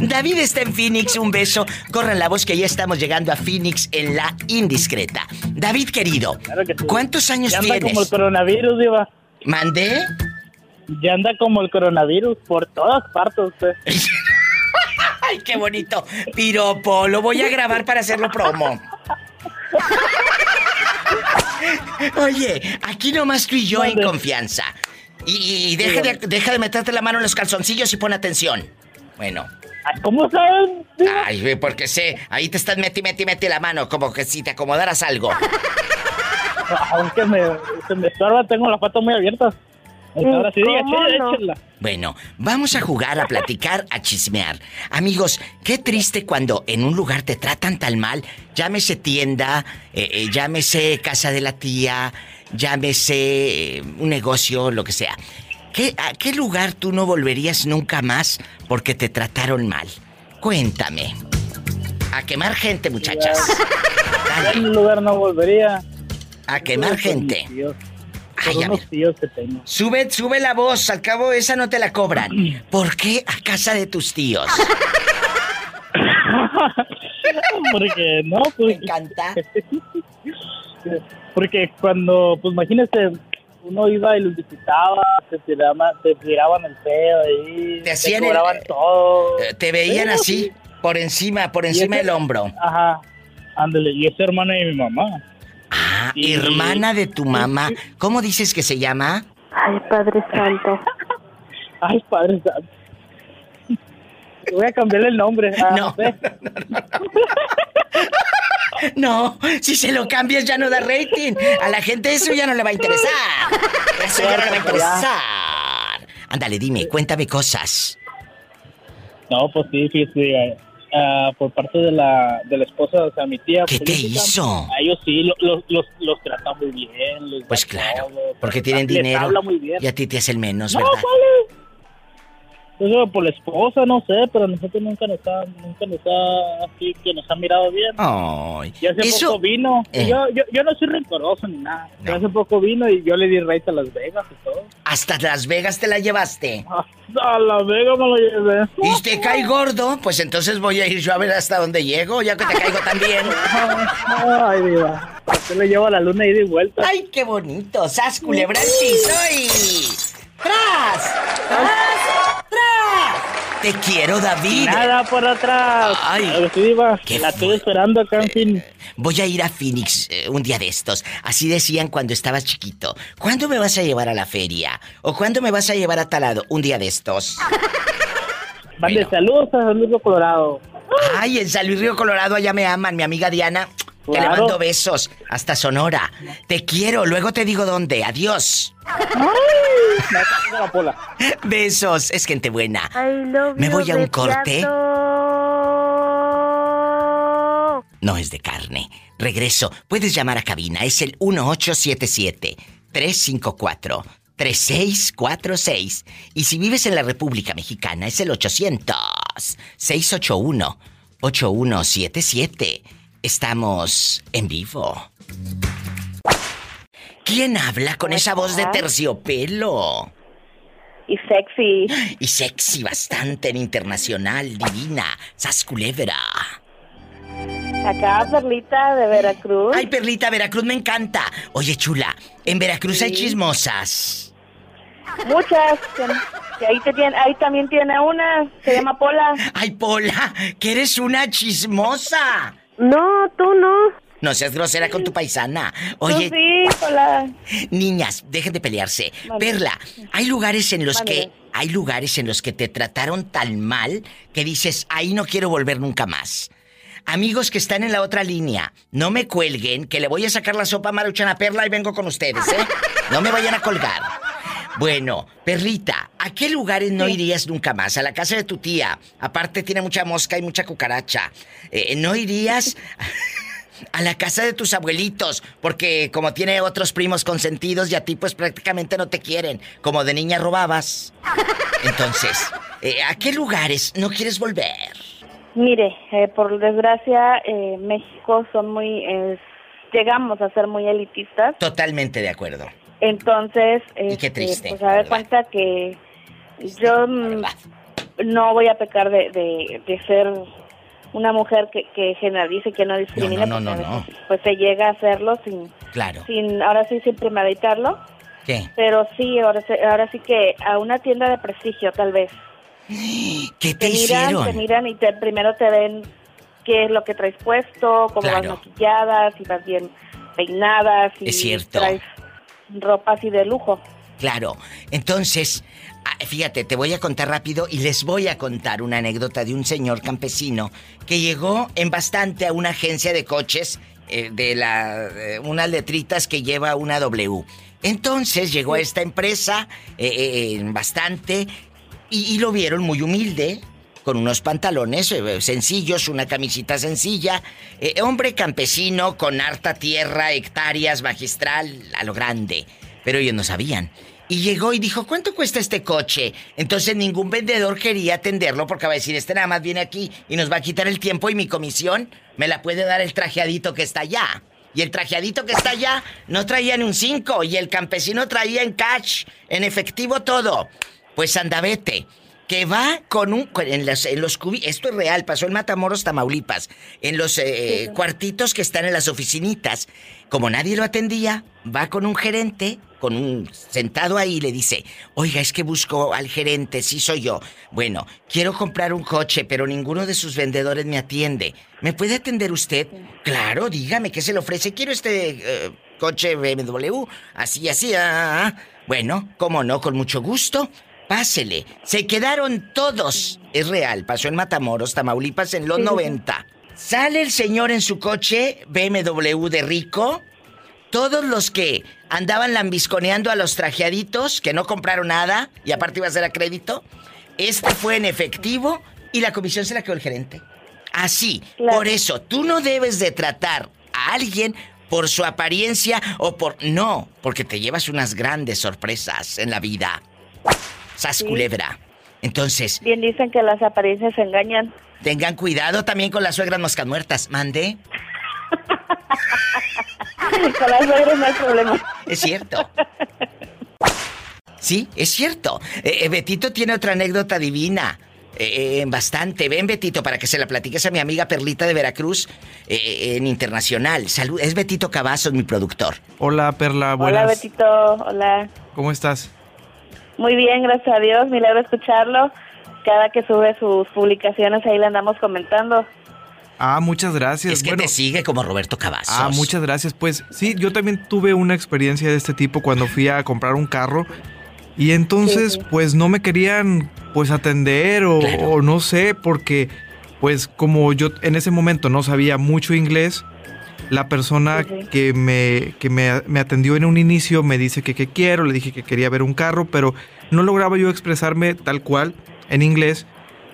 David está en Phoenix, un beso. Corran la voz que ya estamos llegando a Phoenix en la indiscreta. David querido, ¿cuántos años ya anda como el coronavirus, Diva. ¿Mandé? Ya anda como el coronavirus por todas partes usted. Ay, qué bonito. Piropo, lo voy a grabar para hacerlo promo. Oye, aquí nomás tú y yo en confianza. Y, deja, de, deja de meterte la mano en los calzoncillos y pon atención. Bueno. ¿Cómo saben? Ay, porque sé, ahí te estás meti, meti, meti la mano, como que si te acomodaras algo. Aunque me, se me estorba, tengo la pata muy abierta. Ahora sí, diga, Bueno, vamos a jugar, a platicar, a chismear. Amigos, qué triste cuando en un lugar te tratan tan mal. Llámese tienda, eh, eh, llámese casa de la tía, llámese eh, un negocio, lo que sea. ¿Qué, ¿A qué lugar tú no volverías nunca más porque te trataron mal? Cuéntame. A quemar gente, muchachas. ¿A qué lugar no volvería? A quemar gente. Ay, unos tíos que tengo. Sube, sube la voz, al cabo esa no te la cobran. ¿Por qué a casa de tus tíos? Porque no, pues. Me encanta. Porque cuando, pues imagínese, uno iba y los visitaba, te tiraban, te tiraban el pedo ahí, te, hacían cobraban todo. Eh, te veían así, por encima, por encima del hombro. Ajá, ándale, y es hermana de mi mamá. Ah, hermana de tu mamá. ¿Cómo dices que se llama? Ay, Padre Santo. Ay, Padre Santo. Voy a cambiarle el nombre. Ah, no. No, si se lo cambias ya no da rating. A la gente eso ya no le va a interesar. Eso ya no le va a interesar. Ándale, dime, cuéntame cosas. No, pues sí, sí, sí. Uh, por parte de la, de la esposa, o sea, mi tía. ¿Qué te hizo? A ellos sí, los, los, los trata muy bien. pues claro, porque tienen dinero. Y a ti te hace el menos, ¿verdad? Eso por la esposa, no sé, pero nosotros nunca nos ha, nunca nos ha, así que nos ha mirado bien. Ay, y hace poco vino. Eh. Yo, yo, yo, no soy rencoroso ni nada. Hace poco vino y yo le di rey a Las Vegas y todo. ¿Hasta Las Vegas te la llevaste? Hasta Las Vegas me la llevé. ¿Y te cae gordo? Pues entonces voy a ir yo a ver hasta dónde llego, ya que te caigo también. Ay, diva. Yo le llevo a la luna y de vuelta. Ay, qué bonito. Sas culebra soy. ¡Tras! ¡Tras! ¡Tras! Te quiero, David. Nada por atrás. Ay, ¿qué la estoy esperando acá en Phoenix. Voy a ir a Phoenix eh, un día de estos. Así decían cuando estabas chiquito. ¿Cuándo me vas a llevar a la feria? ¿O cuándo me vas a llevar a talado? Un día de estos. Vale, saludos a San Luis Río Colorado. Ay, en San Luis Río Colorado allá me aman, mi amiga Diana. Le mando besos hasta Sonora. Te quiero, luego te digo dónde. Adiós. Besos, es gente buena. Me voy a un corte. No es de carne. Regreso. Puedes llamar a cabina. Es el 1877 354 3646. Y si vives en la República Mexicana, es el 800 681 8177. Estamos en vivo. ¿Quién habla con esa voz de terciopelo? Y sexy. Y sexy bastante en internacional, divina. Sasculebra. Acá, Perlita de Veracruz. Ay, Perlita, Veracruz me encanta. Oye, chula, en Veracruz hay chismosas. Muchas. ahí, ahí también tiene una, se llama Pola. Ay, Pola, que eres una chismosa. No, tú no. No seas grosera con tu paisana. Oye. sí, hola. Niñas, dejen de pelearse. Perla, hay lugares en los que. Hay lugares en los que te trataron tan mal que dices, ahí no quiero volver nunca más. Amigos que están en la otra línea, no me cuelguen, que le voy a sacar la sopa a Perla y vengo con ustedes, ¿eh? No me vayan a colgar. Bueno, perrita, ¿a qué lugares no irías nunca más? A la casa de tu tía. Aparte tiene mucha mosca y mucha cucaracha. Eh, ¿No irías a la casa de tus abuelitos? Porque como tiene otros primos consentidos y a ti pues prácticamente no te quieren. Como de niña robabas. Entonces, eh, ¿a qué lugares no quieres volver? Mire, eh, por desgracia, México son muy... llegamos a ser muy elitistas. Totalmente de acuerdo. Entonces, y qué este, triste, pues a ver cuenta que yo no voy a pecar de, de, ser una mujer que, que generalice, que no discrimine, no, no, no, pues se llega a hacerlo sin, claro. sin ahora sí sin premeditarlo. ¿Qué? Pero sí, ahora, ahora sí que a una tienda de prestigio tal vez. ¿Qué te, miran, Te miran y te, primero te ven qué es lo que traes puesto, cómo vas maquilladas, si vas bien peinadas, si es cierto ropa así de lujo. Claro. Entonces, ah, fíjate, te voy a contar rápido y les voy a contar una anécdota de un señor campesino que llegó en bastante a una agencia de coches eh, de la eh, unas letritas que lleva una W. Entonces llegó a esta empresa eh, en bastante y, y, lo vieron muy humilde, con unos pantalones sencillos, una camisita sencilla, hombre campesino con harta tierra, hectáreas, magistral, a lo grande pero ellos no sabían. Y llegó y dijo, ¿cuánto cuesta este coche? Entonces ningún vendedor quería atenderlo porque va a decir, este nada más viene aquí y nos va a quitar el tiempo y mi comisión me la puede dar el trajeadito que está allá. Y el trajeadito que está allá no traía ni un 5 y el campesino traía en cash, en efectivo todo. Pues andavete que va con un en los, en los esto es real, pasó en Matamoros, Tamaulipas, en los eh, cuartitos que están en las oficinitas, como nadie lo atendía, va con un gerente, con un sentado ahí y le dice, "Oiga, es que busco al gerente, sí soy yo. Bueno, quiero comprar un coche, pero ninguno de sus vendedores me atiende. ¿Me puede atender usted?" "Claro, dígame qué se le ofrece. Quiero este eh, coche BMW, así así." Ah, ah, ah". Bueno, cómo no, con mucho gusto. Pásele. Se quedaron todos. Es real, pasó en Matamoros, Tamaulipas en los 90. Sale el señor en su coche BMW de rico. Todos los que andaban lambisconeando a los trajeaditos, que no compraron nada y aparte iba a ser a crédito, este fue en efectivo y la comisión se la quedó el gerente. Así, por eso, tú no debes de tratar a alguien por su apariencia o por... No, porque te llevas unas grandes sorpresas en la vida. Sas culebra. Entonces. Bien dicen que las apariencias engañan. Tengan cuidado también con las suegras moscas muertas. Mande. con las suegras no hay problema. Es cierto. Sí, es cierto. Eh, eh, Betito tiene otra anécdota divina. Eh, bastante. Ven, Betito, para que se la platiques a mi amiga Perlita de Veracruz en Internacional. Salud. Es Betito Cavazos, mi productor. Hola, Perla. Buenas. Hola, Betito. Hola. ¿Cómo estás? Muy bien, gracias a Dios, milagro escucharlo. Cada que sube sus publicaciones ahí le andamos comentando. Ah, muchas gracias. Es que te sigue como Roberto Cavazos. Ah, muchas gracias. Pues sí, yo también tuve una experiencia de este tipo cuando fui a comprar un carro. Y entonces, pues no me querían pues atender o, o, no sé, porque pues como yo en ese momento no sabía mucho inglés, la persona que, me, que me, me, atendió en un inicio me dice que qué quiero, le dije que quería ver un carro, pero no lograba yo expresarme tal cual en inglés.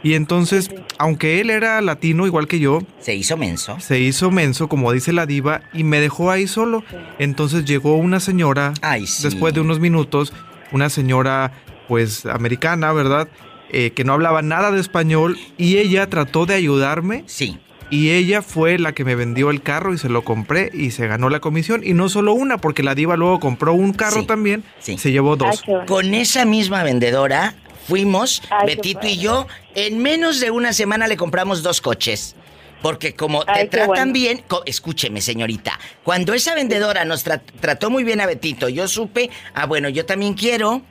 Y entonces, aunque él era latino igual que yo, se hizo menso. Se hizo menso, como dice la diva, y me dejó ahí solo. Entonces llegó una señora, después de unos minutos, una señora pues americana, ¿verdad? Eh, que no hablaba nada de español y ella trató de ayudarme. Sí. Y ella fue la que me vendió el carro y se lo compré y se ganó la comisión. Y no solo una, porque la diva luego compró un carro también. Se llevó dos. Con esa misma vendedora fuimos, Betito y yo, en menos de una semana le compramos dos coches. Porque como te tratan bien, escúcheme señorita, cuando esa vendedora nos trató muy bien a Betito, yo supe, ah bueno, yo también quiero,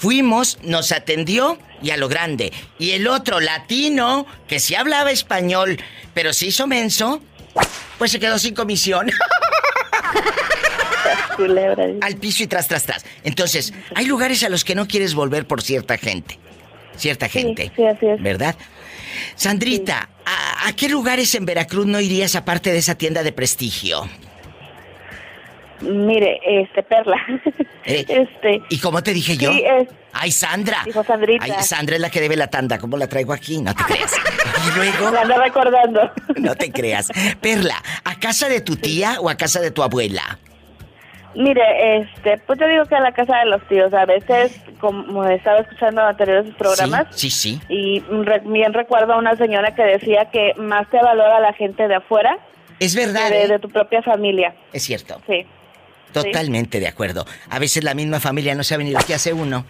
Fuimos, nos atendió y a lo grande. Y el otro latino, que sí hablaba español, pero se hizo menso, pues se quedó sin comisión. Al piso y tras, tras, tras. Entonces, hay lugares a los que no quieres volver por cierta gente. Cierta gente. Sí, así es. ¿Verdad? Sandrita, ¿a, qué lugares en Veracruz no irías aparte de esa tienda de prestigio? Mire, este, Perla. Eh, este. ¿Y cómo te dije yo? Sí, es. Ay, Sandra. Dijo Sandrita. Ay, Sandra es la que debe la tanda. ¿Cómo la traigo aquí? No te creas. Y luego. La ando recordando. No te creas. Perla, ¿a casa de tu tía o a casa de tu abuela? Mire, este, pues yo digo que a la casa de los tíos. A veces, como estaba escuchando anteriores programas. Sí, sí. Y bien recuerdo a una señora que decía que más te valora la gente de afuera. Es verdad. Que de ¿eh? tu propia familia. Es cierto. Sí. Totalmente de acuerdo. A veces la misma familia no sabe ni lo que hace uno.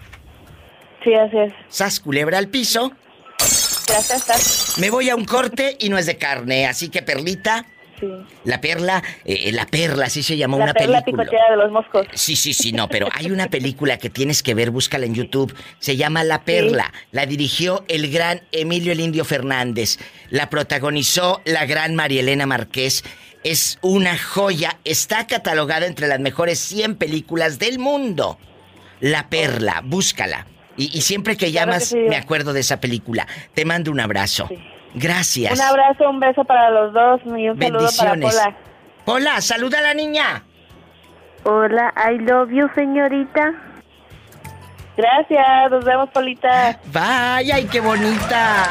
Sí, así es. Sas culebra al piso. Gracias, Me voy a un corte y no es de carne, así que Perlita. Sí. La perla, eh, eh, la perla, así se llamó la una perla película. de los moscos. Sí, sí, sí, no, pero hay una película que tienes que ver, búscala en YouTube. Se llama La Perla. La dirigió el gran Emilio el Indio Fernández. La protagonizó la gran María Elena Márquez es una joya. Está catalogada entre las mejores 100 películas del mundo. La Perla, búscala. Y, siempre que llamas, me acuerdo de esa película. Te mando un abrazo. Gracias. Un abrazo, un beso para los dos y un saludo para Pola. Pola, saluda a la niña. Hola, I love you, señorita. Gracias, nos vemos, Polita. Vaya, y qué bonita.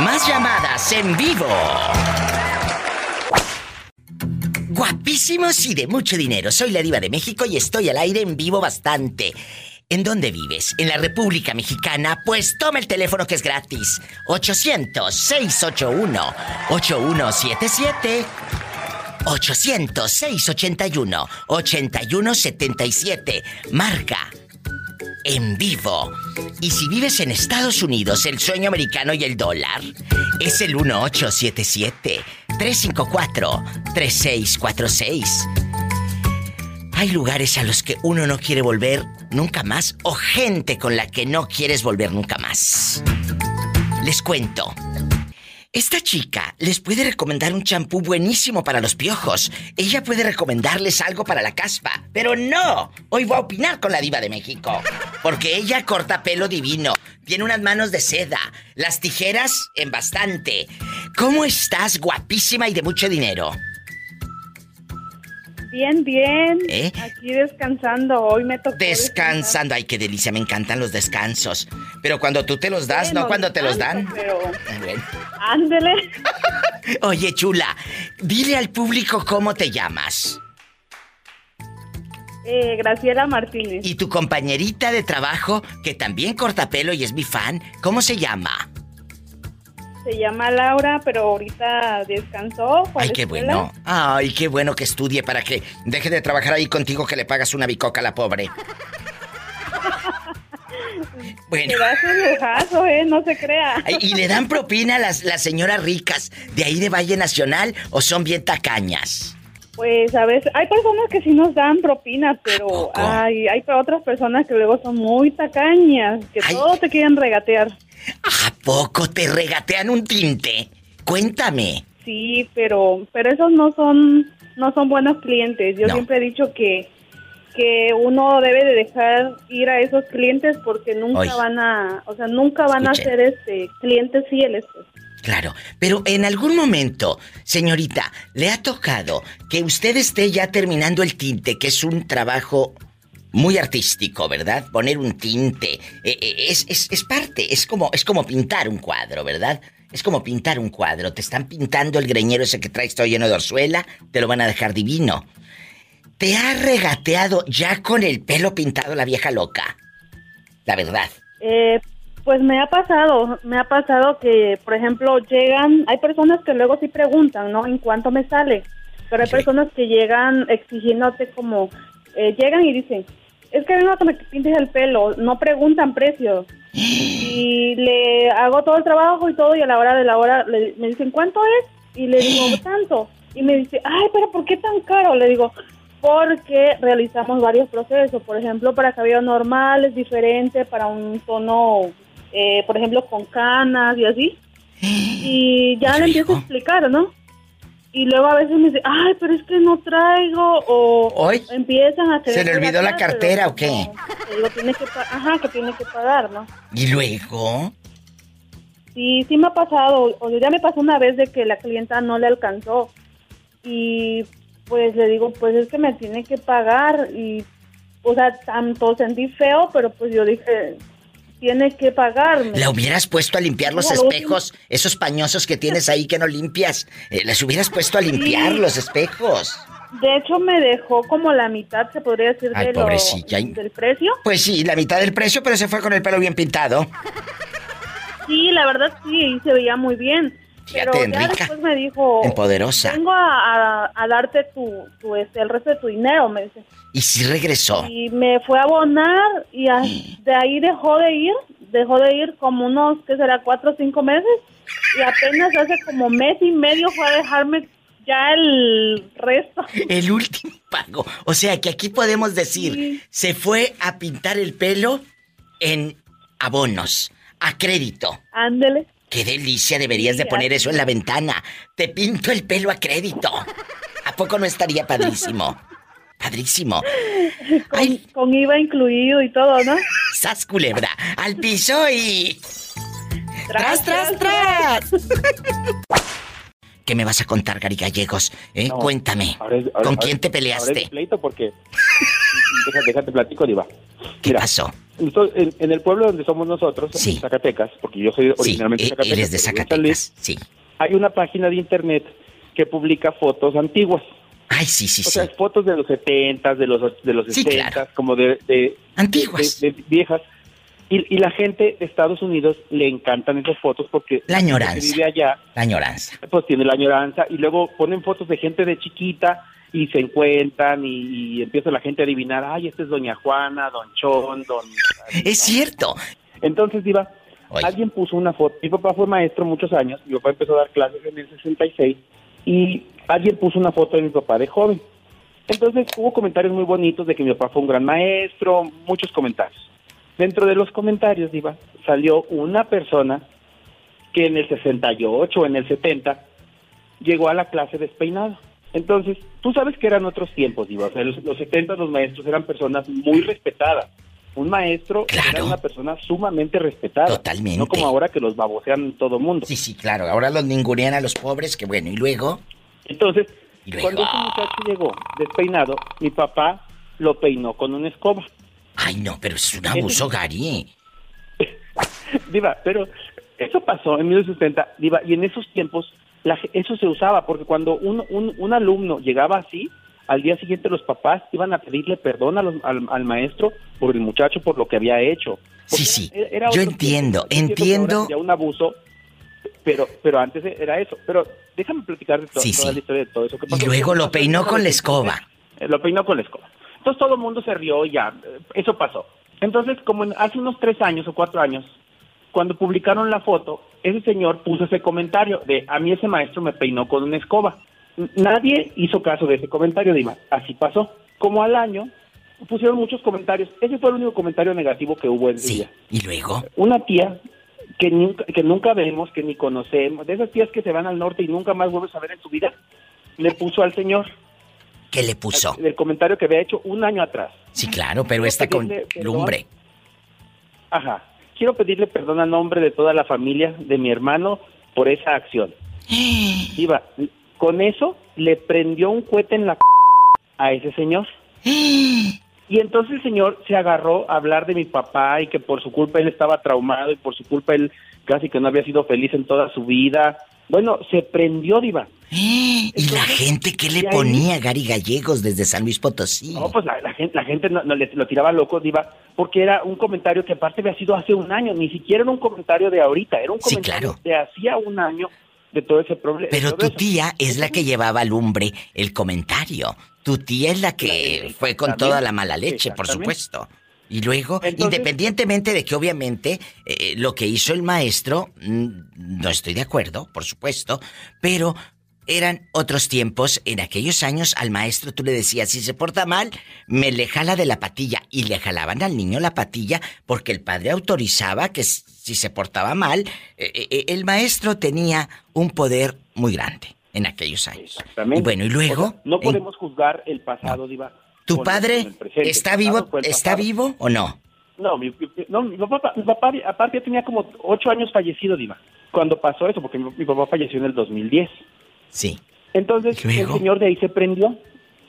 Más llamadas en vivo guapísimos y de mucho dinero. Soy la diva de México y estoy al aire en vivo bastante. ¿En dónde vives? ¿En la República Mexicana? Pues toma el teléfono que es gratis. 800-681-8177. 1-800-681-8177. Marca en vivo. Y si vives en Estados Unidos, el sueño americano y el dólar es el 1877-354-3646. Hay lugares a los que uno no quiere volver nunca más o gente con la que no quieres volver nunca más. Les cuento. Esta chica les puede recomendar un champú buenísimo para los piojos. Ella puede recomendarles algo para la caspa. Pero no, hoy voy a opinar con la diva de México. Porque ella corta pelo divino, tiene unas manos de seda, las tijeras en bastante. ¿Cómo estás, guapísima y de mucho dinero? Bien, bien. ¿Eh? Aquí descansando. Hoy me tocó. Descansando. Ay, qué delicia. Me encantan los descansos. Pero cuando tú te los das, no cuando te los dan. Pero... Ándele. Oye, chula, dile al público cómo te llamas. Eh, Graciela Martínez. ¿Y tu compañerita de trabajo, que también corta pelo y es mi fan, cómo se llama? Se llama Laura, pero ahorita descansó. Ay, qué bueno. Ay, qué bueno que estudie para que deje de trabajar ahí contigo que le pagas una bicoca a la pobre. bueno. ¿eh? No se crea. ¿Y le dan propina a las, las señoras ricas de ahí de Valle Nacional o son bien tacañas? Pues a veces hay personas que sí nos dan propina, pero hay, hay otras personas que luego son muy tacañas, que todo te quieren regatear. ¿A poco te regatean un tinte? Cuéntame. Sí, pero pero esos no son no son buenos clientes. Yo siempre he dicho que que uno debe de dejar ir a esos clientes porque nunca van a, o sea, nunca van a ser este clientes fieles. Pues. Claro, pero en algún momento, señorita, le ha tocado que usted esté ya terminando el tinte, que es un trabajo muy artístico, ¿verdad? Poner un tinte eh, eh, es, es, parte, es como, es como pintar un cuadro, ¿verdad? Es como pintar un cuadro. Te están pintando el greñero ese que traes todo lleno de orzuela, te lo van a dejar divino. ¿Te ha regateado ya con el pelo pintado la vieja loca? La verdad. Eh, pues me ha pasado, me ha pasado que, por ejemplo, llegan, hay personas que luego sí preguntan, ¿no? ¿En cuánto me sale? Pero hay personas que llegan exigiéndote como, eh, llegan y dicen, es que a que me pintes el pelo, no preguntan precio. Y le hago todo el trabajo y todo y a la hora de la hora me dicen, ¿cuánto es? Y le digo, tanto. Y me dice, ay, pero ¿por qué tan caro? Le digo, porque realizamos varios procesos. Por ejemplo, para cabello normal es diferente, para un tono eh, por ejemplo, con canas y así. Y ya le empiezo a explicar, ¿no? Y luego a veces me dice, ay, pero es que no traigo, o empiezan a hacer... ¿Se le olvidó la cartera o qué? digo, tiene que, ajá, que tiene que pagar, ¿no? ¿Y luego? Sí, sí me ha pasado, o ya me pasó una vez de que la clienta no le alcanzó. Y pues le digo, pues es que me tiene que pagar y, o sea, tanto sentí feo, pero pues yo dije, tiene que pagarme. La hubieras puesto a limpiar los espejos, esos pañosos que tienes ahí que no limpias. Eh, las hubieras puesto a limpiar los espejos. De hecho, me dejó como la mitad, se podría decir, de del precio. Pues sí, la mitad del precio, pero se fue con el pelo bien pintado. Sí, la verdad sí, se veía muy bien. pero ya después me dijo... Empoderosa. Vengo a, darte tu, tu, este, el resto de tu dinero, me dice. ¿Y si regresó? Y me fue a abonar y de ahí dejó de ir, dejó de ir como unos, ¿qué será? Cuatro o cinco meses. Y apenas hace como mes y medio fue a dejarme ya el resto. El último pago. O sea que aquí podemos decir, se fue a pintar el pelo en abonos, a crédito. Ándele. Qué delicia, deberías de poner eso en la ventana. Te pinto el pelo a crédito. ¿A poco no estaría padrísimo? Padrísimo. Con, IVA incluido y todo, ¿no? ¡Sas culebra! ¡Al piso y. ¡Tras, tras, tras! ¿Qué me vas a contar, Gary Gallegos? ¿Eh? Cuéntame. ¿Con quién te peleaste? pleito porque. déjate, déjate platico, Diva. ¿Qué pasó? En, el pueblo donde somos nosotros, en Zacatecas, porque yo soy originalmente de Zacatecas. Eres de Zacatecas, sí. Hay una página de internet que publica fotos antiguas. Ay, sí, sí, o sea, fotos de los 70, de los, de los 60, como de, Antiguas. De, viejas. Y, la gente de Estados Unidos le encantan esas fotos porque la añoranza. vive allá la añoranza. pues tiene la añoranza y luego ponen fotos de gente de chiquita y se encuentran y, empieza la gente a adivinar ay este es doña Juana don Chon don es cierto. Entonces diva alguien puso una foto mi papá fue maestro muchos años mi papá empezó a dar clases en el 66 y alguien puso una foto de mi papá de joven entonces hubo comentarios muy bonitos de que mi papá fue un gran maestro muchos comentarios Dentro de los comentarios, Diva, salió una persona que en el 68 o en el 70 llegó a la clase despeinado. Entonces, tú sabes que eran otros tiempos, Diva. O sea, los, los 70 los maestros eran personas muy respetadas. Un maestro era una persona sumamente respetada. Totalmente. No como ahora que los babosean todo mundo. Sí, sí, claro. Ahora los ningunean a los pobres, que bueno, ¿y luego? Entonces, cuando ese muchacho llegó despeinado, mi papá lo peinó con una escoba. Ay, no, pero es un abuso, Gary. Diva, pero eso pasó en 1970, Diva, y en esos tiempos la, eso se usaba, porque cuando un, un, alumno llegaba así, al día siguiente los papás iban a pedirle perdón al, maestro por el muchacho, por lo que había hecho. sí, sí, yo entiendo, entiendo. Ya un abuso, pero, pero antes era eso. Pero déjame platicar de, toda la historia de todo eso. y luego lo peinó con la escoba. Lo peinó con la escoba. Entonces todo el mundo se rió y ya, eso pasó. Entonces, como hace unos tres años o cuatro años, cuando publicaron la foto, ese señor puso ese comentario de, a mí ese maestro me peinó con una escoba. Nadie hizo caso de ese comentario, Dima. Así pasó. Como al año, pusieron muchos comentarios. Ese fue el único comentario negativo que hubo en sí. día. ¿Y luego? Una tía que nunca, que nunca vemos, que ni conocemos, de esas tías que se van al norte y nunca más vuelves a ver en tu vida, le puso al señor, ¿Qué le puso? El comentario que había hecho un año atrás. Sí, claro, pero está con lumbre. Ajá. Quiero pedirle perdón a nombre de toda la familia de mi hermano por esa acción. Iba, con eso le prendió un cohete en la a ese señor. Y entonces el señor se agarró a hablar de mi papá y que por su culpa él estaba traumado y por su culpa él casi que no había sido feliz en toda su vida. Bueno, se prendió, Diva. ¿Y la gente qué le ponía, Gary Gallegos, desde San Luis Potosí? No, pues la, gente, la gente no, le, lo tiraba loco, Diva, porque era un comentario que aparte había sido hace un año, ni siquiera era un comentario de ahorita, era un comentario de hacía un año de todo ese problema. Pero tu tía es la que llevaba al lumbre el comentario. Tu tía es la que fue con toda la mala leche, por supuesto. Y luego, independientemente de que obviamente eh, lo que hizo el maestro, mm, no estoy de acuerdo, por supuesto, pero eran otros tiempos. En aquellos años al maestro tú le decías, si se porta mal, me le jala de la patilla. Y le jalaban al niño la patilla porque el padre autorizaba que si se portaba mal, eh, eh, el maestro tenía un poder muy grande en aquellos años. Y bueno, y luego... no podemos juzgar el pasado, Diva. ¿Tu padre está vivo está vivo o no? No, mi, papá, mi papá aparte tenía como ocho años fallecido, Diva, cuando pasó eso, porque mi, papá falleció en el 2010. Sí. Entonces el señor de ahí se prendió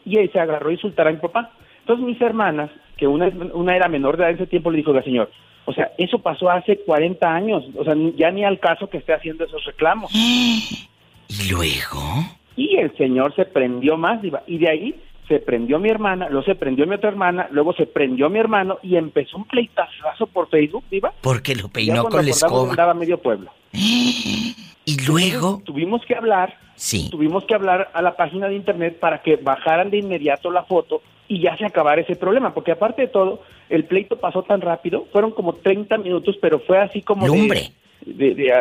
y ahí se agarró a insultar a mi papá. Entonces mis hermanas, que una, una era menor de edad en ese tiempo, le dijo al señor, o sea, eso pasó hace 40 años, o sea, ya ni al caso que esté haciendo esos reclamos. ¿Y luego? Y el señor se prendió más, Diva, y de ahí se prendió mi hermana, luego se prendió mi otra hermana, luego se prendió mi hermano y empezó un pleitazo por Facebook, ¿viva? Porque lo peinó con la escoba. Medio pueblo. Y luego tuvimos que hablar, sí. tuvimos que hablar a la página de internet para que bajaran de inmediato la foto y ya se acabara ese problema, porque aparte de todo, el pleito pasó tan rápido, fueron como 30 minutos, pero fue así como lumbre. De,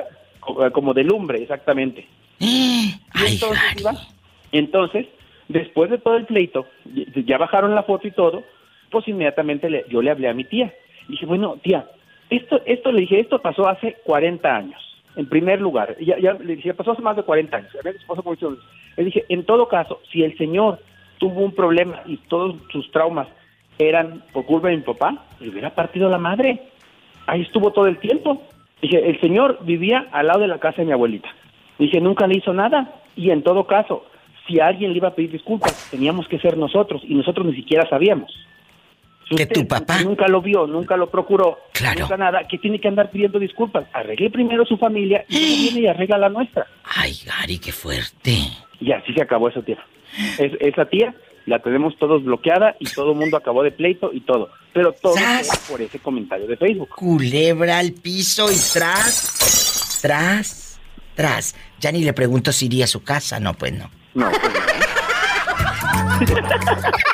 como de lumbre, exactamente. Ay, entonces, entonces Después de todo el pleito, ya bajaron la foto y todo, pues inmediatamente le, yo le hablé a mi tía. Y dije, bueno, tía, esto, esto le dije, esto pasó hace 40 años, en primer lugar. Ya, ya dije, pasó hace más de 40 años. Le dije, en todo caso, si el señor tuvo un problema y todos sus traumas eran por culpa de mi papá, le hubiera partido la madre. Ahí estuvo todo el tiempo. Dije, el señor vivía al lado de la casa de mi abuelita. Dije, nunca le hizo nada. Y en todo caso, si alguien le iba a pedir disculpas, teníamos que ser nosotros y nosotros ni siquiera sabíamos. Que tu papá nunca lo vio, nunca lo procuró, claro. nunca nada, que tiene que andar pidiendo disculpas. Arregle primero su familia y luego viene y arregla la nuestra. Ay, Gary, qué fuerte. Y así se acabó esa tía. esa tía la tenemos todos bloqueada y todo el mundo acabó de pleito y todo. Pero todo por ese comentario de Facebook. Culebra al piso y tras, tras, tras. Ya ni le pregunto si iría a su casa. No, pues no. No, pues